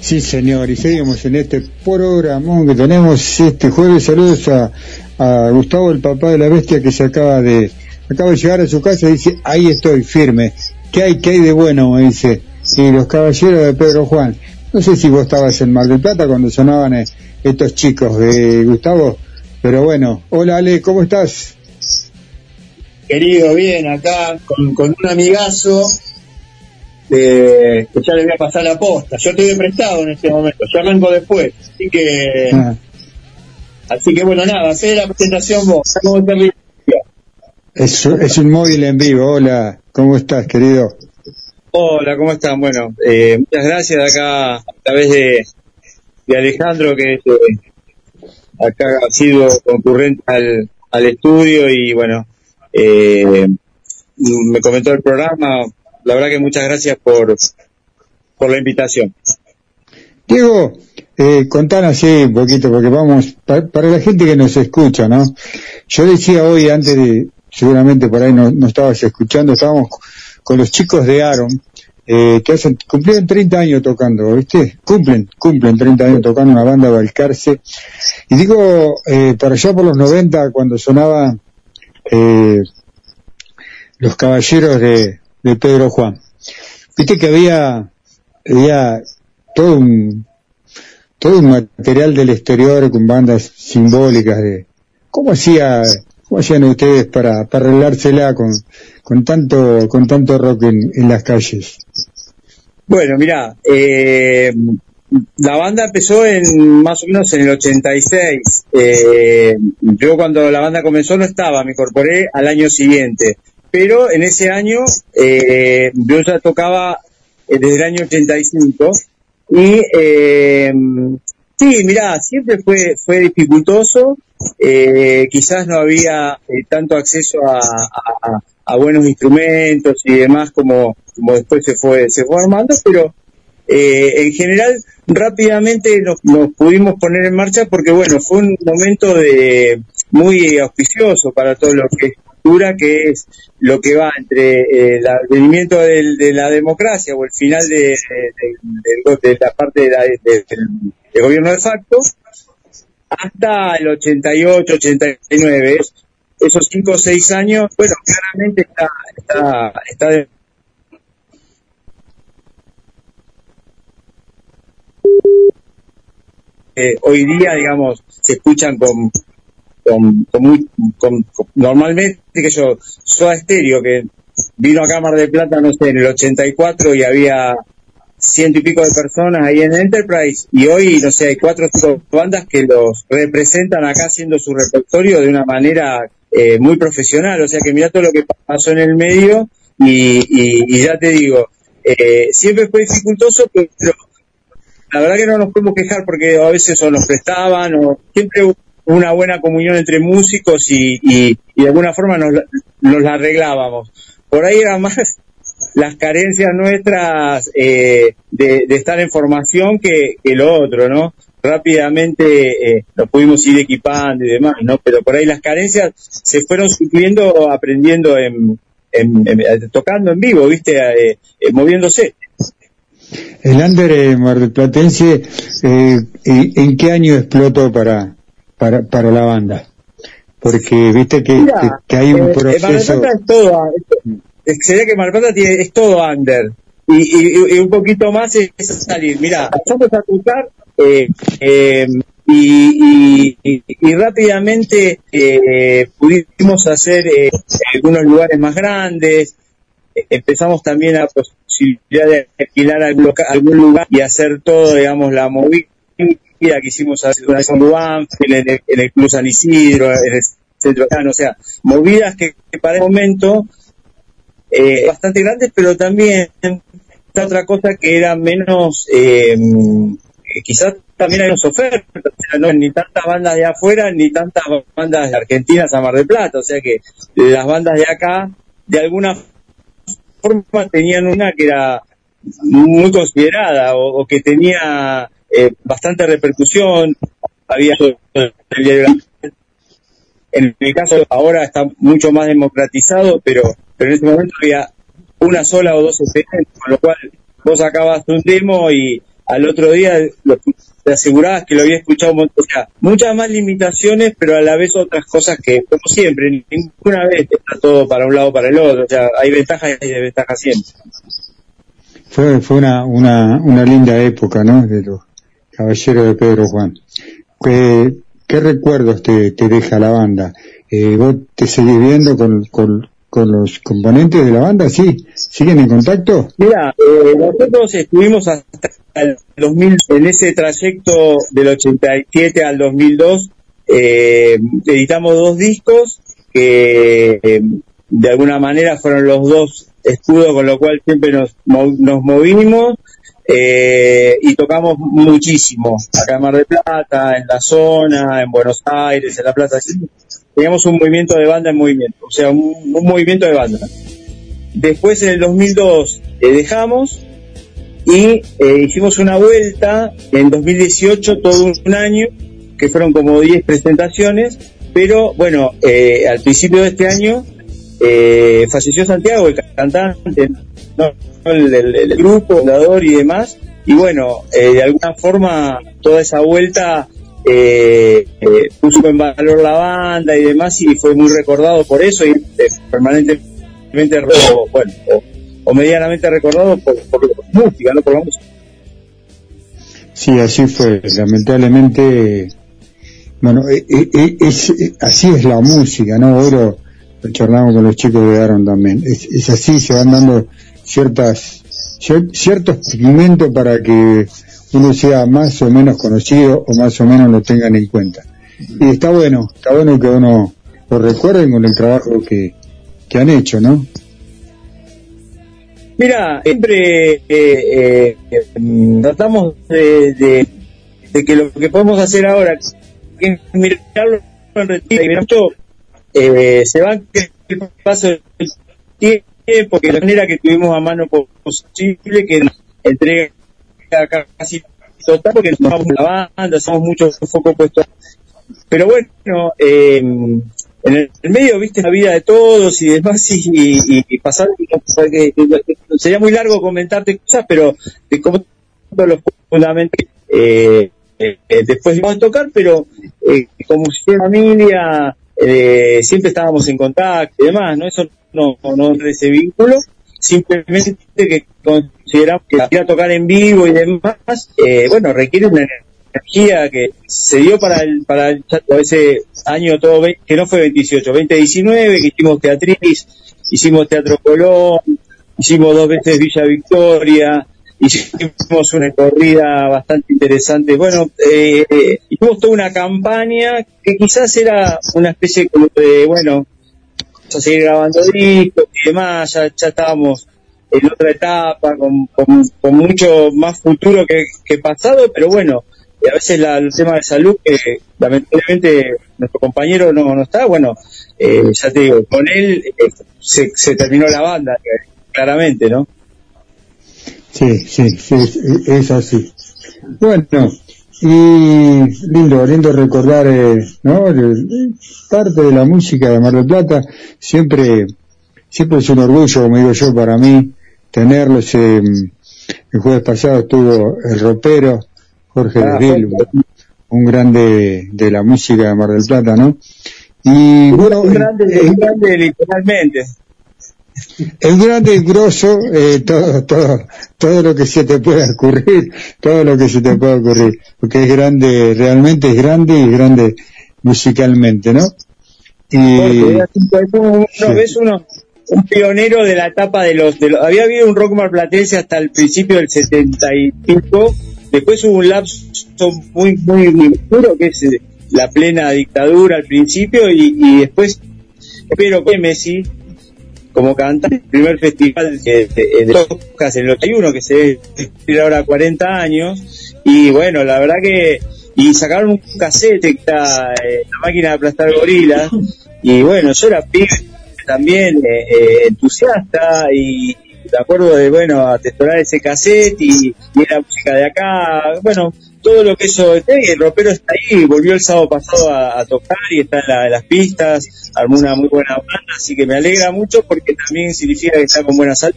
Speaker 2: Sí, señor, y seguimos en este programón que tenemos este jueves. Saludos a, a Gustavo, el papá de la bestia, que se acaba de acaba de llegar a su casa y dice, ahí estoy, firme. ¿Qué hay, qué hay de bueno? Me dice. Y los caballeros de Pedro Juan. No sé si vos estabas en Mar del Plata cuando sonaban eh, estos chicos de Gustavo, pero bueno. Hola, Ale, ¿cómo estás?
Speaker 13: Querido, bien, acá con, con un amigazo eh, que ya le voy a pasar la posta. Yo estoy de prestado en este momento, yo arranco después. Así que,
Speaker 2: Ah,
Speaker 13: así que bueno, nada, hacé la presentación vos. ¿Cómo te
Speaker 2: es, es un móvil en vivo. Hola, ¿cómo estás, querido?
Speaker 13: Hola, ¿cómo están? Bueno, eh, muchas gracias de acá a través de, de Alejandro que eh, acá ha sido concurrente al, al estudio y bueno, eh, me comentó el programa. La verdad que muchas gracias por, por la invitación.
Speaker 2: Diego, eh, contanos así un poquito, porque vamos, pa- para, la gente que nos escucha, ¿no? Yo decía hoy, antes de, seguramente por ahí no, no estabas escuchando, estábamos con los chicos de Aaron, eh, que hacen, cumplieron 30 años tocando, ¿viste? Cumplen, cumplen 30 años tocando una banda Balcarce. Y digo, eh, para allá por los 90, cuando sonaba, eh, los caballeros de, de Pedro Juan. Viste que había, había todo un, todo un material del exterior con bandas simbólicas de, ¿cómo hacía, cómo hacían ustedes para, para arreglársela con, con tanto, con tanto rock en, en las calles?
Speaker 13: Bueno, mira, eh, la banda empezó en más o menos en el 86. Eh, yo cuando la banda comenzó no estaba, me incorporé al año siguiente. Pero en ese año eh, yo ya tocaba eh, desde el año 85 y eh, sí, mira, siempre fue fue dificultoso. Eh, quizás no había eh, tanto acceso a, a- buenos instrumentos y demás como como después se fue se fue armando, pero eh, en general rápidamente nos, nos pudimos poner en marcha porque bueno fue un momento de muy auspicioso para todo lo que cultura que es lo que va entre eh, el advenimiento del- de la democracia o el final de, de- de- la parte del, gobierno de facto hasta el 88, 89. Es- Esos cinco o seis años, bueno, claramente está, está, está eh, hoy día, digamos, se escuchan con, con, muy, con- normalmente que yo, Soda Stereo, que vino a Cámara de Plata, no sé, en el 84 y había ciento y pico de personas ahí en Enterprise y hoy, no sé, hay cuatro bandas que los representan acá haciendo su repertorio de una manera eh, muy profesional, o sea que mira todo lo que pasó en el medio y, ya te digo, eh, siempre fue dificultoso, pero la verdad que no nos podemos quejar porque a veces o nos prestaban o siempre una buena comunión entre músicos y, y, de alguna forma nos, nos la arreglábamos. Por ahí era más las carencias nuestras eh, de, estar en formación que, que lo otro, ¿no? Rápidamente eh, nos pudimos ir equipando y demás, ¿no? Pero por ahí las carencias se fueron supliendo aprendiendo en, en- tocando en vivo, ¿viste? Eh, eh, moviéndose.
Speaker 2: El under eh, Mar del Platense, eh, ¿y- ¿en qué año explotó para, para, para la banda? Porque viste que,
Speaker 13: Mira,
Speaker 2: que, hay un
Speaker 13: eh,
Speaker 2: proceso...
Speaker 13: Plata es todo, sería que Mar del Plata tiene, es todo under. Y, y, y un poquito más es salir. Mira, empezamos a tocar eh, eh, y, y- y rápidamente eh, pudimos hacer eh, algunos lugares más grandes, Eh, empezamos también a posibilidad de alquilar algún lugar y hacer todo, digamos, la movida que hicimos hace una vez en en el, en el Club San Isidro, en el Centro o sea, movidas que, para el momento eh, bastante grandes, pero también esta otra cosa que era menos, eh, quizás también hay unos ofertas, o sea, no ni tantas bandas de afuera ni tantas bandas de Argentina a Mar del Plata, o sea que las bandas de acá, de alguna forma tenían una que era muy considerada o que tenía eh, bastante repercusión, había en mi caso ahora está mucho más democratizado, pero, pero en ese momento había una sola o dos experiencias, con lo cual vos sacabas un demo y al otro día lo- te asegurabas que lo había escuchado un montón. O sea, muchas más limitaciones, pero a la vez otras cosas que, como siempre, ninguna vez está todo para un lado o para el otro. O sea, hay ventajas y desventajas siempre.
Speaker 2: Fue, fue una, una, una linda época, ¿no? De los caballeros de Pedro Juan. ¿Qué, qué recuerdos te, deja la banda? Eh, ¿Vos te seguís viendo con, con, los componentes de la banda? ¿Sí? ¿Siguen en contacto?
Speaker 13: Mira, eh, nosotros estuvimos hasta el 2000, en ese trayecto del 87 al 2002, eh, editamos dos discos que eh, de alguna manera fueron los dos escudos con lo cual siempre nos, nos movimos eh, y tocamos muchísimo acá en Mar del Plata, en la zona, en Buenos Aires, en La Plata. Teníamos un movimiento de banda en movimiento, o sea, un, un movimiento de banda. Después en el 2002 eh, dejamos y eh, hicimos una vuelta en 2018 todo un año que fueron como 10 presentaciones pero bueno eh, al principio de este año eh, falleció Santiago el cantante no, el, el- el grupo fundador y demás y bueno eh, de alguna forma toda esa vuelta eh, eh, puso en valor la banda y demás y fue muy recordado por eso y eh, permanentemente o, bueno o, medianamente recordado por, por la música no por la música
Speaker 2: Sí, así fue. Lamentablemente, bueno, eh, es, eh, así es la música, ¿no? Lo charlamos con los chicos de Aaron también. Es, es así, se van dando ciertas, cier- ciertos pigmentos para que uno sea más o menos conocido o más o menos lo tengan en cuenta. Y está bueno, está bueno que uno lo recuerden con el trabajo que, que han hecho, ¿no?
Speaker 13: Mira, siempre eh, eh, eh, tratamos de, de- que lo que podemos hacer ahora, que mirarlo en retiro eh, se va el paso del tiempo, que la manera que tuvimos a mano posible, que entrega casi total, porque nos vamos la banda, somos muchos foco puestos. Pero bueno, eh, en el, medio, viste, la vida de todos y demás, y, y, pasar, que- sería muy largo comentarte cosas, pero de cómo todos los fundamentos, eh, eh, eh, después vamos a tocar, pero eh, como familia, eh, siempre estábamos en contacto y demás, ¿no? Eso no, no no ese vínculo, simplemente que consideramos que ir a tocar en vivo y demás, eh, bueno, requiere una energía que se dio para el, para el ese año todo, que no fue 28, 2019, que hicimos Teatriz, hicimos Teatro Colón, hicimos dos veces Villa Victoria, hicimos una corrida bastante interesante. Bueno, eh, hicimos toda una campaña que quizás era una especie de, bueno, vamos a seguir grabando discos y demás, ya, ya estábamos en otra etapa, con, con, mucho más futuro que, pasado, pero bueno, a veces la, el tema de salud, que lamentablemente nuestro compañero no, no está, bueno, eh, ya te digo, con él eh, se, se terminó la banda, eh, claramente, ¿no?
Speaker 2: Sí, sí, sí, es, así. Bueno, y lindo, lindo recordar, eh, ¿no? Parte de la música de Mar del Plata, siempre, siempre es un orgullo, como digo yo, para mí, tenerlos. eh, el jueves pasado estuvo el ropero, Jorge
Speaker 13: Ah,
Speaker 2: Desvil, un, un grande de la música de Mar del Plata, ¿no? Y bueno,
Speaker 13: un grande,
Speaker 2: eh,
Speaker 13: un grande literalmente.
Speaker 2: El grande, el grosso, eh, todo, todo, todo lo que se te pueda ocurrir, todo lo que se te pueda ocurrir, porque es grande, realmente es grande y grande musicalmente, ¿no? Y,
Speaker 13: es uno,
Speaker 2: Sí.
Speaker 13: ves uno, un pionero de la etapa de los, de los- había habido un rock marplatense hasta el principio del 70 y pico, después hubo un lapso muy, muy, muy duro que es eh, la plena dictadura al principio y, y después, pero que Messi, como cantante el primer festival de, de, de Toscas en el 81 que se tiene ahora 40 años. Y bueno la verdad que y sacaron un cassette que está eh, la máquina de aplastar gorilas. Y bueno yo era pibe también eh, eh, entusiasta y de acuerdo de bueno atesorar ese cassette y, y era música de acá. Bueno todo lo que eso y el ropero está ahí volvió el sábado pasado a, tocar y está en, la- en las pistas armó una muy buena banda así que me alegra mucho porque también significa que está con buena salud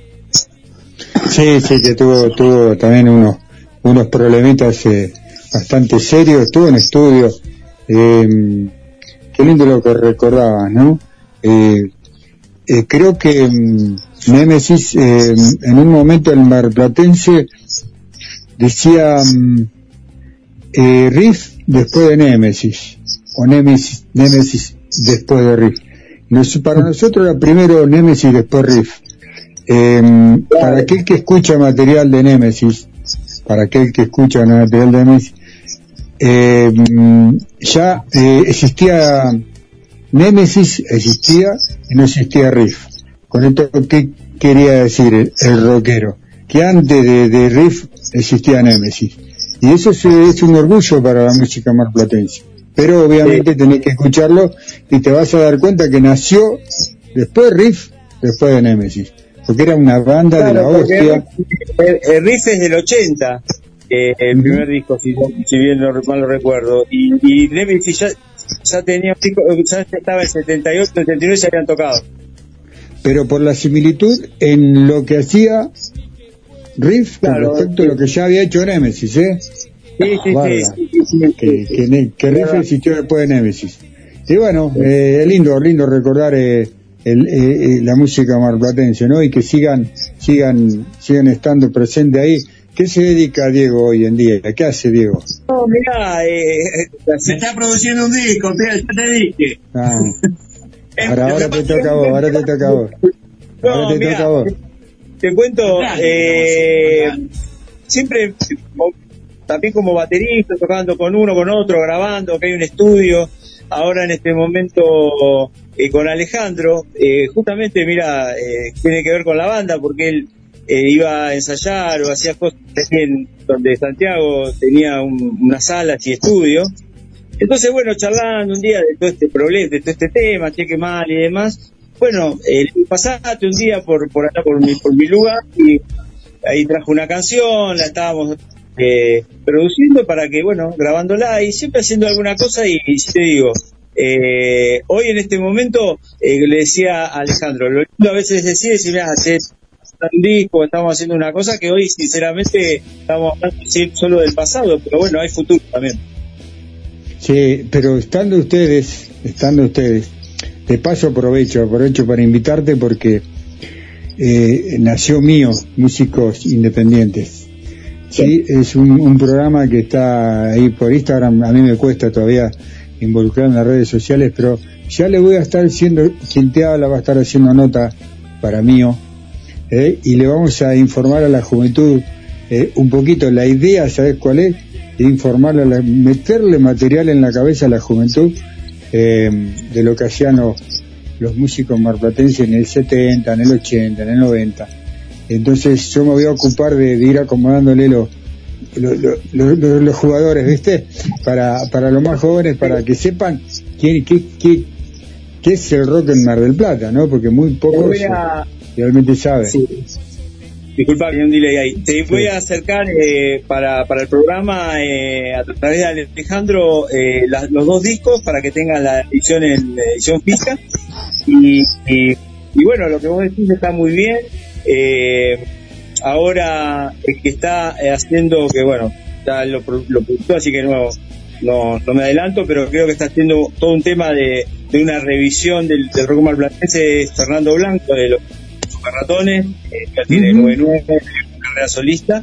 Speaker 2: sí, sí, que tuvo, tuvo también unos, unos problemitas eh, bastante serios, estuvo en estudio, eh, qué lindo lo que recordabas, ¿no? Eh, eh, creo que mm, Némesis, eh, en un momento el marplatense decía mm, eh, Riff después de Némesis, o Némesis, Némesis después de Riff. Para nosotros era primero Némesis después Riff. Eh, para aquel que escucha material de Némesis, para aquel que escucha material de Némesis, eh, mm, ya eh, existía Némesis, existía y no existía Riff. Con esto, ¿qué quería decir el, rockero? Que antes de, de Riff existía Némesis. Y eso es, es un orgullo para la música marplatense. Pero obviamente tenés que escucharlo y te vas a dar cuenta que nació después Riff, después de Némesis. Porque era una banda de la hostia.
Speaker 13: el, el riff es del 80, eh, el primer disco, si, si bien lo, mal lo recuerdo. Y, y Nemesis ya, ya tenía disco, ya estaba en 78, 79 se habían tocado.
Speaker 2: pero por la similitud en lo que hacía Riff
Speaker 13: Claro,
Speaker 2: con respecto a lo que ya había hecho Nemesis, ¿eh?
Speaker 13: Sí, sí,
Speaker 2: Guarda,
Speaker 13: sí, sí, sí, sí.
Speaker 2: que, que, que Riff existió después de Nemesis. Y bueno, eh, es lindo, lindo recordar eh, el, eh, eh, la música marplatense, ¿no? Y que sigan, sigan, sigan estando presentes ahí. ¿Qué se dedica Diego hoy en día? ¿Qué hace Diego?
Speaker 13: No, mirá, eh, se está produciendo un disco, mira, ya te dije.
Speaker 2: Ah, ahora, ahora te toca a vos, ahora te toca a vos. Ahora
Speaker 13: No,
Speaker 2: te
Speaker 13: mirá,
Speaker 2: toca a vos.
Speaker 13: Te cuento, eh, siempre también como baterista, tocando con uno, con otro, grabando, que hay un estudio. Ahora en este momento eh, con Alejandro, eh, justamente, mira, eh, tiene que ver con la banda porque él eh, iba a ensayar o hacía cosas en donde Santiago tenía un- unas salas y estudios. Entonces, bueno, charlando un día de todo este problema, de todo este tema, cheque mal y demás, bueno, eh, pasaste un día por, por acá, por mi, por mi lugar, y ahí trajo una canción, la estábamos eh, produciendo para que, bueno, grabándola y siempre haciendo alguna cosa y, y te digo, eh, hoy en este momento eh, le decía a Alejandro, lo lindo a veces decir es, mira, che, un disco, estamos haciendo una cosa que hoy sinceramente estamos hablando solo del pasado, pero bueno, hay futuro también.
Speaker 2: Sí, pero estando ustedes, estando ustedes, de paso aprovecho, aprovecho para invitarte porque eh, nació mío, músicos independientes. Sí, es un, un programa que está ahí por Instagram, a mí me cuesta todavía involucrar en las redes sociales, pero ya le voy a estar siendo, quien te habla va a estar haciendo nota para mío, ¿eh? y le vamos a informar a la juventud eh, un poquito, la idea, ¿sabes cuál es? informarle, a la- meterle material en la cabeza a la juventud eh, de lo que hacían los, los músicos marplatenses en el 70, en el 80, en el 90. Entonces yo me voy a ocupar de, de ir acomodándole los los, los, jugadores, ¿viste? Para, para los más jóvenes, para que sepan quién, qué, qué, qué es el rock en Mar del Plata, ¿no? Porque muy pocos
Speaker 13: a-
Speaker 2: realmente saben.
Speaker 13: Disculpa que hay un delay ahí. Te voy a acercar eh, para, para el programa eh, a través de Alejandro eh, las- los dos discos para que tengan la edición en la edición física. Y, y, y bueno, lo que vos decís está muy bien. Eh, ahora el que está eh, haciendo, que bueno, ya lo, lo produjo, así que no, no, no me adelanto, pero creo que está haciendo todo un tema de, de una revisión del, del rock marplatense es Fernando Blanco, de los Boca Ratones, eh, ya tiene
Speaker 2: Ujú.
Speaker 13: 99 carrera solista,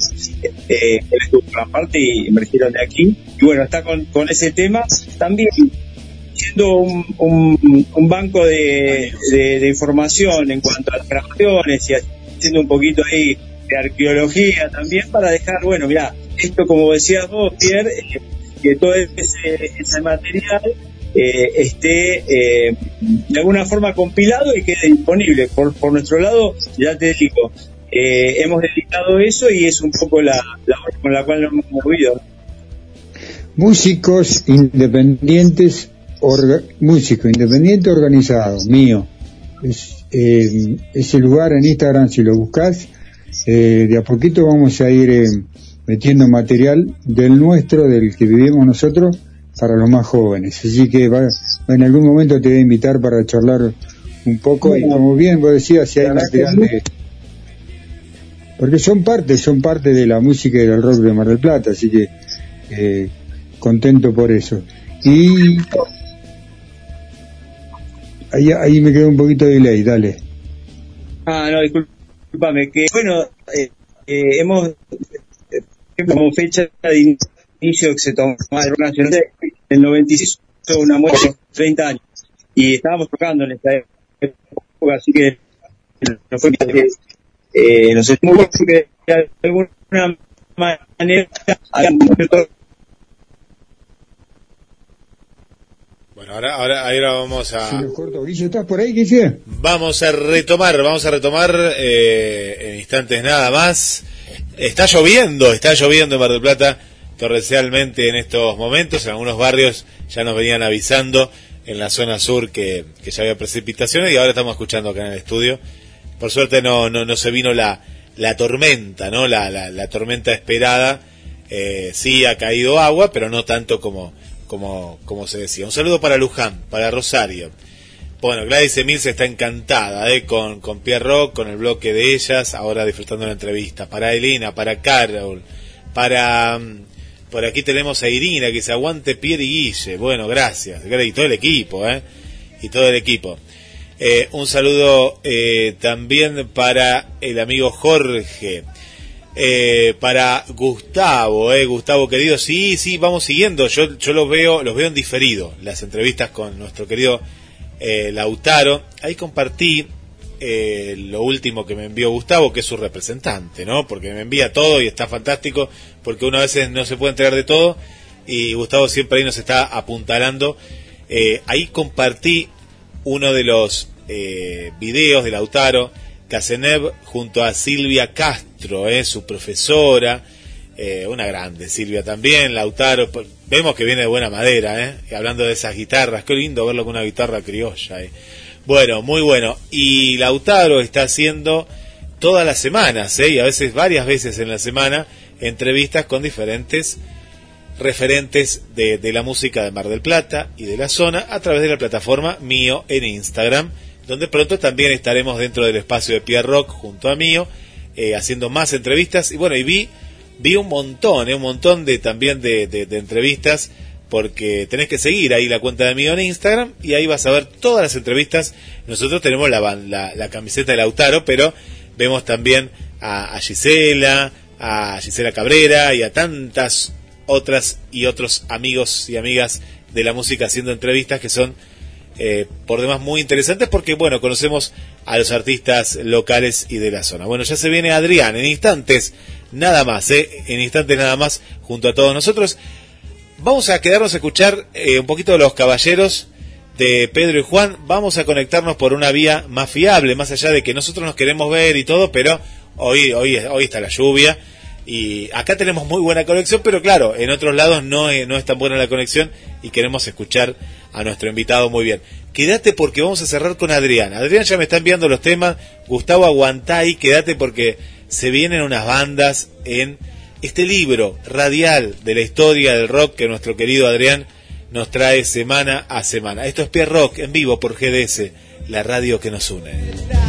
Speaker 13: eh, él estuvo por la parte y me eligieron de aquí. Y bueno, está con, con ese tema también siendo un, un, un banco de, de, de información en cuanto a las grabaciones y haciendo un poquito ahí de arqueología también para dejar, bueno, mira, esto como decías vos, Pierre, eh, que todo ese, ese material eh, esté eh, de alguna forma compilado y quede disponible. Por, por nuestro lado, ya te digo, eh, hemos dedicado eso y es un poco la, la obra con la cual nos hemos movido.
Speaker 2: Músicos independientes, orga- músico independiente organizado, mío. Es, eh, ese lugar en Instagram, si lo buscas, eh, de a poquito vamos a ir metiendo material del nuestro, del que vivimos nosotros, para los más jóvenes. Así que va- en algún momento te voy a invitar para charlar un poco y como bien vos decías, si hay material de... Porque son parte, son parte de la música y del rock de Mar del Plata, así que eh, contento por eso. Y ahí, ahí me quedó un poquito de delay, dale.
Speaker 13: Ah, no, discúlpame, que bueno, eh, eh, hemos, eh, como fecha de inicio que se tomó el rock nacional, el 96 fue una muestra de 30 años, y estábamos tocando en esta época, así que no fue que eh, nos sentimos bien porque de alguna manera
Speaker 1: Bueno, ahora, ahora, ahora vamos a...
Speaker 2: Si lo corto, Guille, ¿estás por ahí, Guille?
Speaker 1: Vamos a retomar, vamos a retomar eh, en instantes nada más. Está lloviendo, está lloviendo en Mar del Plata torrencialmente en estos momentos. En algunos barrios ya nos venían avisando en la zona sur que, que ya había precipitaciones y ahora estamos escuchando acá en el estudio. Por suerte no, no, no se vino la, la tormenta, ¿no? La, la, tormenta esperada. Eh, sí ha caído agua, pero no tanto como, como, como se decía. Un saludo para Luján, para Rosario. Bueno, Gladys Emil se está encantada ¿eh? con, con Pierre Rock, con el bloque de ellas, ahora disfrutando la entrevista. Para Elena, para Carol, para... Por aquí tenemos a Irina, que se aguante Pierre y Guille. Bueno, gracias. Y todo el equipo, ¿eh? Y todo el equipo. Eh, un saludo eh, también para el amigo Jorge. Eh, para Gustavo, eh, Gustavo querido, sí, sí, vamos siguiendo. Yo, yo los veo, los veo en diferido, las entrevistas con nuestro querido eh, Lautaro. Ahí compartí eh, lo último que me envió Gustavo, que es su representante, ¿no? Porque me envía todo y está fantástico, porque uno a veces no se puede enterar de todo y Gustavo siempre ahí nos está apuntalando. Eh, ahí compartí uno de los eh, videos de Lautaro Casenev junto a Silvia Castro, eh, su profesora, eh, una grande, Silvia también, Lautaro, vemos que viene de buena madera, eh, y hablando de esas guitarras, qué lindo verlo con una guitarra criolla. Bueno, muy bueno. Y Lautaro está haciendo todas las semanas, y a veces varias veces en la semana, entrevistas con diferentes referentes de, de la música de Mar del Plata y de la zona a través de la plataforma Mío en Instagram, donde pronto también estaremos dentro del espacio de Pierre Rock junto a Mío, eh, haciendo más entrevistas. Y bueno, y vi, vi un montón, eh, un montón de también de, entrevistas, porque tenés que seguir ahí la cuenta de Mío en Instagram y ahí vas a ver todas las entrevistas. Nosotros tenemos la, la camiseta de Lautaro, pero vemos también a, a Gisela, a Gisela Cabrera y a tantas otras y otros amigos y amigas de la música haciendo entrevistas que son eh, por demás muy interesantes porque bueno conocemos a los artistas locales y de la zona. Bueno ya se viene Adrián en instantes nada más eh, en instantes nada más junto a todos nosotros. Vamos a quedarnos a escuchar eh, un poquito de los caballeros de Pedro y Juan. Vamos a conectarnos por una vía más fiable más allá de que nosotros nos queremos ver y todo pero hoy hoy hoy está la lluvia y acá tenemos muy buena conexión, pero claro, en otros lados no es, no es tan buena la conexión y queremos escuchar a nuestro invitado muy bien. Quédate porque vamos a cerrar con Adrián. Adrián ya me está enviando los temas. Gustavo, aguantá ahí, quédate porque se vienen unas bandas en este libro radial de la historia del rock que nuestro querido Adrián nos trae semana a semana. Esto es Pierre Rock en vivo por GDS, la radio que nos une.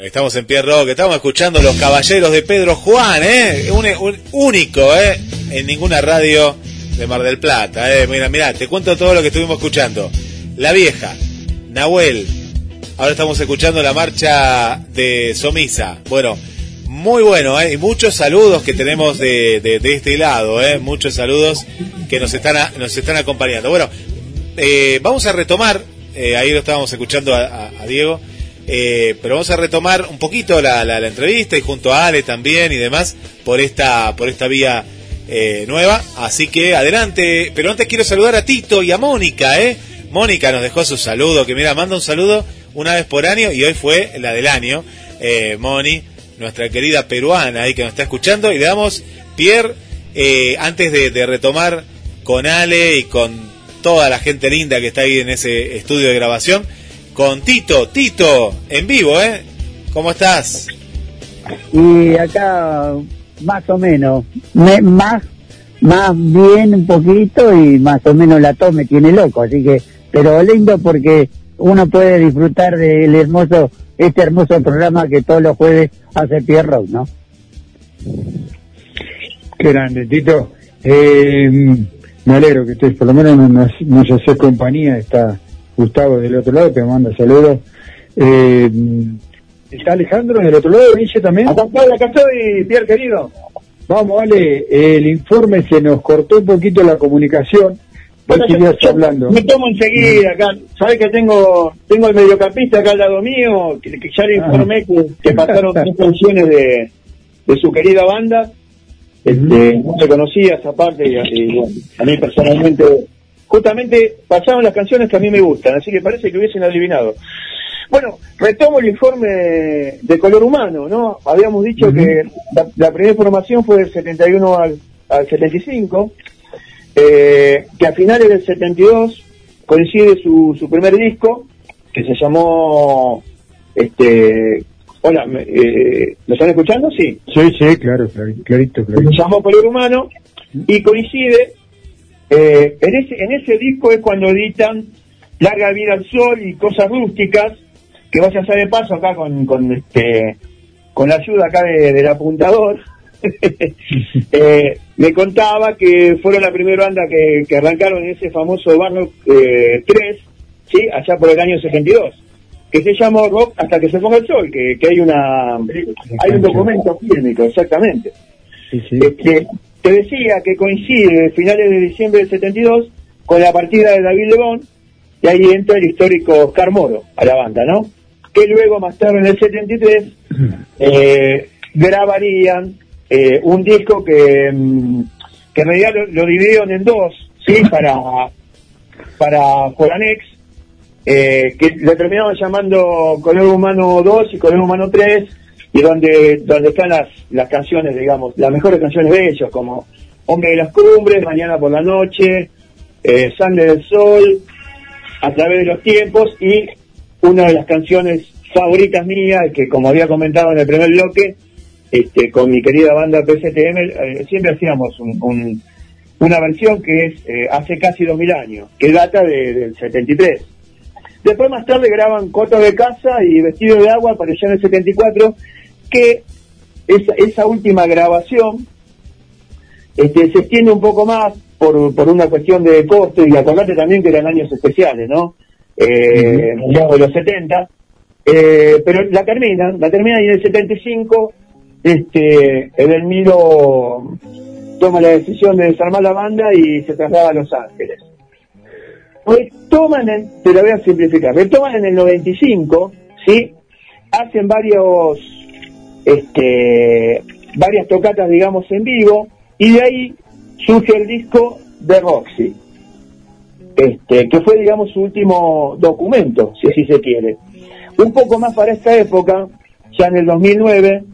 Speaker 1: Estamos en Pierre Rock, estamos escuchando Los Caballeros de Pedro Juan, ¿eh? Un, un único, ¿eh? En ninguna radio de Mar del Plata, ¿eh? Mira, mira, te cuento todo lo que estuvimos escuchando. La Vieja, Nahuel, ahora estamos escuchando la marcha de Somisa. Bueno, muy bueno, ¿eh? Y muchos saludos que tenemos de, de, este lado, ¿eh? Muchos saludos que nos están, a- nos están acompañando. Bueno, eh, vamos a retomar, eh, ahí lo estábamos escuchando a Diego, eh, pero vamos a retomar un poquito la, la- la entrevista y junto a Ale también y demás por esta, por esta vía eh, nueva. Así que adelante, pero antes quiero saludar a Tito y a Mónica, ¿eh? Mónica nos dejó su saludo, que mira, manda un saludo una vez por año y hoy fue la del año. Eh, Moni, nuestra querida peruana ahí que nos está escuchando y le damos, Pierre, eh, antes de, de retomar con Ale y con toda la gente linda que está ahí en ese estudio de grabación, con Tito, Tito, en vivo, ¿eh? ¿Cómo estás?
Speaker 11: Y acá, más o menos, me- más, más bien un poquito y más o menos la tos me tiene loco, así que, pero lindo porque uno puede disfrutar del hermoso, este hermoso programa que todos los jueves hace Pierre Rock, ¿no?
Speaker 2: Qué grande, Tito. Eh, me alegro que estés, por lo menos nos, nos haces compañía. Está Gustavo del otro lado, te manda saludos. Eh, ¿Está Alejandro del otro lado? ¿Dice también?
Speaker 13: Acá estoy, acá estoy, Pierre querido.
Speaker 2: Vamos, vale, el informe se nos cortó un poquito la comunicación.
Speaker 13: Bueno, yo- yo
Speaker 2: hablando.
Speaker 13: Me tomo enseguida acá. Sabes que tengo tengo el mediocampista acá al lado mío, que, que ya le
Speaker 2: Ah.
Speaker 13: informé que, que pasaron tres canciones de, de su querida banda. Este, no se conocía esa parte y, y, bueno, a mí personalmente, justamente pasaron las canciones que a mí me gustan, así que parece que hubiesen adivinado. Bueno, retomo el informe de color humano, ¿no? Habíamos dicho que la, la primera formación fue del 71 al, al 75, eh, que a finales del 72 coincide su, su primer disco, que se llamó, este, hola, me- eh, ¿lo están escuchando? Sí.
Speaker 2: Sí, sí, claro, clarito. clarito.
Speaker 13: Se llamó Color Humano y coincide, eh, en, ese, en ese disco es cuando editan Larga Vida al Sol y Cosas Rústicas, que vaya a ser de paso acá con, con, este, con la ayuda acá de- del apuntador. Eh, me contaba que fueron la primera banda que, que arrancaron en ese famoso Barno 3, ¿sí? allá por el año 72, que se llamó Rock hasta que se ponga el sol, que, que hay una hay un documento fílmico, exactamente. Este, te decía que coincide finales de diciembre del 72 con la partida de David Lebón, y ahí entra el histórico Oscar Moro a la banda, ¿no? Que luego, más tarde en el 73, eh, grabarían eh, un disco que, mm, que en realidad lo, lo dividieron en dos, ¿sí? Para, para Foranex, eh, que le terminaban llamando Color Humano 2 y Color Humano 3, y donde, donde están las, las canciones, digamos, las mejores canciones de ellos, como Hombre de las Cumbres, Mañana por la Noche, eh, Sangre del Sol, A través de los tiempos, y una de las canciones favoritas mías, que como había comentado en el primer bloque, este, con mi querida banda PCTM, eh, siempre hacíamos un- un- una versión que es eh, hace casi 2000 años, que data de- del 73. Después más tarde graban Coto de Casa y Vestido de Agua, apareció en el 74, que esa, esa última grabación este, se extiende un poco más por, por una cuestión de costo y acordate también que eran años especiales, ¿no? Eh, de los 70, eh, pero la terminan, la terminan y en el 75 este, Edelmiro toma la decisión de desarmar la banda y se traslada a Los Ángeles. Retoman, en, te lo voy a simplificar, retoman en el 95, ¿sí? Hacen varios, este, varias tocatas, digamos, en vivo, y de ahí surge el disco de Roxy, este, que fue, digamos, su último documento, si así se quiere. Un poco más para esta época, ya en el 2009,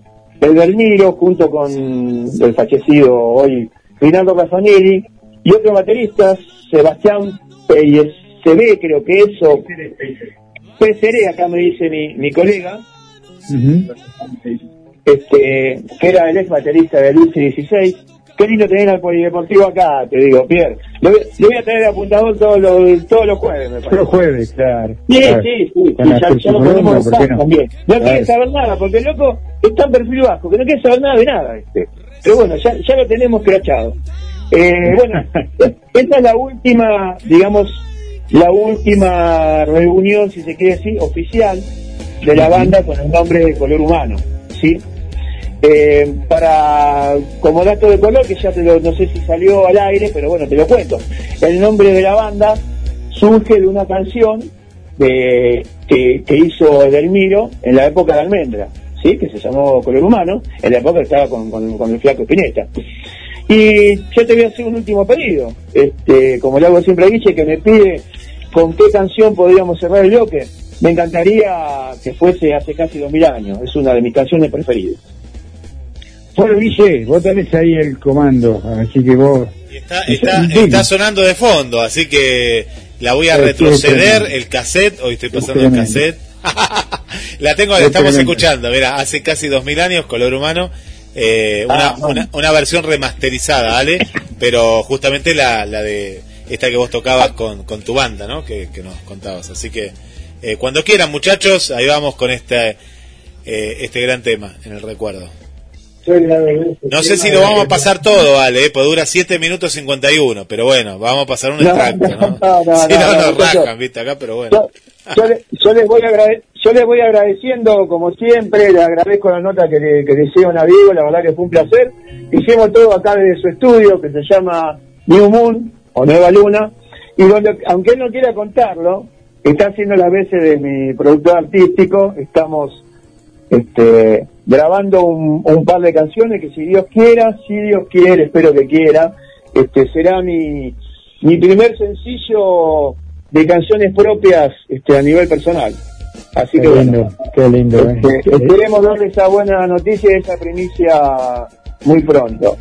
Speaker 13: el Belmiro, junto con el fallecido hoy Rinaldo Cafanelli, y otros bateristas, Sebastián ve creo que eso, acá me dice mi colega, este, que era el ex baterista de Lucy 16. Qué lindo tener al polideportivo acá, te digo, Pierre. Lo, voy- lo voy a tener apuntador todos los, todos los jueves, me parece.
Speaker 2: Los jueves, claro.
Speaker 13: Sí,
Speaker 2: Claro.
Speaker 13: sí, sí,
Speaker 2: Con
Speaker 13: ya, ya lo podemos
Speaker 2: ¿por
Speaker 13: usar
Speaker 2: no?
Speaker 13: también. No
Speaker 2: Claro.
Speaker 13: quiere saber nada, porque el loco está en perfil bajo, que no quiere saber nada de nada, este. Pero bueno, ya, ya lo tenemos crachado. Eh, bueno, esta es la última, digamos, la última reunión, si se quiere decir, oficial de la banda con el nombre de Color Humano, ¿sí? Eh, para, como dato de color, que ya te lo, no sé si salió al aire, pero bueno, te lo cuento. El nombre de la banda surge de una canción de, que, que hizo Edelmiro en la época de Almendra, ¿sí? que se llamó Color Humano, en la época estaba con, con- el flaco Spinetta. Y yo te voy a hacer un último pedido, este, como le hago siempre a Guille, que me pide con qué canción podríamos cerrar el bloque. Me encantaría que fuese hace casi dos mil años, es una de mis canciones preferidas.
Speaker 2: Bueno, Guille, vos tenés ahí el comando, así que vos...
Speaker 1: Está, está, está sonando de fondo, así que la voy a retroceder el cassette. Hoy estoy pasando el cassette. la tengo, la
Speaker 2: Es
Speaker 1: estamos escuchando. Mira, hace casi dos mil años, color humano. eh, una,
Speaker 13: Ah,
Speaker 1: una, una versión remasterizada, ¿vale? Pero justamente la, la de esta que vos tocabas con, con tu banda, ¿no? Que, que nos contabas. Así que eh, cuando quieran, muchachos, ahí vamos con este, eh, este gran tema en el recuerdo. No sé si lo vamos a pasar todo, vale, eh, pues dura 7 minutos 51, pero bueno, vamos a pasar un extracto, ¿no?
Speaker 13: no, no,
Speaker 1: si
Speaker 13: no,
Speaker 1: no,
Speaker 13: no,
Speaker 1: nos rajan, viste, acá, pero bueno.
Speaker 13: Yo, yo yo les voy yo les voy agradeciendo, como siempre, le agradezco la nota que le, que le hicieron a Diego, la verdad que fue un placer. Hicimos todo acá desde su estudio, que se llama New Moon, o Nueva Luna, y donde, aunque él no quiera contarlo, está haciendo las veces de mi productor artístico, estamos este, grabando un, un par de canciones que si Dios quiera, si Dios quiere, espero que quiera, este, será mi, mi primer sencillo de canciones propias este, a nivel personal. Así
Speaker 2: Qué
Speaker 13: que bueno,
Speaker 2: lindo, qué lindo. eh.
Speaker 13: este, esperemos darle esa buena noticia y esa primicia muy pronto.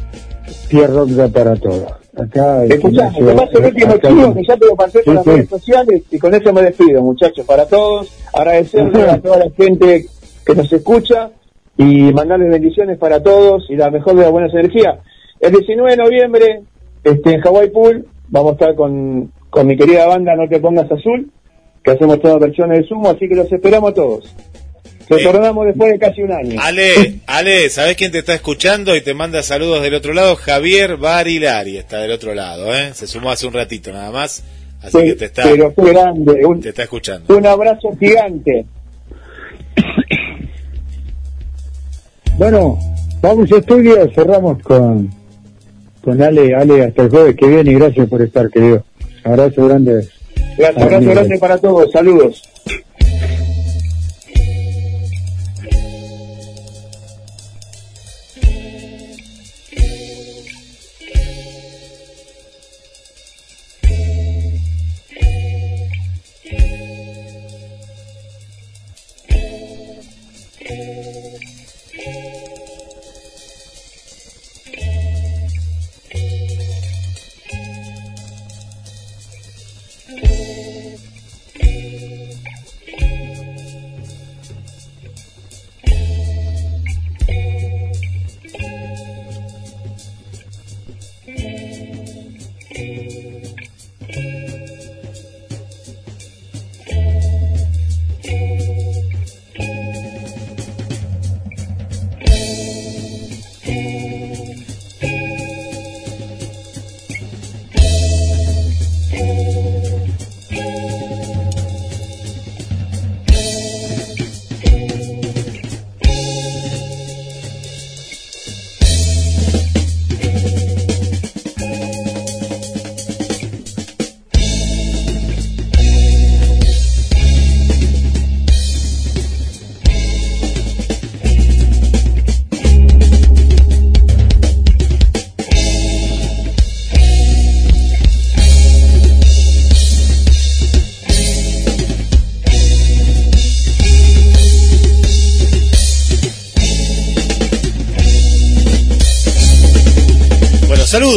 Speaker 2: Da para todo. Acá...
Speaker 13: Escuchame, te paso el último chivo que ya te lo pasé por
Speaker 2: Sí,
Speaker 13: las
Speaker 2: sí.
Speaker 13: redes sociales y con eso me despido, muchachos, para todos, agradecerle a toda la gente que nos escucha y mandarles bendiciones para todos y la mejor de las buenas energías. El 19 de noviembre, este, en Hawaii Pool, vamos a estar con, con mi querida banda No Te Pongas Azul, que hacemos todas versiones de sumo, así que los esperamos a todos. Retornamos después de casi un año.
Speaker 1: Ale, Ale, ¿sabés quién te está escuchando y te manda saludos del otro lado? Javier Barilari está del otro lado, ¿eh? Se sumó hace un ratito nada más. Así que te está,
Speaker 14: Pero qué grande, un,
Speaker 1: te está escuchando.
Speaker 14: un abrazo gigante.
Speaker 2: Bueno, vamos a estudio, cerramos con, con Ale, Ale hasta el jueves que viene y gracias por estar, querido. Abrazo grande.
Speaker 14: Gracias, abrazo grande para todos, saludos.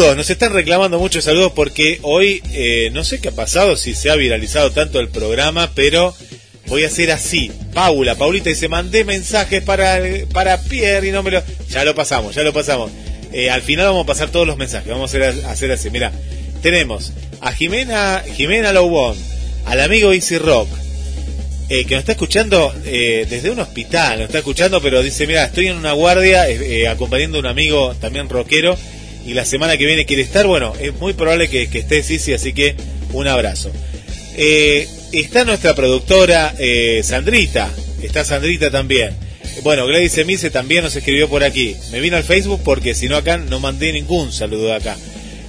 Speaker 1: Nos están reclamando muchos saludos porque hoy eh, no sé qué ha pasado, si se ha viralizado tanto el programa, pero voy a hacer así. Paula, Paulita dice, mandé mensajes para, para Pierre y no me lo... Ya lo pasamos, ya lo pasamos. Eh, al final vamos a pasar todos los mensajes, vamos a hacer, a hacer así. Mira, tenemos a Jimena, Jimena Lobón, al amigo Easy Rock, eh, que nos está escuchando eh, desde un hospital, nos está escuchando, pero dice, mira, estoy en una guardia eh, eh, acompañando a un amigo también rockero y la semana que viene quiere estar, bueno, es muy probable que, que esté Sisi, así que un abrazo. Eh, está nuestra productora eh, Sandrita, está Sandrita también. Bueno, Gladys Emise también nos escribió por aquí. Me vino al Facebook porque si no acá no mandé ningún saludo acá.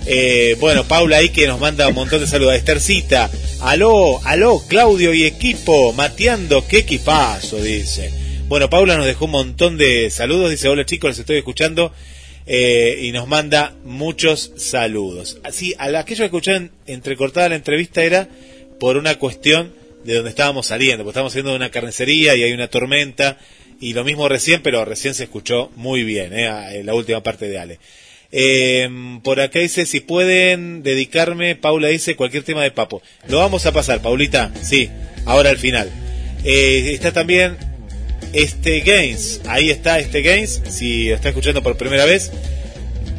Speaker 1: Eh, bueno, Paula ahí que nos manda un montón de saludos. Estercita, aló, aló, Claudio y equipo, mateando, qué equipazo, dice. Bueno, Paula nos dejó un montón de saludos, dice, hola chicos, los estoy escuchando. Eh, y nos manda muchos saludos. Así, a aquellos que escucharon entrecortada la entrevista era por una cuestión de donde estábamos saliendo, porque estábamos saliendo de una carnicería y hay una tormenta, y lo mismo recién, pero recién se escuchó muy bien, eh, la última parte de Ale. Eh, por acá dice, si pueden dedicarme, Paula dice, cualquier tema de Papo. Lo vamos a pasar, Paulita, sí, ahora al final. Eh, está también este Games, ahí está este Games, si lo está escuchando por primera vez,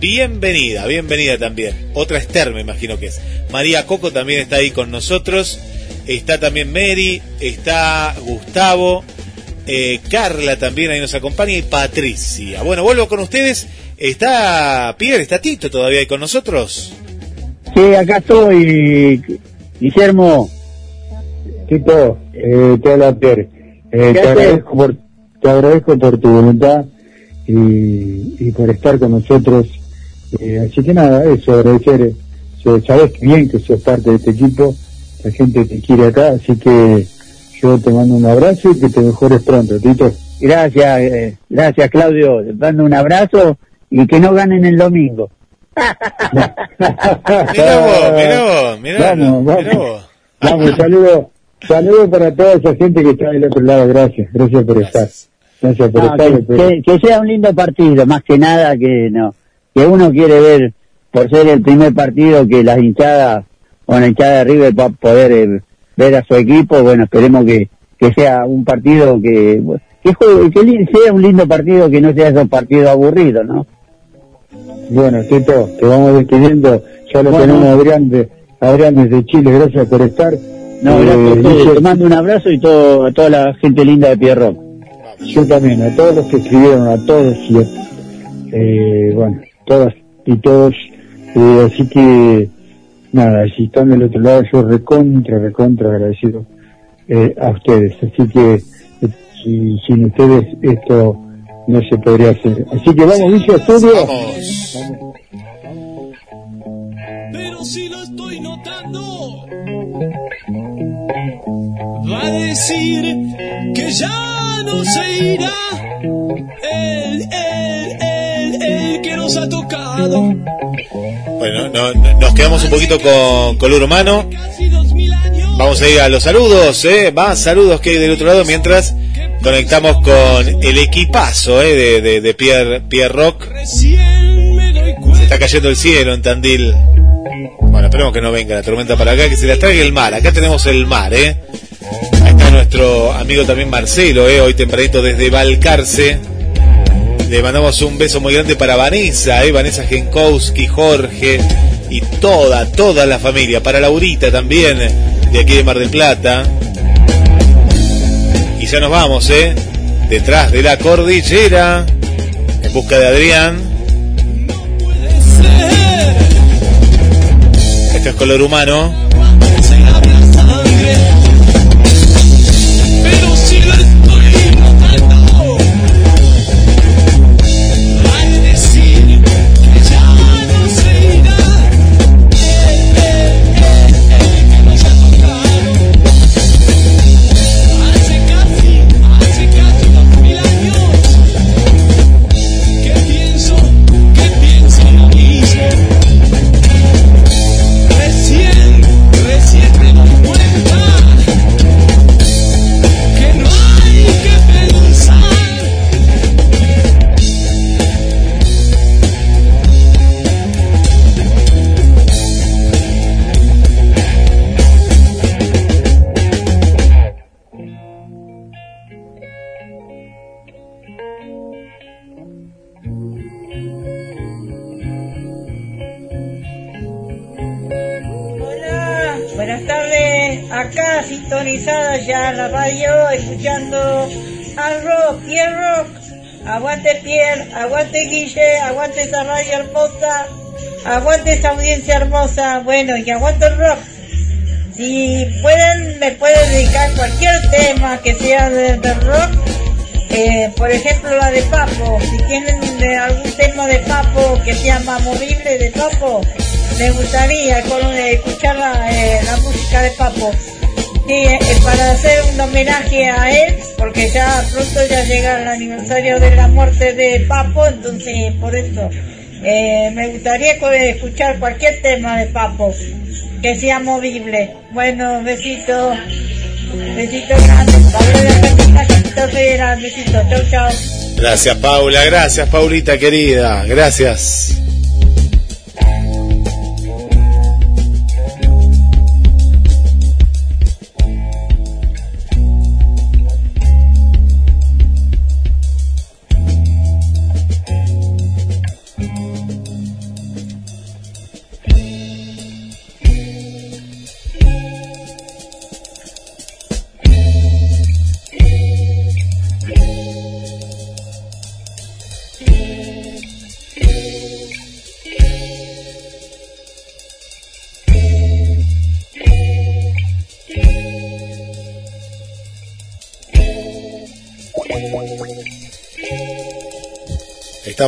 Speaker 1: bienvenida, bienvenida también. Otra Esther me imagino que es. María Coco también está ahí con nosotros, está también Mary, está Gustavo, eh, Carla también ahí nos acompaña y Patricia. Bueno, vuelvo con ustedes. Está Pierre, está Tito todavía ahí con nosotros.
Speaker 11: Sí, acá estoy, Guillermo.
Speaker 2: Tito, eh, te habla Pierre. Eh,
Speaker 11: ¿Qué
Speaker 2: te,
Speaker 11: haces?
Speaker 2: agradezco por, te agradezco por tu voluntad y, y por estar con nosotros. Eh, así que nada, eso, agradecer. eh, sabes bien que sos parte de este equipo, la gente te quiere acá, así que yo te mando un abrazo y que te mejores pronto, Tito.
Speaker 11: Gracias, eh, gracias Claudio. Te mando un abrazo y que no ganen el domingo.
Speaker 1: Mirá vos, mirá vos, mirá,
Speaker 2: Vamos, vamos.
Speaker 1: mirá vos.
Speaker 2: Vamos, saludo, saludo para toda esa gente que está del otro lado, gracias, gracias por estar. Gracias por
Speaker 11: No,
Speaker 2: estar.
Speaker 11: que,
Speaker 2: por-
Speaker 11: que- que sea un lindo partido, más que nada que no, que uno quiere ver por ser el primer partido que las hinchadas o la hinchada de River va a poder eh, ver a su equipo, bueno, esperemos que, que sea un partido que, que, juegue- que sea un lindo partido, que no sea esos partidos aburridos, ¿no?
Speaker 2: Bueno, Tito, te vamos despidiendo. Ya lo
Speaker 11: Bueno.
Speaker 2: tenemos Adrián, de, Adrián desde Chile, gracias por estar.
Speaker 11: No,
Speaker 2: Eh,
Speaker 11: gracias Te mando un abrazo y todo, a toda la gente linda de Pierrot.
Speaker 2: Yo también, a todos los que escribieron, a todos, y a- eh, bueno, todas y todos. eh, así que nada, si están del otro lado, yo recontra, recontra agradecido eh, a ustedes. Así que si, sin ustedes esto no se podría hacer. Así que vamos, Vicio Estudio.
Speaker 6: Pero si lo estoy notando, va a decir que ya no se irá el, el, el, el que nos ha tocado.
Speaker 1: Bueno, no- no- nos quedamos un poquito con color humano. Vamos a ir a los saludos, ¿eh? Más saludos que hay del otro lado mientras conectamos con el equipazo ¿eh? de, de, de Pierre, Pierre Rock. Se está cayendo el cielo en Tandil. Bueno, esperemos que no venga la tormenta para acá, que se la traiga el mar. Acá tenemos el mar, ¿eh? Nuestro amigo también Marcelo, ¿eh? Hoy tempranito desde Balcarce. Le mandamos un beso muy grande para Vanessa, ¿eh? Vanessa Genkowski, Jorge y toda, toda la familia. Para Laurita también, de aquí de Mar del Plata. Y ya nos vamos, ¿eh? Detrás de la cordillera, en busca de Adrián. Esto es color humano.
Speaker 15: Sintonizada ya la radio, escuchando al rock, Pierre Rock. Aguante Pierre, aguante Guille, aguante esa radio hermosa, aguante esa audiencia hermosa. Bueno, y aguante el rock. Si pueden, me pueden dedicar cualquier tema que sea de, de rock. Eh, por ejemplo, la de Papo. Si tienen de algún tema de Papo que sea más movible de Papo, me gustaría eh, escuchar eh, la música de Papo. Eh, para hacer un homenaje a él, porque ya pronto ya llega el aniversario de la muerte de Papo, entonces por eso eh, me gustaría escuchar cualquier tema de Papo que sea movible. Bueno, besitos, besitos grandes. Pablo de Federal, besitos, chau chau.
Speaker 1: Gracias, Paula. Gracias, Paulita querida. Gracias.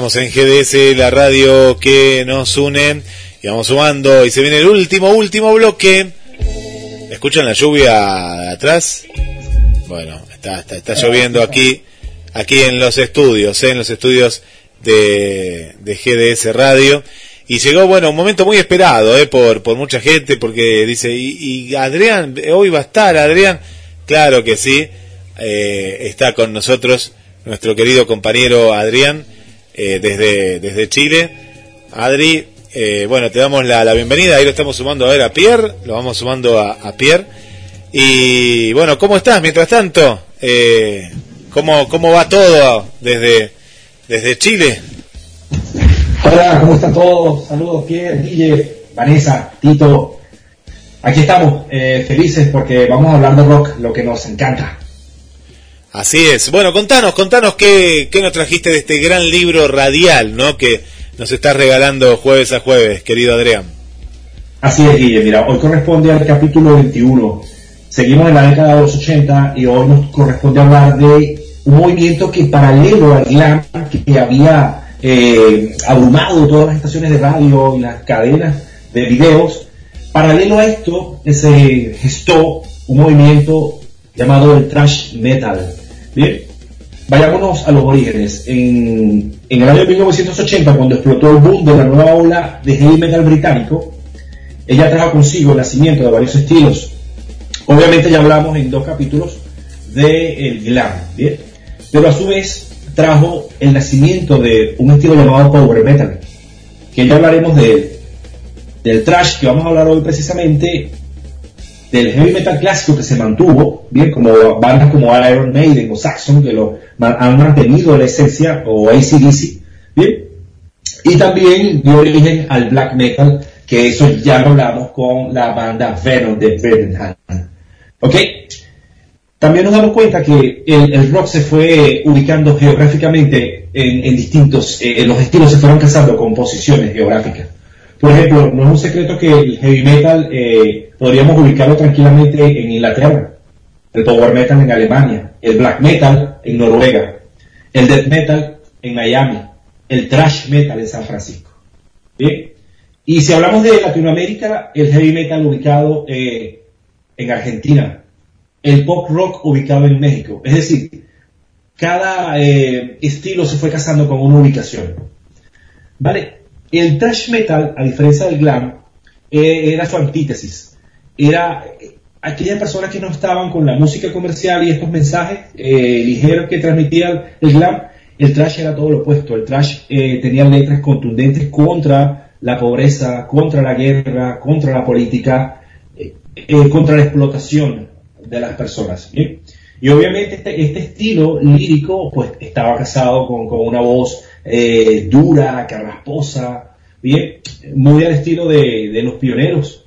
Speaker 1: En GDS, la radio que nos une. Y vamos sumando. Y se viene el último, último bloque. ¿Escuchan la lluvia atrás? Bueno, está, está, está lloviendo aquí, aquí en los estudios, ¿eh? en los estudios de, de GDS Radio. Y llegó, bueno, un momento muy esperado ¿eh? por, por mucha gente, porque dice, y, y Adrián, hoy va a estar Adrián. Claro que sí, eh, está con nosotros nuestro querido compañero Adrián eh, desde, desde Chile. Adri, eh, bueno, te damos la, la bienvenida, ahí lo estamos sumando a ver a Pierre, lo vamos sumando a, Pierre. Y bueno, ¿cómo estás mientras tanto? Eh, ¿cómo, ¿Cómo va todo desde, desde Chile?
Speaker 16: Hola, ¿cómo están todos? Saludos, Pierre, Guille, Vanessa, Tito. Aquí estamos, eh, felices porque vamos a hablar de rock, lo que nos encanta.
Speaker 1: Así es. Bueno, contanos, contanos qué, qué nos trajiste de este gran libro radial, ¿no? Que nos estás regalando jueves a jueves, querido Adrián.
Speaker 16: Así es, Guille. Mira, hoy corresponde al capítulo 21. Seguimos en la década de los 80 y hoy nos corresponde hablar de un movimiento que paralelo al glam que había eh, abrumado todas las estaciones de radio y las cadenas de videos, paralelo a esto se gestó un movimiento llamado el thrash metal. Bien, vayámonos a los orígenes. En, el año 1980, cuando explotó el boom de la nueva ola de heavy metal británico, ella trajo consigo el nacimiento de varios estilos. Obviamente ya hablamos en dos capítulos de el glam, ¿bien? Pero a su vez trajo el nacimiento de un estilo llamado power metal, que ya hablaremos de. Del trash que vamos a hablar hoy precisamente, del heavy metal clásico que se mantuvo, bien, como bandas como Iron Maiden o Saxon, que lo han mantenido la esencia, o ACDC, bien, y también dio origen al black metal, que eso ya lo hablamos con la banda Venom de Birmingham. ¿Ok? También nos damos cuenta que el, rock se fue ubicando geográficamente en, en distintos, eh, los estilos se fueron casando con posiciones geográficas. Por ejemplo, no es un secreto que el heavy metal eh, podríamos ubicarlo tranquilamente en Inglaterra, el power metal en Alemania, el black metal en Noruega, el death metal en Miami, el thrash metal en San Francisco. Y si hablamos de Latinoamérica, el heavy metal ubicado eh, en Argentina, el pop rock ubicado en México. Es decir, cada eh, estilo se fue casando con una ubicación. ¿Vale? El thrash metal, a diferencia del glam, eh, era su antítesis. Era eh, aquellas personas que no estaban con la música comercial y estos mensajes eh, ligeros que transmitía el glam. El thrash era todo lo opuesto. El thrash eh, tenía letras contundentes contra la pobreza, contra la guerra, contra la política, eh, eh, contra la explotación de las personas. Y obviamente este, este estilo lírico pues estaba casado con, con una voz dura, carrasposa, bien, muy al estilo de, de los pioneros,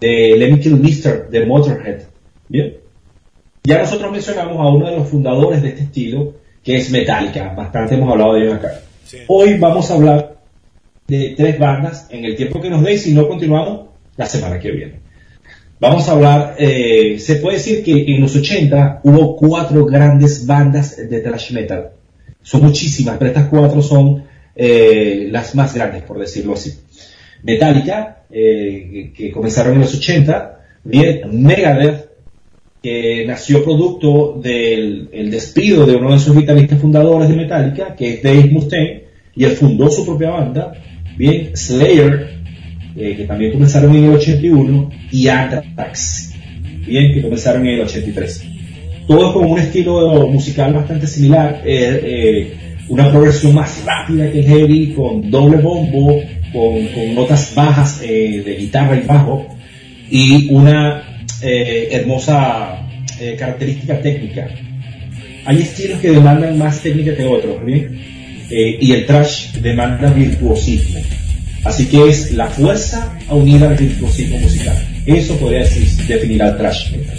Speaker 16: de Lemmy Kilmister, de Motorhead. Bien. Ya nosotros mencionamos a uno de los fundadores de este estilo, que es Metallica, bastante hemos hablado de ellos acá. Hoy vamos a hablar de tres bandas en el tiempo que nos dé y si no continuamos la semana que viene. Vamos a hablar, eh, se puede decir que en los 80 hubo cuatro grandes bandas de thrash metal. Son muchísimas, pero estas cuatro son eh, las más grandes, por decirlo así. Metallica, eh, que, comenzaron en los 80, bien, Megadeth, que nació producto del el despido de uno de sus guitarristas fundadores de Metallica, que es Dave Mustaine, y él fundó su propia banda, bien, Slayer, eh, que también comenzaron en el 81, y Anthrax, bien, que comenzaron en el 83. Todos con un estilo musical bastante similar, eh, una progresión más rápida que el heavy, con doble bombo, con, con notas bajas eh, de guitarra y bajo, y una eh, hermosa eh, característica técnica. Hay estilos que demandan más técnica que otros, ¿bien? Eh, y el trash demanda virtuosismo. Así que es la fuerza unida al virtuosismo musical. Eso podría decir, definir al trash metal.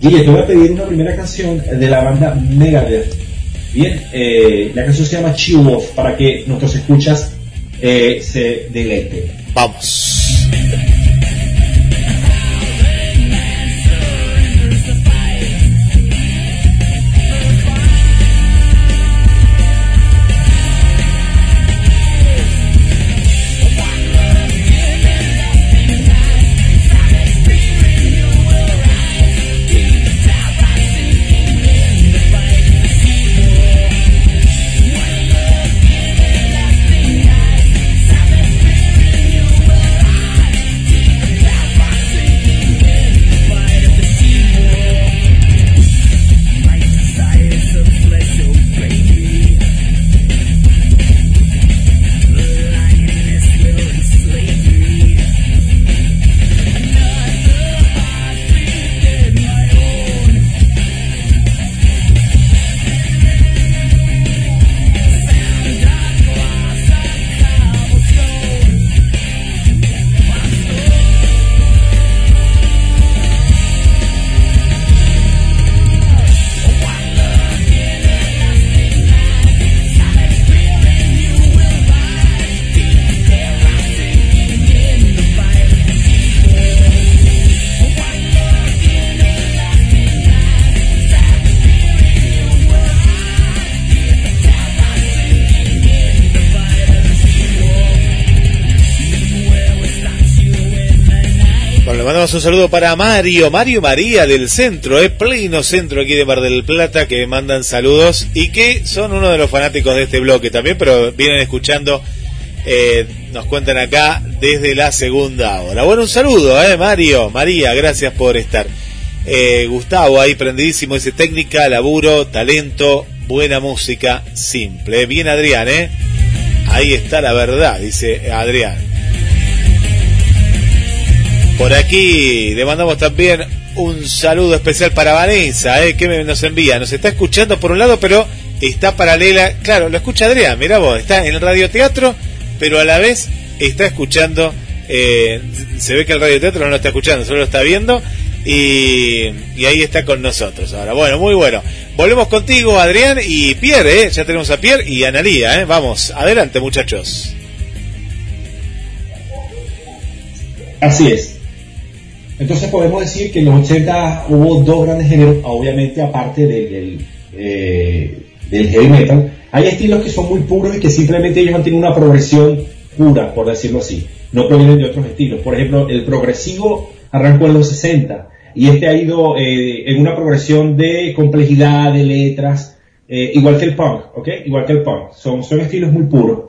Speaker 16: Guille, te voy a pedir una primera canción de la banda Megadeth. Bien, eh, la canción se llama Chill Off para que nuestros escuchas eh, se deleiten.
Speaker 1: Vamos. Un saludo para Mario, Mario María del centro, eh, pleno centro aquí de Mar del Plata, que mandan saludos y que son uno de los fanáticos de este bloque también, pero vienen escuchando, eh, nos cuentan acá desde la segunda hora. Bueno, un saludo, eh, Mario, María, gracias por estar. Eh, Gustavo, ahí prendidísimo, dice técnica, laburo, talento, buena música, simple. Bien, Adrián, ¿eh? Ahí está la verdad, dice Adrián. Por aquí le mandamos también un saludo especial para Vanessa, ¿eh? que nos envía. Nos está escuchando por un lado, pero está paralela. Claro, lo escucha Adrián, mira vos, está en el radioteatro, pero a la vez está escuchando. eh, se ve que el radioteatro no lo está escuchando, solo lo está viendo. Y, y ahí está con nosotros ahora. Bueno, muy bueno. Volvemos contigo, Adrián y Pierre, ¿eh? ya tenemos a Pierre y a Analía. ¿eh? Vamos, adelante, muchachos.
Speaker 16: Así es. Entonces podemos decir que en los 80 hubo dos grandes géneros, obviamente aparte del, del, eh, del heavy metal. Hay estilos que son muy puros y que simplemente ellos han tenido una progresión pura, por decirlo así. No provienen de otros estilos. Por ejemplo, el progresivo arrancó en los 60 y este ha ido eh, en una progresión de complejidad, de letras, eh, igual que el punk, ¿ok? Igual que el punk. Son, son estilos muy puros.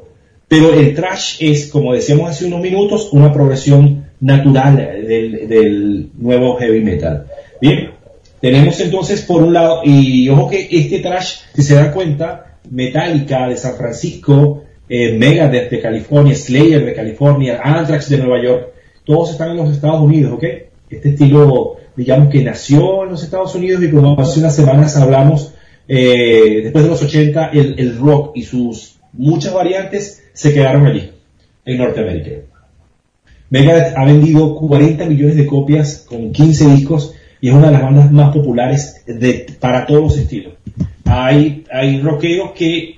Speaker 16: Pero el trash es, como decíamos hace unos minutos, una progresión natural del, del nuevo heavy metal. Bien, tenemos entonces por un lado, y ojo que este trash, si se dan cuenta, Metallica de San Francisco, eh, Megadeth de California, Slayer de California, Anthrax de Nueva York, todos están en los Estados Unidos, ¿ok? Este estilo, digamos que nació en los Estados Unidos y como hace unas semanas hablamos, eh, después de los 80, el, el rock y sus muchas variantes se quedaron allí, en Norteamérica. Megadeth ha vendido 40 millones de copias con 15 discos y es una de las bandas más populares para todos los estilos. Hay, hay rockeros que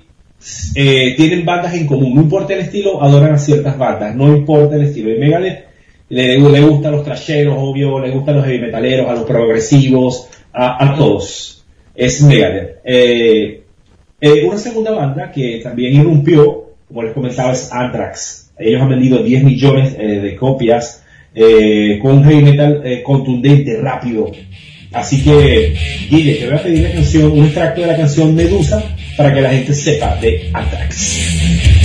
Speaker 16: eh, tienen bandas en común, no importa el estilo, adoran a ciertas bandas, no importa el estilo. Y Megadeth le, le gustan los trasheros, obvio, le gustan los heavy metaleros, a los progresivos, a, a todos. Es Megadeth. Eh, una segunda banda que también irrumpió, como les comentaba, es Anthrax. Ellos han vendido 10 millones eh, de copias eh, con un heavy metal eh, contundente, rápido. Así que, Guille, te voy a pedir la canción, un extracto de la canción Medusa para que la gente sepa de Anthrax.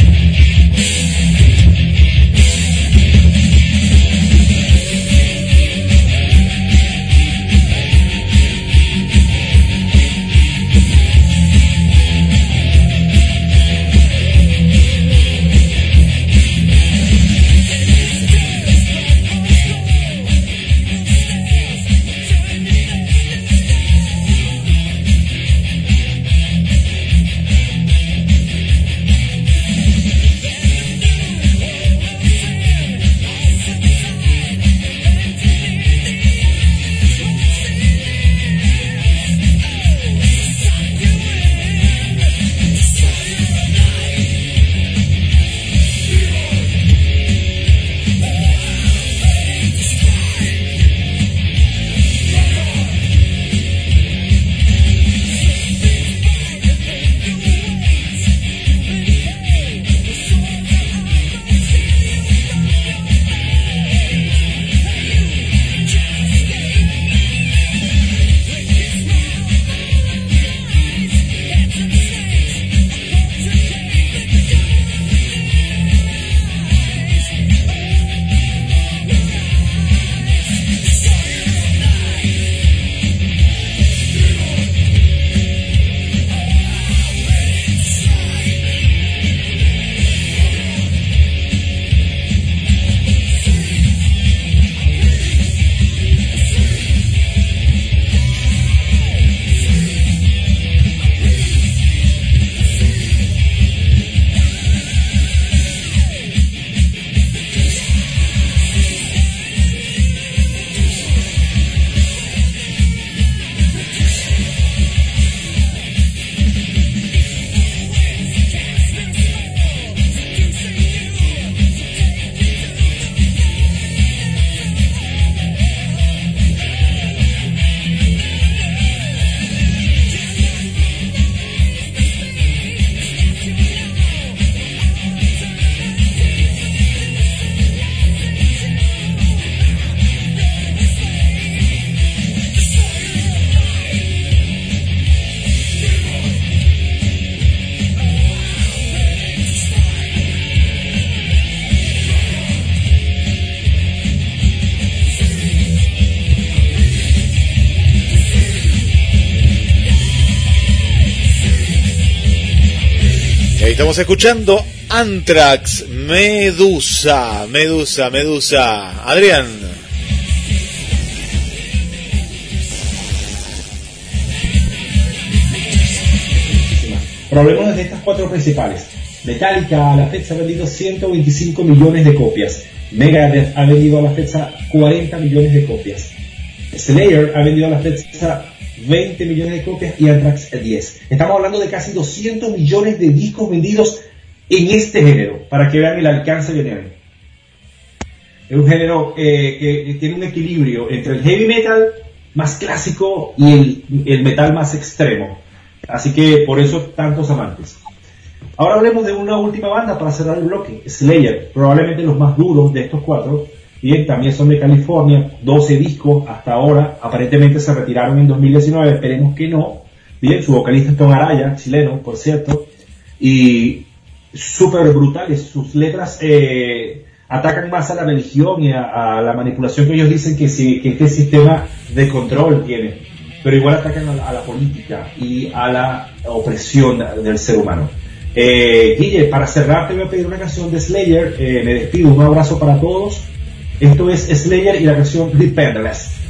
Speaker 1: Estamos escuchando Anthrax, Medusa, Medusa, Medusa. Adrián.
Speaker 16: Pero hablemos de estas cuatro principales. Metallica a la fecha ha vendido 125 millones de copias. Megadeth ha vendido a la fecha 40 millones de copias. Slayer ha vendido a la fecha 20 millones de copias y Anthrax 10. Estamos hablando de casi 200 millones de discos vendidos en este género, para que vean el alcance que tienen. Es un género eh, que tiene un equilibrio entre el heavy metal más clásico y el metal más extremo. Así que por eso tantos amantes. Ahora hablemos de una última banda para cerrar el bloque, Slayer, probablemente los más duros de estos cuatro. Bien, también son de California, 12 discos hasta ahora, aparentemente se retiraron en 2019, esperemos que no. Bien, su vocalista es Tom Araya, chileno, por cierto, y súper brutales, sus letras eh, atacan más a la religión y a, a la manipulación que ellos dicen que, si, que este sistema de control tiene, pero igual atacan a la, a política y a la opresión del ser humano. Eh, Guille, para cerrar te voy a pedir una canción de Slayer. Eh, me despido, un abrazo para todos. Esto es Slayer y la canción Dependless.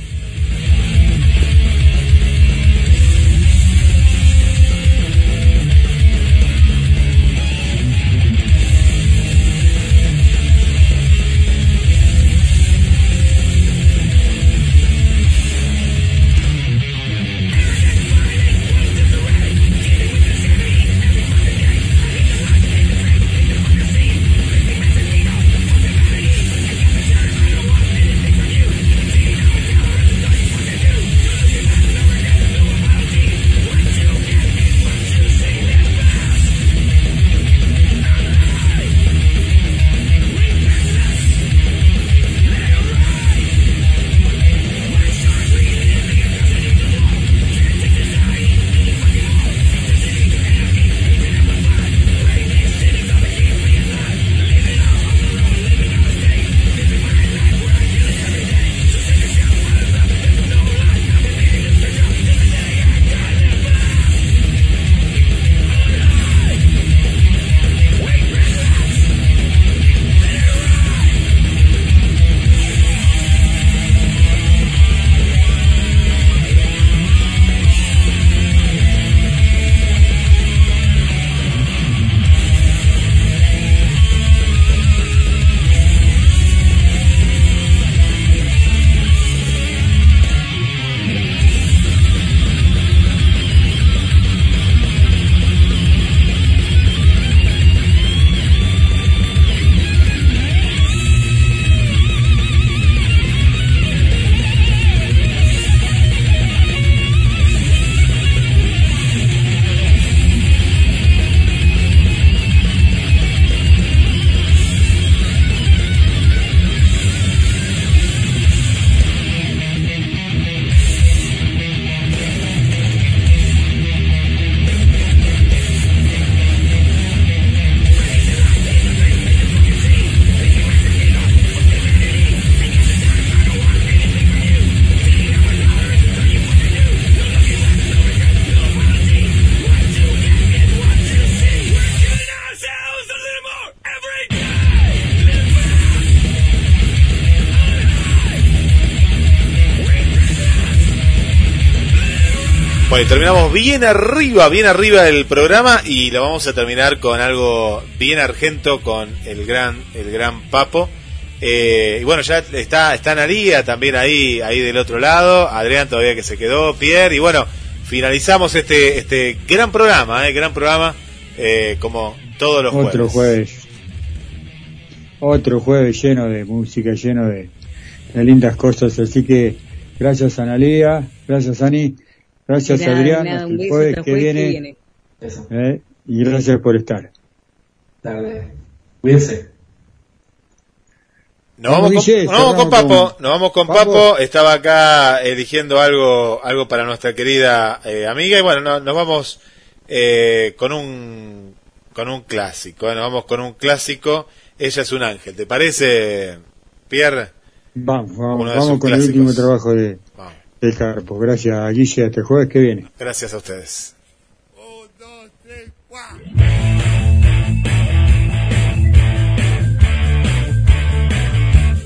Speaker 1: Terminamos bien arriba, bien arriba del programa y lo vamos a terminar con algo bien argento con el gran, el gran Papo. Eh, y bueno, ya está, está Analia también ahí, ahí del otro lado, Adrián todavía que se quedó, Pierre, y bueno, finalizamos este, este gran programa, eh, gran programa, eh, como todos los
Speaker 2: Otro
Speaker 1: jueves.
Speaker 2: jueves. Otro jueves lleno de música, lleno de, de lindas cosas. Así que gracias Analia, gracias Ani, gracias
Speaker 9: nada,
Speaker 2: Adrián,
Speaker 9: de nada,
Speaker 2: hasta
Speaker 9: un
Speaker 2: el
Speaker 9: beso,
Speaker 2: jueves que
Speaker 9: el jueves que
Speaker 2: viene.
Speaker 9: viene.
Speaker 2: eh, y gracias por estar.
Speaker 16: Dale. Cuídense.
Speaker 1: Nos vamos, con,
Speaker 2: Guille,
Speaker 1: nos vamos con Papo,
Speaker 2: con-
Speaker 1: nos vamos con
Speaker 2: Papo.
Speaker 1: Papo, estaba acá eligiendo algo, algo para nuestra querida eh, amiga y bueno, no- nos vamos eh, con un con un clásico, eh, nos vamos con un clásico, ella es un ángel, ¿te parece, Pierre?
Speaker 2: Vamos, vamos, vamos con el
Speaker 1: clásicos.
Speaker 2: último trabajo de, el Carpo. Pues, gracias, Guille. Hasta el este jueves que viene.
Speaker 1: Gracias a ustedes.
Speaker 6: Un, dos, tres, cuatro.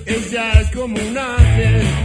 Speaker 6: Ella es como un ángel.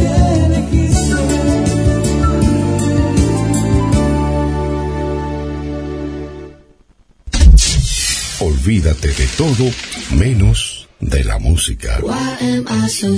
Speaker 17: Olvídate de todo menos de la música.
Speaker 6: Why am I so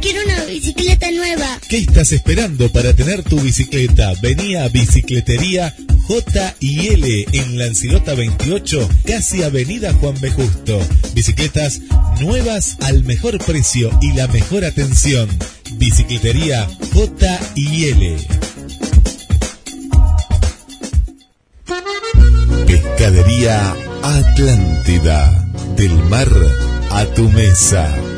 Speaker 18: Quiero una bicicleta nueva.
Speaker 1: ¿Qué estás esperando para tener tu bicicleta? Vení a Bicicletería J en Lancilota 28, casi Avenida Juan B. Justo. Bicicletas nuevas al mejor precio y la mejor atención. Bicicletería J. Pescadería Atlántida. Del mar a tu mesa.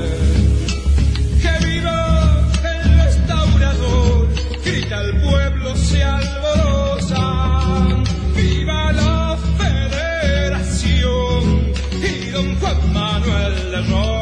Speaker 6: con Juan Manuel de Roy.